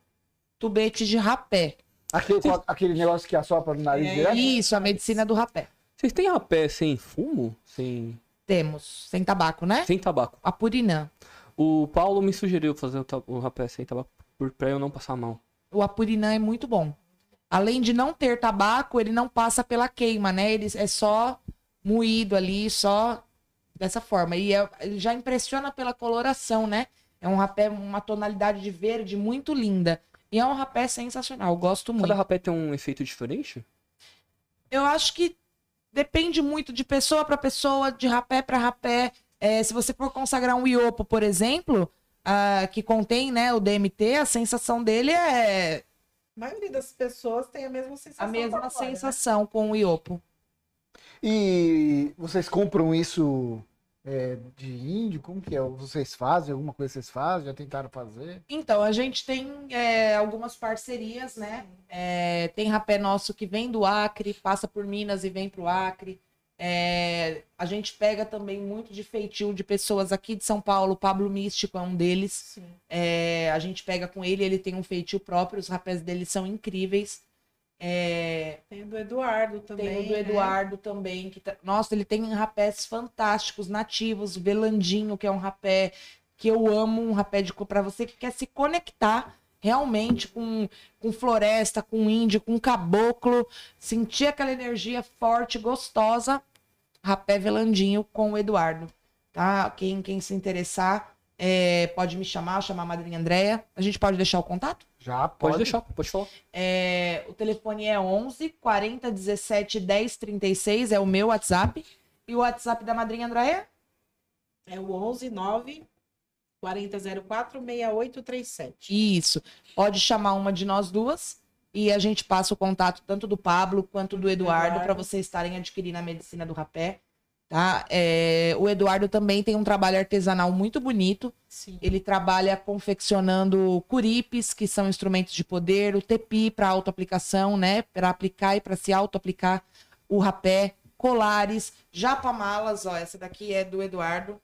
tubete de rapé. Aquele, aquele negócio que assopra no nariz É, direto? Isso, a medicina do rapé. Vocês têm rapé sem fumo? Sem, Temos. Sem tabaco, né? sem tabaco? A Purinã. O Paulo me sugeriu fazer o, o rapé sem tabaco por- pra eu não passar mal. O Apurinã é muito bom. Além de não ter tabaco, ele não passa pela queima, né? Ele é só moído ali, só dessa forma. E é- ele já impressiona pela coloração, né? É um rapé, uma tonalidade de verde muito linda. E é um rapé sensacional, gosto muito. Cada rapé tem um efeito diferente? Eu acho que depende muito de pessoa para pessoa, de rapé para rapé. É, se você for consagrar um iopo, por exemplo, ah, que contém né, o DMT, a sensação dele é A maioria das pessoas tem a mesma sensação. a mesma fora, né? sensação com o iopo. E vocês compram isso é, de índio? Como que é? Vocês fazem? Alguma coisa vocês fazem? Já tentaram fazer? Então, a gente tem é, algumas parcerias, né? É, tem rapé nosso que vem do Acre, passa por Minas e vem para o Acre. É, a gente pega também muito de feitio de pessoas aqui de São Paulo. O Pablo Místico é um deles. Sim. É, a gente pega com ele, ele tem um feitio próprio, os rapés dele são incríveis. É, Tem o do Eduardo também. tem o do né? Eduardo também. Que tá- Nossa, ele tem rapés fantásticos, nativos, Velandinho, que é um rapé que eu amo, um rapé de para você que quer se conectar realmente com, com floresta, com índio, com caboclo, sentir aquela energia forte, gostosa. Rapé Velandinho com o Eduardo. Tá? Quem, quem se interessar, é, pode me chamar, chamar a madrinha Andréia. A gente pode deixar o contato? Já Pode, pode. deixar, pode falar. É, o telefone é 11 40 17 10 36, é o meu WhatsApp. E o WhatsApp da madrinha Andréia? É o 11 9 4004 6837. Isso. Pode chamar uma de nós duas e a gente passa o contato tanto do Pablo quanto do Eduardo para Eduardo. vocês estarem adquirindo a medicina do rapé. Tá? É, o Eduardo também tem um trabalho artesanal muito bonito. Sim. Ele trabalha confeccionando curipes, que são instrumentos de poder, o tepi para autoaplicação, né? Para aplicar e para se autoaplicar o rapé, colares, japamalas, ó, essa daqui é do Eduardo.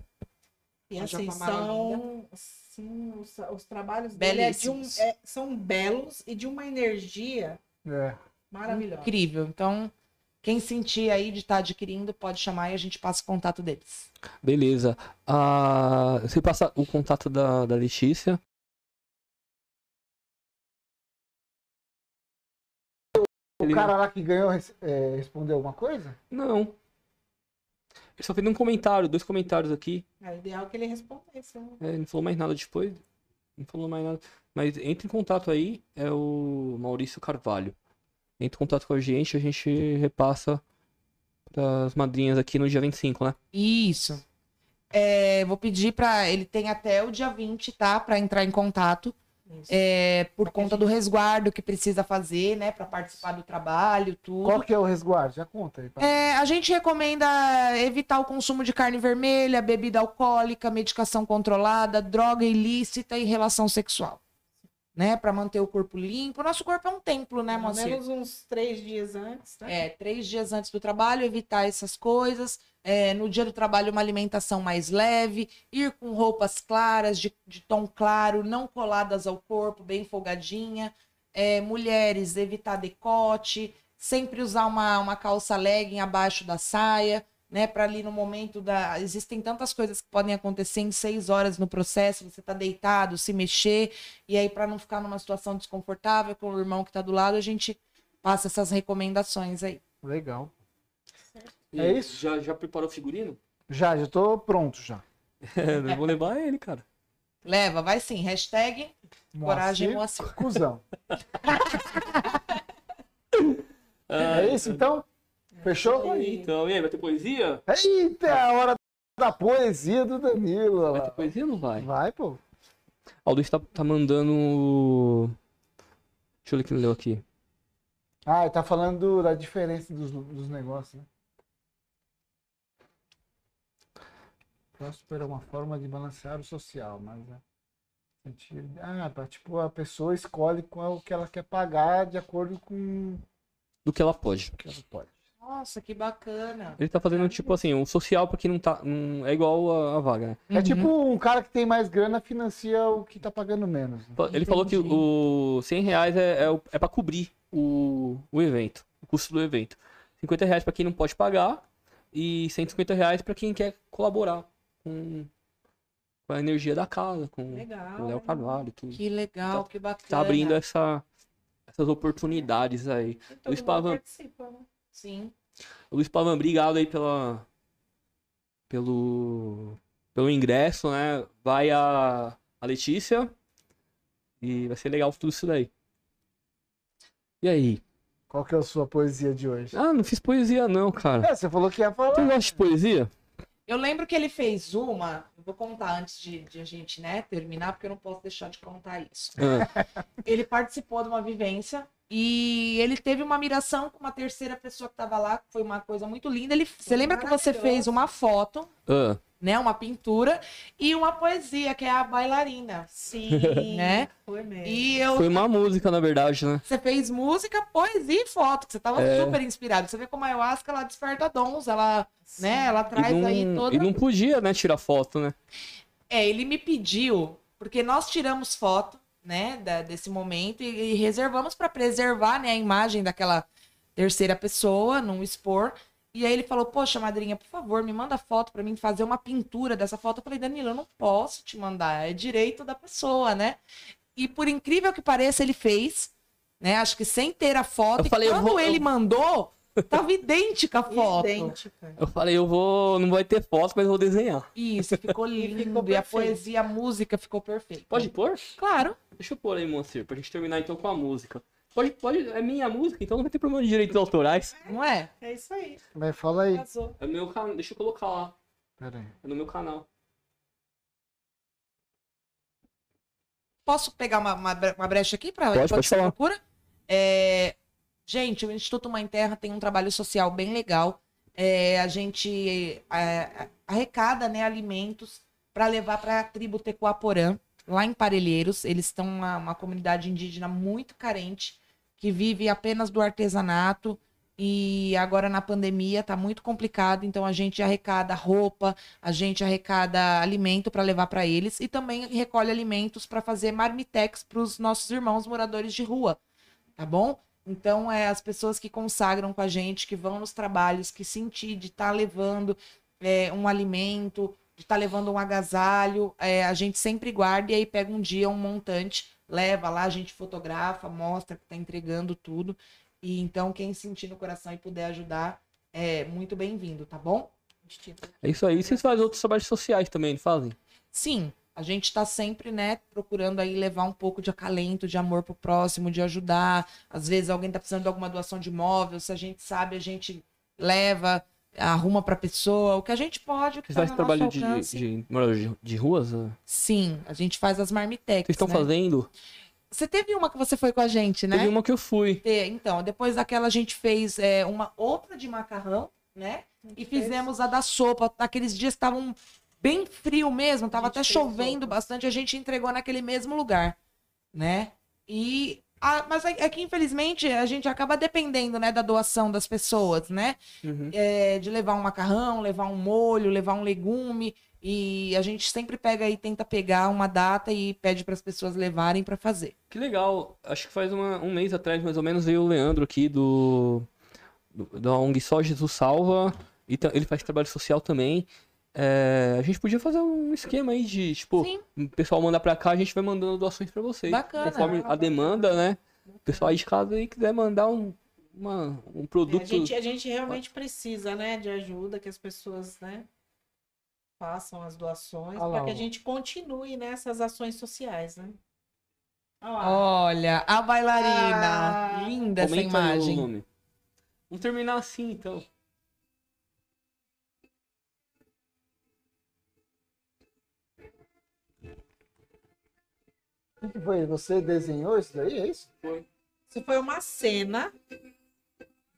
E assim, são assim, os, os trabalhos dele é de um, Belíssimos. é- são belos e de uma energia É. maravilhosa. Incrível. Então, quem sentir aí de estar adquirindo, pode chamar e a gente passa o contato deles. Beleza. Ah, você passa o contato da, da Letícia. O Ele- cara lá que ganhou é, respondeu alguma coisa? Não. Ele só fez um comentário, dois comentários aqui. É ideal que ele respondesse. né? É, não falou mais nada depois. Não falou mais nada. Mas entre em contato aí, é o Maurício Carvalho. Entre em contato com a gente, a gente repassa as madrinhas aqui no dia 25, né? Isso. É, vou pedir para ele tem até o dia 20, tá? Para entrar em contato. É, por conta do resguardo que precisa fazer, né? Para participar do trabalho, tudo. Qual que é o resguardo? Já conta aí. pra- É, a gente recomenda evitar o consumo de carne vermelha, bebida alcoólica, medicação controlada, droga ilícita e relação sexual. Né? Para manter o corpo limpo. Nosso corpo é um templo, né, Pelo menos uns três dias antes, né? É, três dias antes do trabalho, evitar essas coisas. É, no dia do trabalho, uma alimentação mais leve. Ir com roupas claras, de, de tom claro, não coladas ao corpo, bem folgadinha. É, mulheres, evitar decote. Sempre usar uma, uma calça legging abaixo da saia, né? Para ali no momento da. Existem tantas coisas que podem acontecer em seis horas no processo. Você tá deitado, se mexer. E aí, para não ficar numa situação desconfortável com o irmão que tá do lado, a gente passa essas recomendações aí. Legal. E É isso? Já, já preparou o figurino? Já, já tô pronto já. É, vou levar ele, cara. Leva, vai sim. Hashtag coragem Moacir, Moacir. Cusão. Ah, É isso então? Fechou? Então, e aí, vai ter poesia? Eita, é a hora da poesia do Danilo. Vai lá. ter poesia ou não vai? Vai, pô. Ó, o Luiz tá, tá mandando. Deixa eu ler o que ele leu aqui. Ah, ele tá falando do- da diferença dos, dos negócios, né? Próspero é uma forma de balancear o social, mas é. sentido- Ah, tá, tipo, a pessoa escolhe qual o que ela quer pagar de acordo com Do que ela pode. o que ela pode. Nossa, que bacana. Ele tá fazendo, tipo assim, um social pra quem não tá. não- é igual a, a vaga, né? É tipo um cara que tem mais grana financia o que tá pagando menos. né? Ele falou que Entendi. o 100 reais é, é, é pra cobrir o, o evento, o custo do evento. 50 reais pra quem não pode pagar e 150 reais pra quem quer colaborar com, com a energia da casa, com Legal. o Léo? Carvalho e tudo. Que legal, que bacana. Tá abrindo essa, essas oportunidades aí. Luiz mundo Pavan. participa, né? Sim. Luiz Pavan, obrigado aí pela, pelo, pelo ingresso, né? Vai a, a Letícia e vai ser legal tudo isso daí. E aí? Qual que é a sua poesia de hoje? Ah, não fiz poesia não, cara. É, você falou que ia falar. Tu gosta de poesia? Eu lembro que ele fez uma, eu vou contar antes de, de a gente, né, terminar, porque eu não posso deixar de contar isso. Ah, Ele participou de uma vivência e ele teve uma miração com uma terceira pessoa que estava lá, que foi uma coisa muito linda. Ele, você lembra que você fez uma foto, ah, né, uma pintura e uma poesia, que é a bailarina, Sim, Né? foi mesmo. E eu foi uma música, na verdade, né? Você fez música, poesia e foto, que você tava É. super inspirado. Você vê como a ayahuasca ela desperta dons, ela, Sim. né, ela traz e, aí não, toda. e não podia, né, tirar foto, né? É, ele me pediu, porque nós tiramos foto, né, da- desse momento e, e reservamos para preservar, né, a imagem daquela terceira pessoa, não expor. E aí ele falou: "Poxa, madrinha, por favor, me manda foto para mim fazer uma pintura dessa foto". Eu falei: "Danilo, eu não posso te mandar, é direito da pessoa, né?". E por incrível que pareça, ele fez, né? Acho que sem ter a foto. Eu e falei, eu quando vou- ele eu- mandou, tava idêntica a foto. Idêntica. Eu falei, eu vou. Não vai ter foto, mas eu vou desenhar. Isso, ficou lindo. ficou e a poesia, a música ficou perfeita. Pode pôr? Claro. Deixa eu pôr aí, Moacir, pra gente terminar então com a música. Pode, pode, é minha música, então não vai ter problema de direitos autorais. Não é? É isso aí. Mas fala aí. É meu canal, deixa eu colocar lá. Pera aí. É no meu canal. Posso pegar uma, uma, uma brecha aqui para Pode, pode você falar. procura? É, Gente, o Instituto Mãe Terra tem um trabalho social bem legal. É, a gente é, arrecada né, alimentos para levar para a tribo Tecoaporã, lá em Parelheiros. Eles estão uma, uma comunidade indígena muito carente, que vive apenas do artesanato E agora na pandemia tá muito complicado, então a gente arrecada roupa, a gente arrecada alimento para levar para eles e também recolhe alimentos para fazer marmitex para os nossos irmãos moradores de rua, tá bom? Então é as pessoas que consagram com a gente, que vão nos trabalhos, que sentir de estar levando é, um alimento, de estar levando um agasalho, é, a gente sempre guarda e aí pega um dia um montante, leva lá, a gente fotografa, mostra que está entregando tudo. E então, quem sentir no coração e puder ajudar, é muito bem-vindo, tá bom? É isso aí. Vocês fazem outros trabalhos sociais também, fazem? Sim, a gente está sempre, né, procurando aí levar um pouco de acalento, de amor pro próximo, de ajudar. Às vezes alguém tá precisando de alguma doação de imóvel, se a gente sabe, a gente leva, arruma pra pessoa, o que a gente pode, o que Vocês tá fazem no nosso trabalho de, de, de, de ruas? Sim, a gente faz as marmitex, Vocês estão né? fazendo? Você teve uma que você foi com a gente, né? Teve uma que eu fui. Então, depois daquela a gente fez é, uma outra de macarrão, né? E fizemos a da sopa. Naqueles dias estavam bem frio mesmo, tava até chovendo sopa. bastante, a gente entregou naquele mesmo lugar, né? E a- mas é é que infelizmente a gente acaba dependendo, né, da doação das pessoas, né? Uhum. É, de levar um macarrão, levar um molho, levar um legume. E a gente sempre pega e tenta pegar uma data e pede para as pessoas levarem para fazer. Que legal. Acho que faz uma- um mês atrás, mais ou menos, veio o Leandro aqui do, do da ONG Só Jesus Salva. E ele faz trabalho social também. É, a gente podia fazer um esquema aí de, tipo, Sim. o pessoal mandar pra cá, a gente vai mandando doações pra vocês. Bacana. Conforme a demanda, né? O pessoal aí de casa aí quiser mandar um, uma, um É, produto. a, gente, a gente realmente precisa, né, de ajuda, que as pessoas, né, façam as doações, para que a gente continue nessas ações sociais, né? Olha, a bailarina. Ah, Linda essa imagem. Vamos terminar assim, então. O que foi? Você desenhou isso daí? É isso? Isso foi uma cena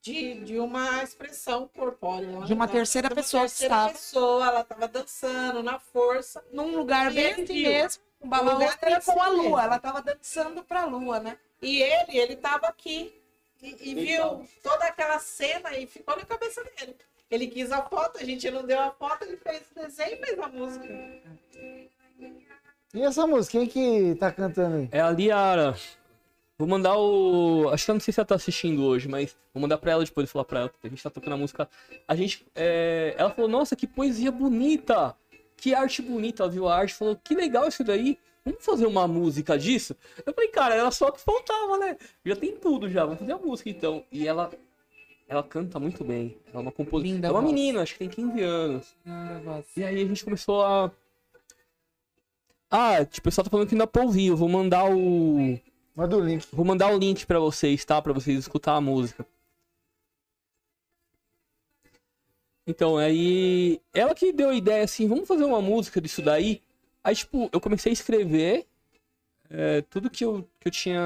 de, de uma expressão corpórea. De uma terceira De uma pessoa que terceira estava. pessoa, ela estava dançando na força. Num lugar bem assim mesmo. Um balão era com a lua. mesmo. Ela tava dançando pra lua, né? E ele, ele estava aqui e, e viu toda aquela cena e ficou na cabeça dele. Ele quis a foto, a gente não deu a foto, ele fez o desenho e fez a música. E essa música? Quem que tá cantando aí? É a Liara. Vou mandar o. Acho que eu não sei se ela tá assistindo hoje, mas vou mandar pra ela depois falar pra ela, porque a gente tá tocando a música. A gente. é, Ela falou, nossa, que poesia bonita! Que arte bonita, ela viu a arte, falou, que legal isso daí. Vamos fazer uma música disso? Eu falei, cara, era só o que faltava, né? Já tem tudo já, vamos fazer a música então. E ela. Ela canta muito bem. Ela é uma compositora. Linda É uma voz. menina, acho que tem 15 anos. Linda voz. E aí a gente começou a. Ah, tipo, o pessoal tá falando que pra ouvir. Eu vou mandar o. Manda o link. Vou mandar o link pra vocês, tá? Pra vocês escutar a música. Então, aí. Ela que deu a ideia assim, vamos fazer uma música disso daí. Aí, tipo, eu comecei a escrever é, tudo que eu, que eu tinha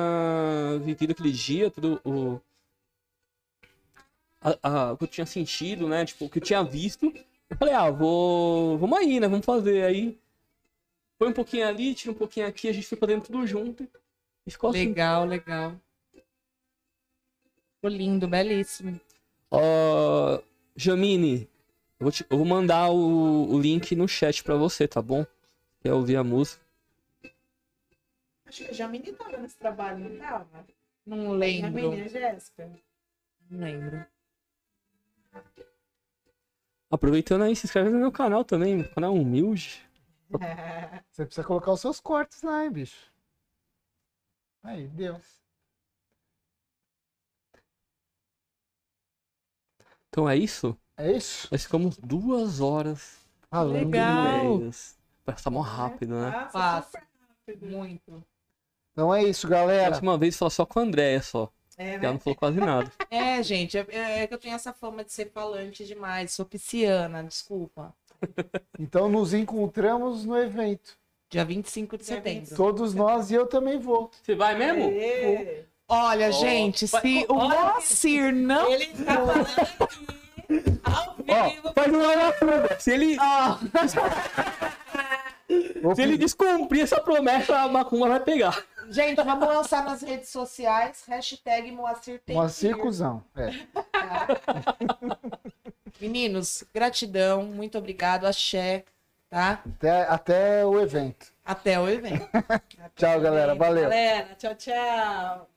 vivido aquele dia, tudo o. a- a- o que eu tinha sentido, né? Tipo, o que eu tinha visto. Eu falei, ah, vou. Vamos aí, né? Vamos fazer. Aí. Põe um pouquinho ali, tira um pouquinho aqui, a gente foi fazendo tudo junto. E ficou assim. Legal, legal. Ficou lindo, belíssimo. Ó, Jamine, eu vou, te- eu vou mandar o, o link no chat pra você, tá bom? Quer ouvir a música? Acho que a Jamine estava nesse trabalho, não estava? Não lembro. Jamine, a Jéssica. Não lembro. Aproveitando aí, se inscreve no meu canal também, meu canal humilde. Você precisa colocar os seus cortes lá, hein, bicho. Aí, deu. Então é isso? É isso? Nós ficamos duas horas Falando. Legal. ideias. Passa mó rápido, né? Passa Passa. super rápido. Muito. Então é isso, galera. Próxima vez fala só com a Andréia só. É, que Ela não falou quase nada. É, gente, é, é que eu tenho essa fama de ser falante demais. Sou pisciana, desculpa. Então nos encontramos no evento. Dia 25 de setembro. Todos nós e eu também vou. Você vai mesmo? Aê. Olha, Ó, gente, vai- se o Moacir não. Ele tá falando aqui, ao vivo. Faz uma. Se ele, Vou se ele descumprir essa promessa, a macumba vai pegar. gente, vamos lançar nas redes sociais. Hashtag Moacir tem Uma que ir. Meninos, gratidão, muito obrigado, axé, tá? Até, até o evento. Até o evento. Tchau, galera. Valeu. Galera, tchau, tchau.